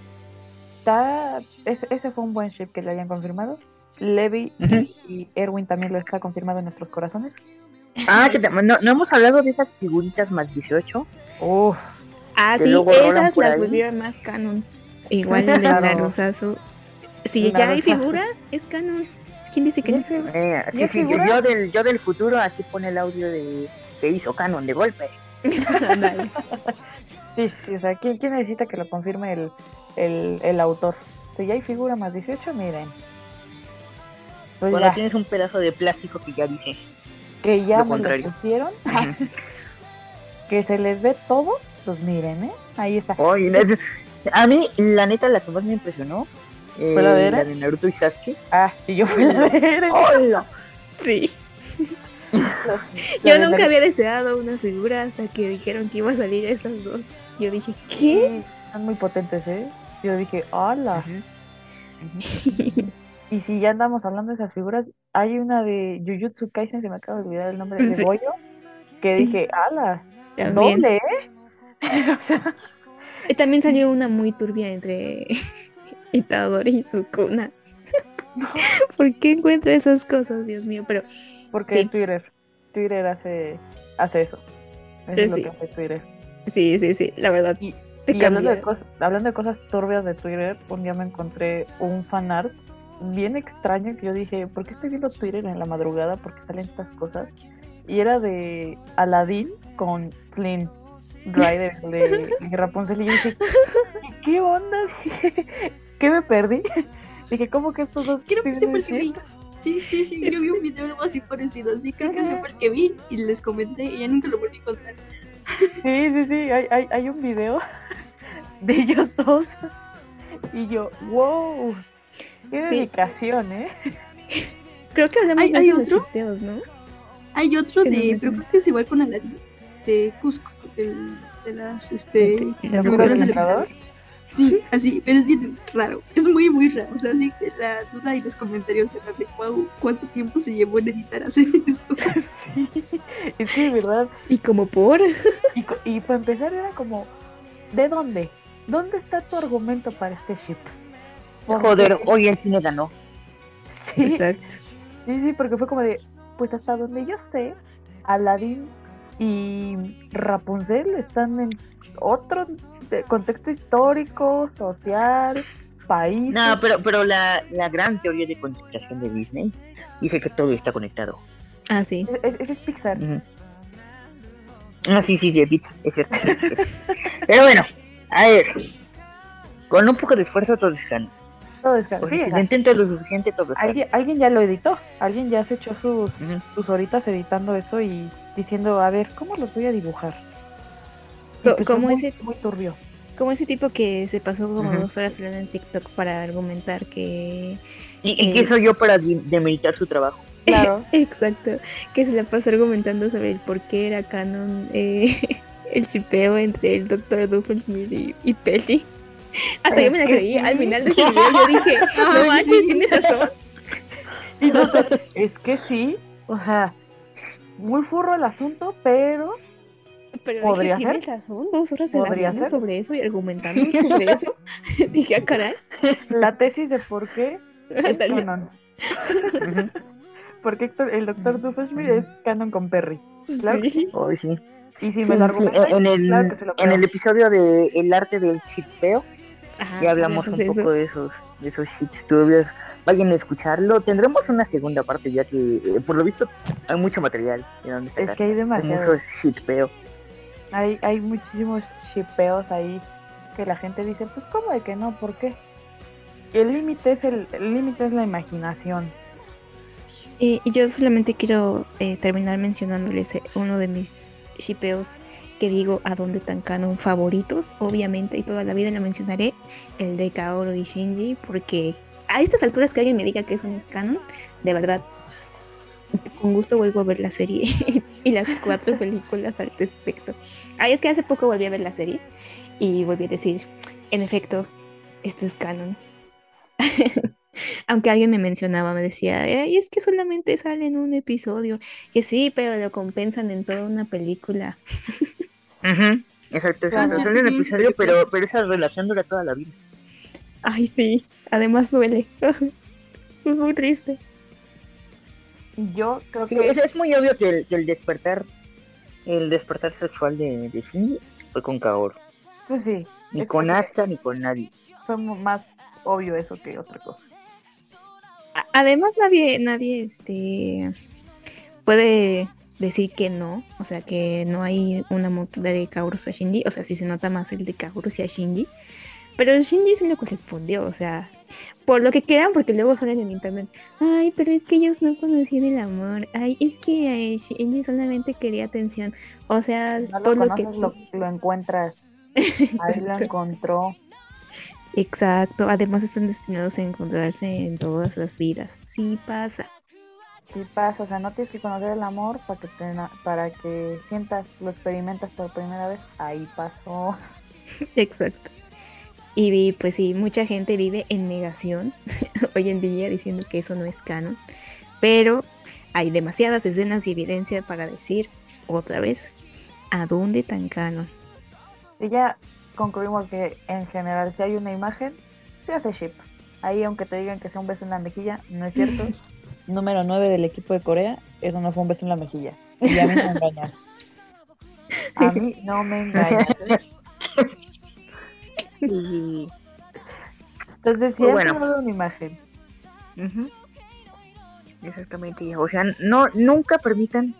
está, ese, ese fue un buen ship que le hayan confirmado. Levi y Erwin también lo está confirmado en nuestros corazones. Ah, que tam- no, no hemos hablado de esas figuritas más 18. Uf, Ah, sí, esas las ahí. volvieron más canon. Igual el de Claro. Narusazo. Si ya hay figura, es canon. ¿Quién dice que no? Eh, ¿Y sí, sí, yo, yo del, yo del futuro, así pone el audio de se hizo canon de golpe. Sí, sí, o sea, ¿quién, quién necesita que lo confirme el, el, el autor? Si ya hay figura más 18, miren. Pues Cuando ya, tienes un pedazo de plástico que ya dice. que ya lo me contrario. lo pusieron, que se les ve todo, pues miren, ¿eh? Ahí está. Es- a mí, la neta, la que más me impresionó eh, ¿Fue la de Eren? la de Naruto y Sasuke. Ah, y yo fui a ver. ¡Hola! Sí. La Yo de nunca había deseado una figura hasta que dijeron que iba a salir esas dos. Yo dije, ¿qué? Son muy potentes, ¿eh? Yo dije, hola. Y si ya andamos hablando de esas figuras, hay una de Jujutsu Kaisen, se me acaba de olvidar el nombre, de Sí. Goyo, que dije, ala, También. doble, ¿eh? o sea, También salió una muy turbia entre Itadori y Sukuna. ¿Por qué encuentra esas cosas, Dios mío? Pero porque Sí. Twitter, Twitter hace, hace eso. Eso es lo sí. que hace Twitter. Sí, sí, sí, la verdad. Y, te y hablando, de cosas, hablando de cosas turbias de Twitter, un día me encontré un fanart bien extraño que yo dije, ¿por qué estoy viendo Twitter en la madrugada? Porque salen estas cosas. Y era de Aladdin con Flynn Rider de, de Rapunzel. Y yo dije, ¿qué, qué onda? ¿Qué me perdí? Dije, ¿cómo que estos dos Creo que ese fue el que tienen vi. Sí, sí, sí, yo vi un video algo así parecido, así creo que fue el que vi y les comenté y ya nunca lo volví a encontrar. Sí, sí, sí, hay, hay, hay un video de ellos dos. Y yo, wow, qué Sí. dedicación, ¿eh? Creo que hablamos ¿Hay- de otro? shifteos, ¿no? Hay otro no de, pero mencionas. creo que es igual con Aladdin, de Cusco, del- de las, este... De- ¿El figuras del del emperador? Sí, así, pero es bien raro, es muy, muy raro, o sea, sí, la duda y los comentarios eran de, wow, ¿cuánto tiempo se llevó en editar hacer esto? es que de verdad. Y como por. Y, para empezar era como, ¿de dónde? ¿Dónde está tu argumento para este ship? Joder, hoy el cine ganó. Sí, Exacto. sí, sí, porque fue como de, pues hasta donde yo sé, Aladdin y Rapunzel están en otro de- contexto histórico, social, país. No, pero, pero la, la gran teoría de conspiración de Disney dice que todo está conectado. Ah, sí. Ese es, es Pixar. Ah, sí, sí, sí, es cierto. Pero bueno, a ver. Con un poco de esfuerzo todo está. Todo es sí, si lo intentas lo suficiente, todo está. alguien, alguien ya lo editó, alguien ya se echó sus, sus horitas editando eso y diciendo, a ver, ¿cómo los voy a dibujar? Co- como ese- muy turbio. Como ese tipo que se pasó como dos horas hablando en TikTok para argumentar que. ¿Y, y Eh. qué soy yo para demeritar su trabajo? Claro. Exacto. Que se la pasó argumentando sobre el por qué era canon eh, el chipeo entre el Dr. Doofenshmirtz y, y Peli. Hasta yo me la creí. Al final de ese video yo dije, no Ay, manches, sí. tienes razón. Y no es que sí, o sea, muy furro el asunto, pero Pero ¿Podría dije, tienes razón. Dos horas ¿Podría hablando ser? sobre eso y argumentando sobre eso. dije, ah, caray. la tesis de por qué es canon. Porque el doctor Doofenshmirtz es canon con Perry. Claro que Sí. Sí. Y si Sí, me lo sí, sí, argumentan, En, el, claro que se lo en el episodio de El arte del chipeo, Ajá, ya hablamos un de poco de esos, de esos shits turbios. Vayan a escucharlo. Tendremos una segunda parte, ya que eh, por lo visto hay mucho material de donde Es que hay demasiado. esos shitpeo. Hay, hay muchísimos shipeos ahí que la gente dice, pues ¿cómo de que no? ¿Por qué? El límite es el límite es la imaginación. Y, yo solamente quiero eh, terminar mencionándoles eh, uno de mis shipeos que digo a dónde tan canon favoritos, obviamente, y toda la vida lo mencionaré, el de Kaoru y Shinji, porque a estas alturas que alguien me diga que eso no es canon, de verdad, con gusto vuelvo a ver la serie y las cuatro películas al respecto. Ay, es que hace poco volví a ver la serie y volví a decir, en efecto, esto es canon. Aunque alguien me mencionaba, me decía, Ay, es que solamente sale en un episodio. Que sí, pero lo compensan en toda una película. Ujú, Exacto, Ah, sí, solo un episodio, pero, pero esa relación dura toda la vida. Ay, sí. Además duele. Es muy triste. Yo creo Sí, que es, es muy obvio que el, que el despertar, el despertar sexual de, de Shinji fue con Kaoru. pues sí, Ni Es con Asuka ni con nadie. fue más obvio eso que otra cosa. Además, nadie, nadie, este, puede decir que no, o sea, que no hay una moto de Kaoru a Shinji, o sea, sí se nota más el de Kaoru hacia Shinji, pero Shinji sí le correspondió, o sea, por lo que quieran, porque luego salen en internet, ay, pero es que ellos no conocían el amor, ay, es que eh, Shinji solamente quería atención, o sea, No lo por lo que... lo, lo encuentras. Ahí lo encontró. Exacto, además están destinados a encontrarse en todas las vidas, sí pasa. Sí pasa, o sea, no tienes que conocer el amor para que, te para que sientas, lo experimentas por primera vez. Ahí pasó. Exacto. Y vi, pues sí, mucha gente vive en negación hoy en día diciendo que eso no es canon. Pero hay demasiadas escenas y evidencia para decir otra vez, ¿a dónde tan canon? Y ya concluimos que en general si hay una imagen, se hace ship. Ahí aunque te digan que sea un beso en la mejilla, no es cierto. Número 9 del equipo de Corea, eso no fue un beso en la mejilla. Y a mí me engañas. A mí no me engañas. Y- Entonces, si has bueno. tomado una imagen, Ujú. Exactamente. O sea, no, nunca permitan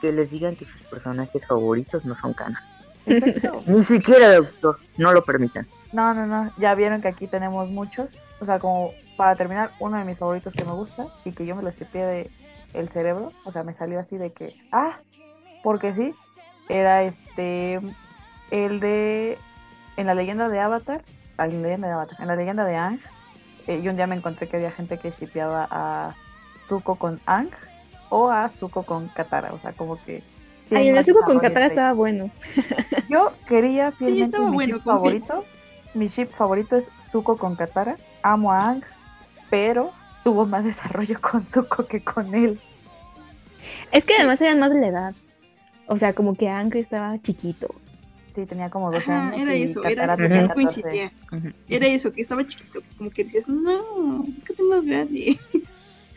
que les digan que sus personajes favoritos no son canon. Ni siquiera el autor, no lo permitan. No, no, no. Ya vieron que aquí tenemos muchos. O sea, como para terminar, uno de mis favoritos que me gusta y que yo me lo escribí de el cerebro. O sea, me salió así de que, ah, porque sí. Era este, el de, en la leyenda de Avatar, en la leyenda de Avatar, en la leyenda de Ang. eh, y un día me encontré que había gente que shipeaba a Zuko con Ang o a Zuko con Katara. O sea, como que. Ay, el más Azuko con Katara entre estaba bueno. yo quería fielmente estaba mi bueno, confío. favorito. Mi ship favorito es Zuko con Katara. Amo a Ang, pero tuvo más desarrollo con Zuko que con él. Es que además eran más de la edad. O sea, como que Ankh estaba chiquito. Sí, tenía como 12 Ajá, años. era y eso, era, 14. coincidía. Era eso, que estaba chiquito, como que decías, no, es que tú más grande.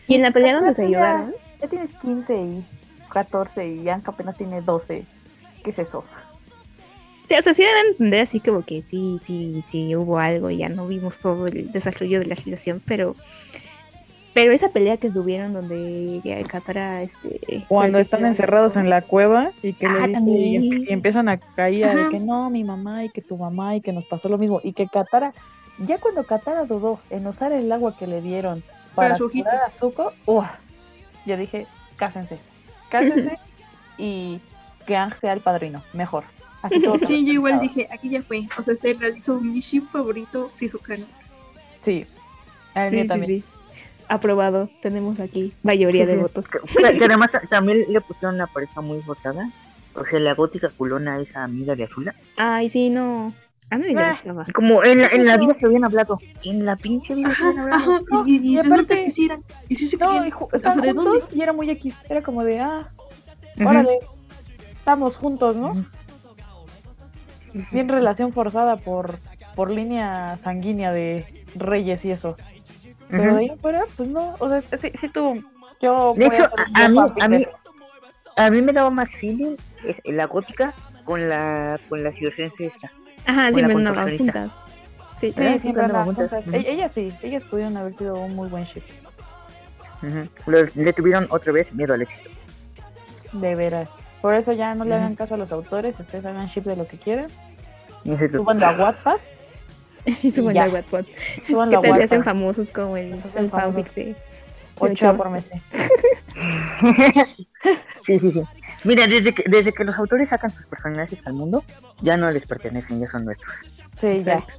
Y en la pelea donde se ayudaron, Ya tienes 15 y 14 y Ang apenas tiene 12. ¿Qué es eso? Sí, o sea, sí deben entender así como que sí, sí, sí hubo algo y ya no vimos todo el desarrollo de la relación, pero pero esa pelea que tuvieron donde Katara este Cuando están encerrados en la cueva y que le Ah, dice- y, y empiezan a caer de que no, mi mamá y que tu mamá y que nos pasó lo mismo y que Katara, ya cuando Katara dudó en usar el agua que le dieron Para para su curar a Zuko, ¡uah! yo dije, cásense, cásense y que Ang sea el padrino, mejor. Así Sí, yo igual dije, aquí ya fue. O sea, se realizó mi ship favorito, canon. Sí, mí Sí, sí, también. sí. Aprobado, tenemos aquí mayoría Sí, de sí. votos. Que, que además ta- también le pusieron una pareja muy forzada. O sea, la gótica culona, esa amiga de Azula. Ay, sí, no. A mí me Ah. gustaba. Como en la, en la vida se habían hablado. En la pinche vida se habían hablado. ajá. Y, y y resulta aparte- que sí eran. Y sí se No, querían. y y era muy X, era como de, ah, órale, estamos juntos, ¿no? Ujú. Bien relación forzada por, por línea sanguínea de reyes y eso. Pero de ahí fuera, pues no, o sea, sí, sí tuvo. Yo De hecho, a, a mí, a mí, a mí me daba más feeling es la gótica con la con la circense esta. Ajá, siempre la andaban juntas. Sí. Sí, Siempre siempre andaban andaban juntas. juntas. Ujú. E- Ellas sí, ellas pudieron haber sido un muy buen ship. Los- le tuvieron otra vez miedo al éxito. de veras. Por eso ya no le hagan caso a los autores, ustedes hagan ship de lo que quieran. Súbanlo a Wattpad, Y suban Ya. a Wattpad. ¿Qué tal se hacen famosos como el, el fanfic de Ochoa por sí, sí, sí. Mira, desde que, desde que los autores sacan sus personajes al mundo, ya no les pertenecen, ya son nuestros. Sí, ya. Exacto.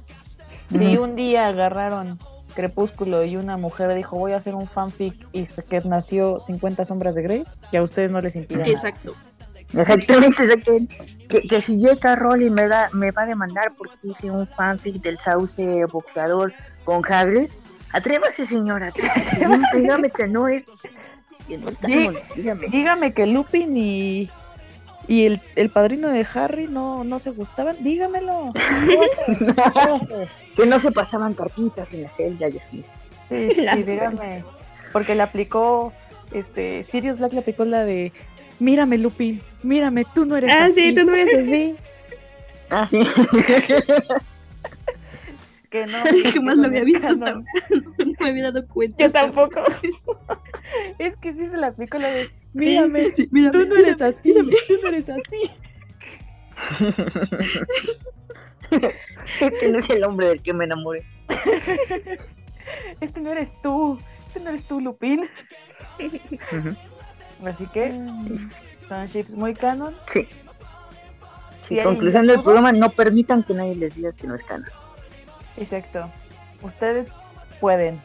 Si un día agarraron Crepúsculo y una mujer dijo voy a hacer un fanfic y que nació 50 sombras de Grey, que a ustedes no les impida nada. Exactamente, exactamente. Que, que si J.K. Rowling me, da, me va a demandar porque hice un fanfic del sauce boxeador con Hagrid, atrévase señora, atrévase, Dígame- que no es... Que no dígame. Dígame que Lupin y, y el, el padrino de Harry no, no se gustaban, dígamelo. Que no se pasaban cartitas en la celda y así. Sí, sí, dígame. Porque le aplicó, este, Sirius Black le aplicó la de, mírame Lupin, mírame, tú no eres Ah, así". sí, tú no eres así. Ah, sí. Que no, Jamás lo había visto hasta. No me había dado cuenta. Yo tampoco. Es que sí se le aplicó la de, mírame, sí, sí, mírame, tú no eres mírame, así, mírame. tú no eres así. este no es el hombre del que me enamoré. Este no eres tú, este no eres tú, Lupin. Ujú. Así que son ships muy canon. Sí. ¿Y conclusión del programa, no permitan que nadie les diga que no es canon. Exacto. Ustedes pueden.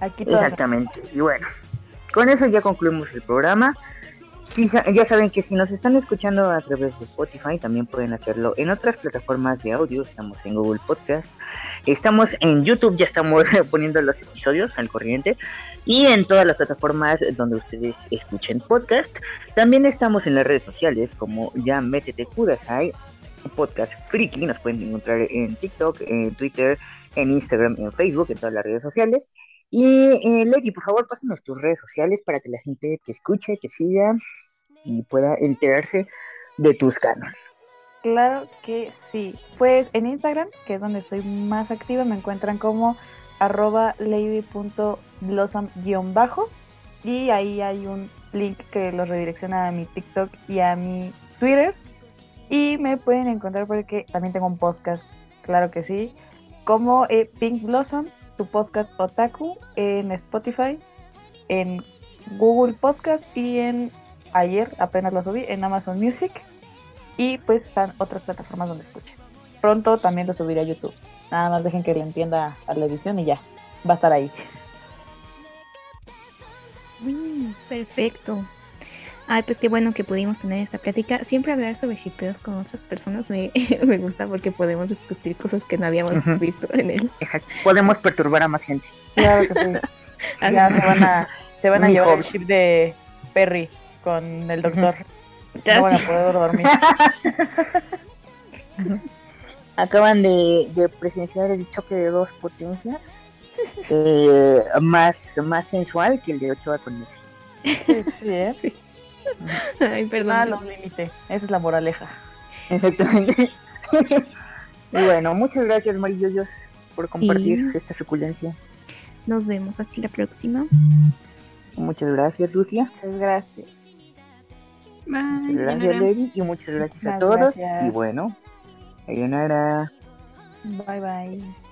Aquí Exactamente. Y bueno, con eso ya concluimos el programa. Sí, ya saben que si nos están escuchando a través de Spotify, también pueden hacerlo en otras plataformas de audio. Estamos en Google Podcast, estamos en YouTube, ya estamos poniendo los episodios al corriente, y en todas las plataformas donde ustedes escuchen podcast. También estamos en las redes sociales, como ya métete Kudasai, podcast friki. Nos pueden encontrar en TikTok, en Twitter, en Instagram, en Facebook, en todas las redes sociales. Y eh, Lady, por favor, pásanos tus redes sociales para que la gente te escuche, te siga y pueda enterarse de tus canos. Claro que sí. Pues en Instagram, que es donde estoy más activa, me encuentran como arroba lady.blossom-bajo y ahí hay un link que los redirecciona a mi TikTok y a mi Twitter y me pueden encontrar porque también tengo un podcast, claro que sí, como eh, Pink Blossom, tu podcast Otaku en Spotify, en Google Podcast y en ayer apenas lo subí en Amazon Music y pues están otras plataformas donde escuchen. Pronto también lo subiré a YouTube. Nada más dejen que le entienda a la edición y ya, va a estar ahí. Uy, perfecto. Ay, pues qué bueno que pudimos tener esta plática. Siempre hablar sobre shipeos con otras personas me, me gusta porque podemos discutir cosas que no habíamos visto en él. Exacto. Podemos perturbar a más gente. Claro que sí. ya se van a, se van a llevar el chip de Perry con el doctor. Ya No van a poder dormir. Acaban de, de presenciar el choque de dos potencias. eh, más, más sensual que el de Ochoa con Messi. Sí, sí, ¿eh? Sí. Ay, perdón. Nada los limite. Esa es la moraleja. Exactamente. y bueno, muchas gracias, Marilloyos, por compartir Sí. esta suculencia. Nos vemos hasta la próxima. Muchas gracias, Lucia. Pues gracias. Bye, Muchas gracias. Lady. Y muchas gracias a Muchas todos. gracias. Y bueno, sayonara. Bye bye.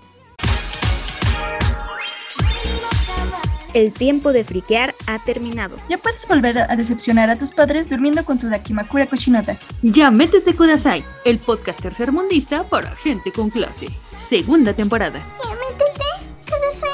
el tiempo de friquear ha terminado. Ya puedes volver a decepcionar a tus padres durmiendo con tu Dakimakura Koshinota. Ya métete Kudasai, el podcast tercermundista para gente con clase. Segunda temporada. Ya métete Kudasai.